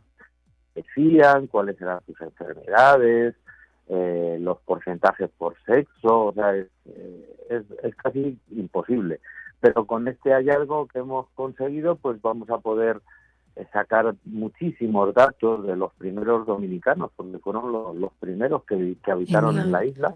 Speaker 28: decían cuáles eran sus enfermedades eh, los porcentajes por sexo o sea es, eh, es, es casi imposible. Pero con este hallazgo que hemos conseguido pues vamos a poder eh, sacar muchísimos datos de los primeros dominicanos porque fueron los, los primeros que, que habitaron en la isla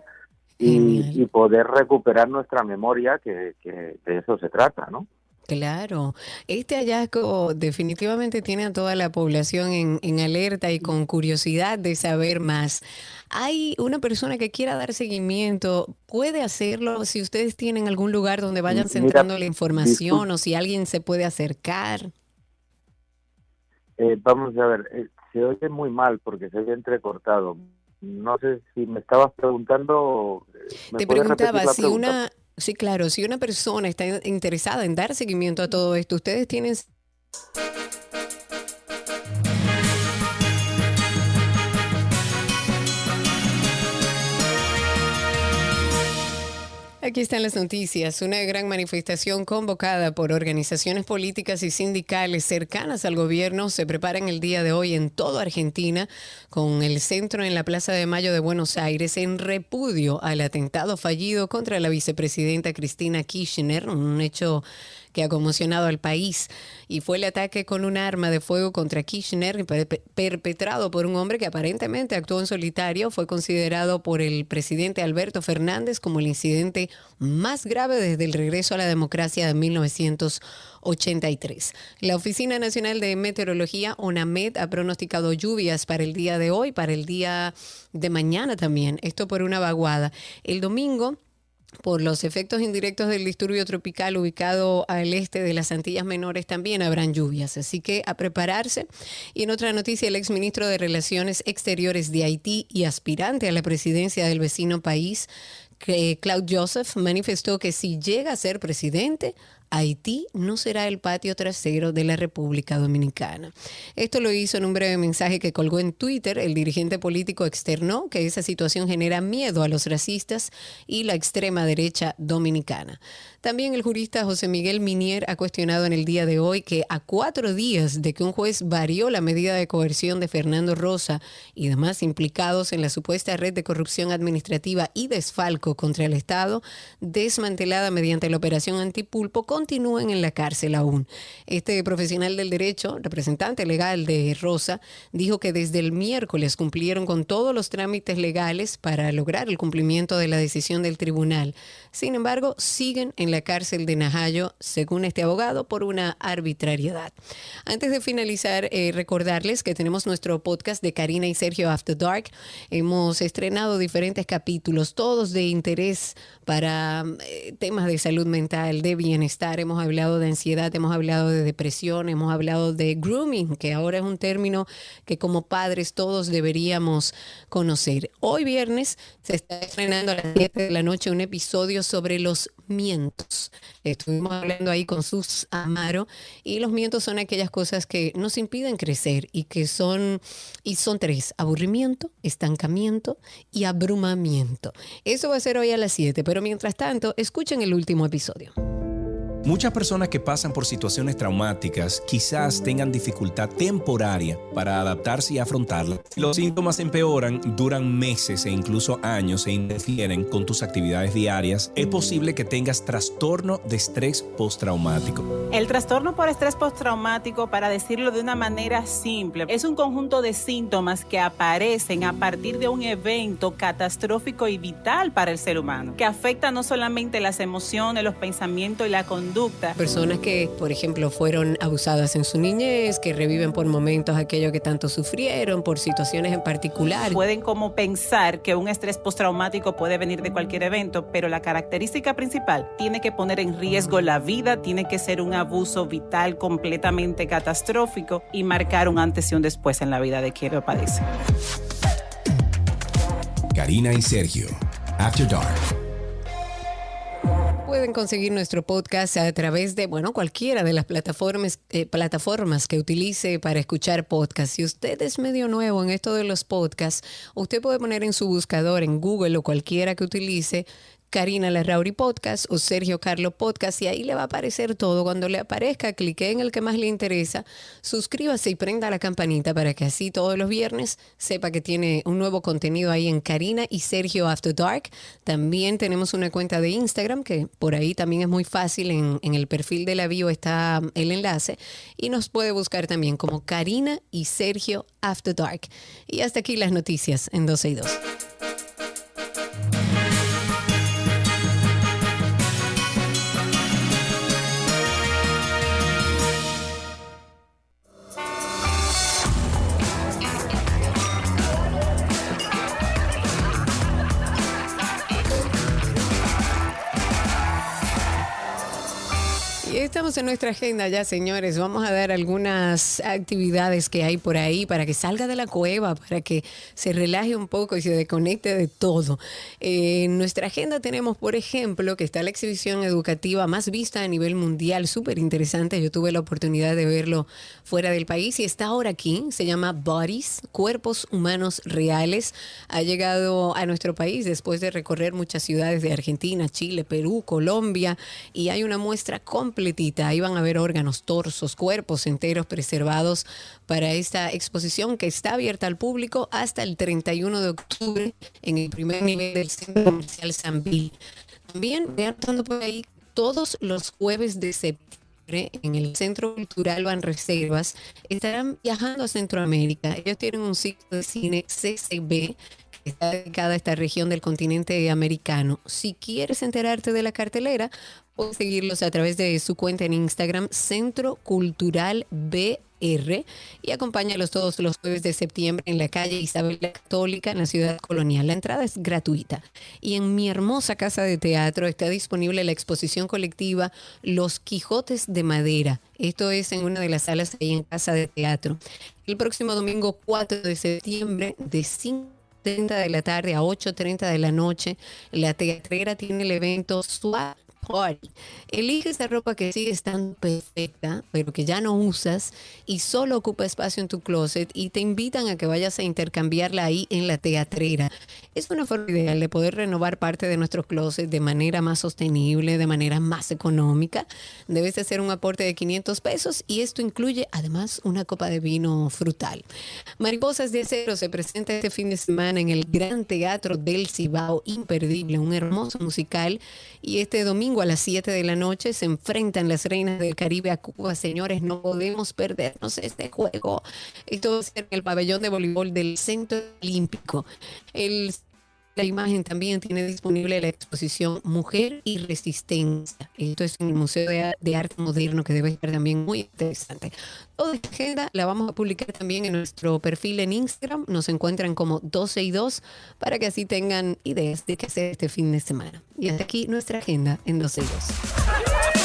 Speaker 28: y, y poder recuperar nuestra memoria, que, que de eso se trata, ¿no?
Speaker 2: Claro, este hallazgo definitivamente tiene a toda la población en, en alerta y con curiosidad de saber más. Hay una persona que quiera dar seguimiento, puede hacerlo si ustedes tienen algún lugar donde vayan
Speaker 28: Mira,
Speaker 2: centrando la información o si alguien se puede acercar.
Speaker 28: Eh, vamos a ver, eh, se oye muy mal porque se oye entrecortado. No sé si me estabas preguntando. eh, ¿me
Speaker 2: Te preguntaba si
Speaker 28: pregunta?
Speaker 2: una, sí, claro, si una persona está interesada en dar seguimiento a todo esto, ustedes tienen Aquí están las noticias. Una gran manifestación convocada por organizaciones políticas y sindicales cercanas al gobierno se prepara en el día de hoy en toda Argentina, con el centro en la Plaza de Mayo de Buenos Aires en repudio al atentado fallido contra la vicepresidenta Cristina Kirchner, un hecho que ha conmocionado al país y fue el ataque con un arma de fuego contra Kirchner per- perpetrado por un hombre que aparentemente actuó en solitario. Fue considerado por el presidente Alberto Fernández como el incidente más grave desde el regreso a la democracia de 1983. La Oficina Nacional de Meteorología, ONAMED, ha pronosticado lluvias para el día de hoy, para el día de mañana también. Esto por una vaguada. El domingo por los efectos indirectos del disturbio tropical ubicado al este de las Antillas Menores también habrán lluvias, así que a prepararse. Y en otra noticia, el exministro de Relaciones Exteriores de Haití y aspirante a la presidencia del vecino país, que Claude Joseph, manifestó que si llega a ser presidente, Haití no será el patio trasero de la República Dominicana. Esto lo hizo en un breve mensaje que colgó en Twitter. El dirigente político externó que esa situación genera miedo a los racistas y la extrema derecha dominicana. También el jurista José Miguel Minier ha cuestionado en el día de hoy que a cuatro días de que un juez varió la medida de coerción de Fernando Rosa y demás implicados en la supuesta red de corrupción administrativa y desfalco contra el Estado, desmantelada mediante la operación Antipulpo, continúen en la cárcel aún. Este profesional del derecho, representante legal de Rosa, dijo que desde el miércoles cumplieron con todos los trámites legales para lograr el cumplimiento de la decisión del tribunal. Sin embargo, siguen en la cárcel de Najayo, según este abogado, por una arbitrariedad. Antes de finalizar, eh, recordarles que tenemos nuestro podcast de Karina y Sergio After Dark. Hemos estrenado diferentes capítulos, todos de interés para eh, temas de salud mental, de bienestar. Hemos hablado de ansiedad, hemos hablado de depresión, hemos hablado de grooming, que ahora es un término que como padres todos deberíamos conocer. Hoy viernes se está estrenando a las 7 de la noche un episodio sobre los mientos. Estuvimos hablando ahí con Sus Amaro y los mientos son aquellas cosas que nos impiden crecer y que son y son tres, aburrimiento, estancamiento y abrumamiento. Eso va a ser hoy a las 7, pero mientras tanto, escuchen el último episodio.
Speaker 27: Muchas personas que pasan por situaciones traumáticas quizás tengan dificultad temporaria para adaptarse y afrontarla. Los síntomas empeoran, duran meses e incluso años e interfieren con tus actividades diarias, es posible que tengas trastorno de estrés postraumático.
Speaker 29: El trastorno por estrés postraumático, para decirlo de una manera simple, es un conjunto de síntomas que aparecen a partir de un evento catastrófico y vital para el ser humano, que afecta no solamente las emociones, los pensamientos y la conducta.
Speaker 2: Personas que, por ejemplo, fueron abusadas en su niñez, que reviven por momentos aquello que tanto sufrieron, por situaciones en particular.
Speaker 29: Pueden como pensar que un estrés postraumático puede venir de cualquier evento, pero la característica principal tiene que poner en riesgo la vida, tiene que ser un abuso vital completamente catastrófico y marcar un antes y un después en la vida de quien lo padece.
Speaker 27: Karina y Sergio, After Dark.
Speaker 2: Pueden conseguir nuestro podcast a través de, bueno, cualquiera de las plataformas, eh, plataformas que utilice para escuchar podcasts. Si usted es medio nuevo en esto de los podcasts, usted puede poner en su buscador, en Google o cualquiera que utilice, Karina Larrauri Podcast o Sergio Carlo Podcast y ahí le va a aparecer todo. Cuando le aparezca, clique en el que más le interesa, suscríbase y prenda la campanita para que así todos los viernes sepa que tiene un nuevo contenido ahí en Karina y Sergio After Dark. También tenemos una cuenta de Instagram que por ahí también es muy fácil. En, en el perfil de la bio está el enlace y nos puede buscar también como Karina y Sergio After Dark. Y hasta aquí las noticias en 12 y 2. Estamos en nuestra agenda ya, señores. Vamos a dar algunas actividades que hay por ahí para que salga de la cueva, para que se relaje un poco y se desconecte de todo. Eh, en nuestra agenda tenemos, por ejemplo, que está la exhibición educativa más vista a nivel mundial, súper interesante. Yo tuve la oportunidad de verlo fuera del país y está ahora aquí. Se llama Bodies, Cuerpos Humanos Reales. Ha llegado a nuestro país después de recorrer muchas ciudades de Argentina, Chile, Perú, Colombia y hay una muestra completita. Ahí van a ver órganos, torsos, cuerpos enteros preservados para esta exposición que está abierta al público hasta el 31 de octubre en el primer nivel del Centro Comercial Sanville. También vean por ahí todos los jueves de septiembre en el Centro Cultural Reservas estarán viajando a Centroamérica. Ellos tienen un ciclo de cine CCB que está dedicado a esta región del continente americano. Si quieres enterarte de la cartelera, puedes seguirlos a través de su cuenta en Instagram, Centro Cultural BR, y acompáñalos todos los jueves de septiembre en la calle Isabel la Católica, en la ciudad colonial. La entrada es gratuita. Y en mi hermosa casa de teatro está disponible la exposición colectiva Los Quijotes de Madera. Esto es en una de las salas ahí en Casa de Teatro. El próximo domingo 4 de septiembre, de 5 30 de la tarde a 8.30 de la noche. La teatrera tiene el evento Swap Party. Elige esa ropa que sigue estando perfecta, pero que ya no usas y solo ocupa espacio en tu closet y te invitan a que vayas a intercambiarla ahí en la teatrera. Es una forma ideal de poder renovar parte de nuestro closet de manera más sostenible, de manera más económica. Debes hacer un aporte de 500 pesos y esto incluye además una copa de vino frutal. Mariposas de Acero se presenta este fin de semana en el Gran Teatro del Cibao, imperdible, un hermoso musical y este domingo a las 7 de la noche se enfrentan las reinas del Caribe a Cuba. Señores, no podemos perdernos este juego. Esto ser en el pabellón de voleibol del Centro Olímpico. El la imagen también tiene disponible la exposición Mujer y Resistencia. Esto es en el Museo de, Arte Moderno, que debe ser también muy interesante. Toda esta agenda la vamos a publicar también en nuestro perfil en Instagram. Nos encuentran como 12 y 2 para que así tengan ideas de qué hacer este fin de semana. Y hasta aquí nuestra agenda en 12 y 2.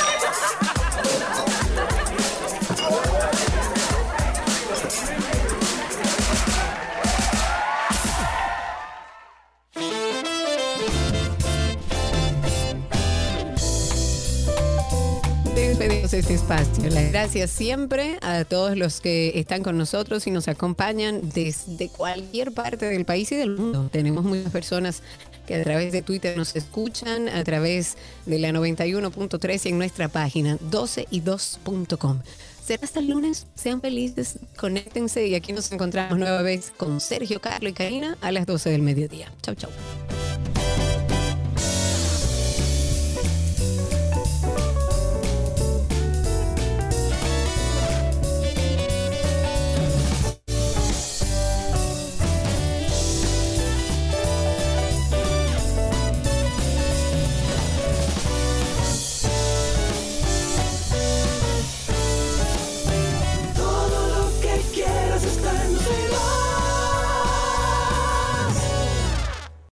Speaker 2: Este espacio. Gracias siempre a todos los que están con nosotros y nos acompañan desde cualquier parte del país y del mundo. Tenemos muchas personas que a través de Twitter nos escuchan, a través de la 91.3 y en nuestra página 12y2.com. Será hasta el lunes. Sean felices, conéctense y aquí nos encontramos nueva vez con Sergio, Carlos y Karina a las 12 del mediodía. Chau, chau.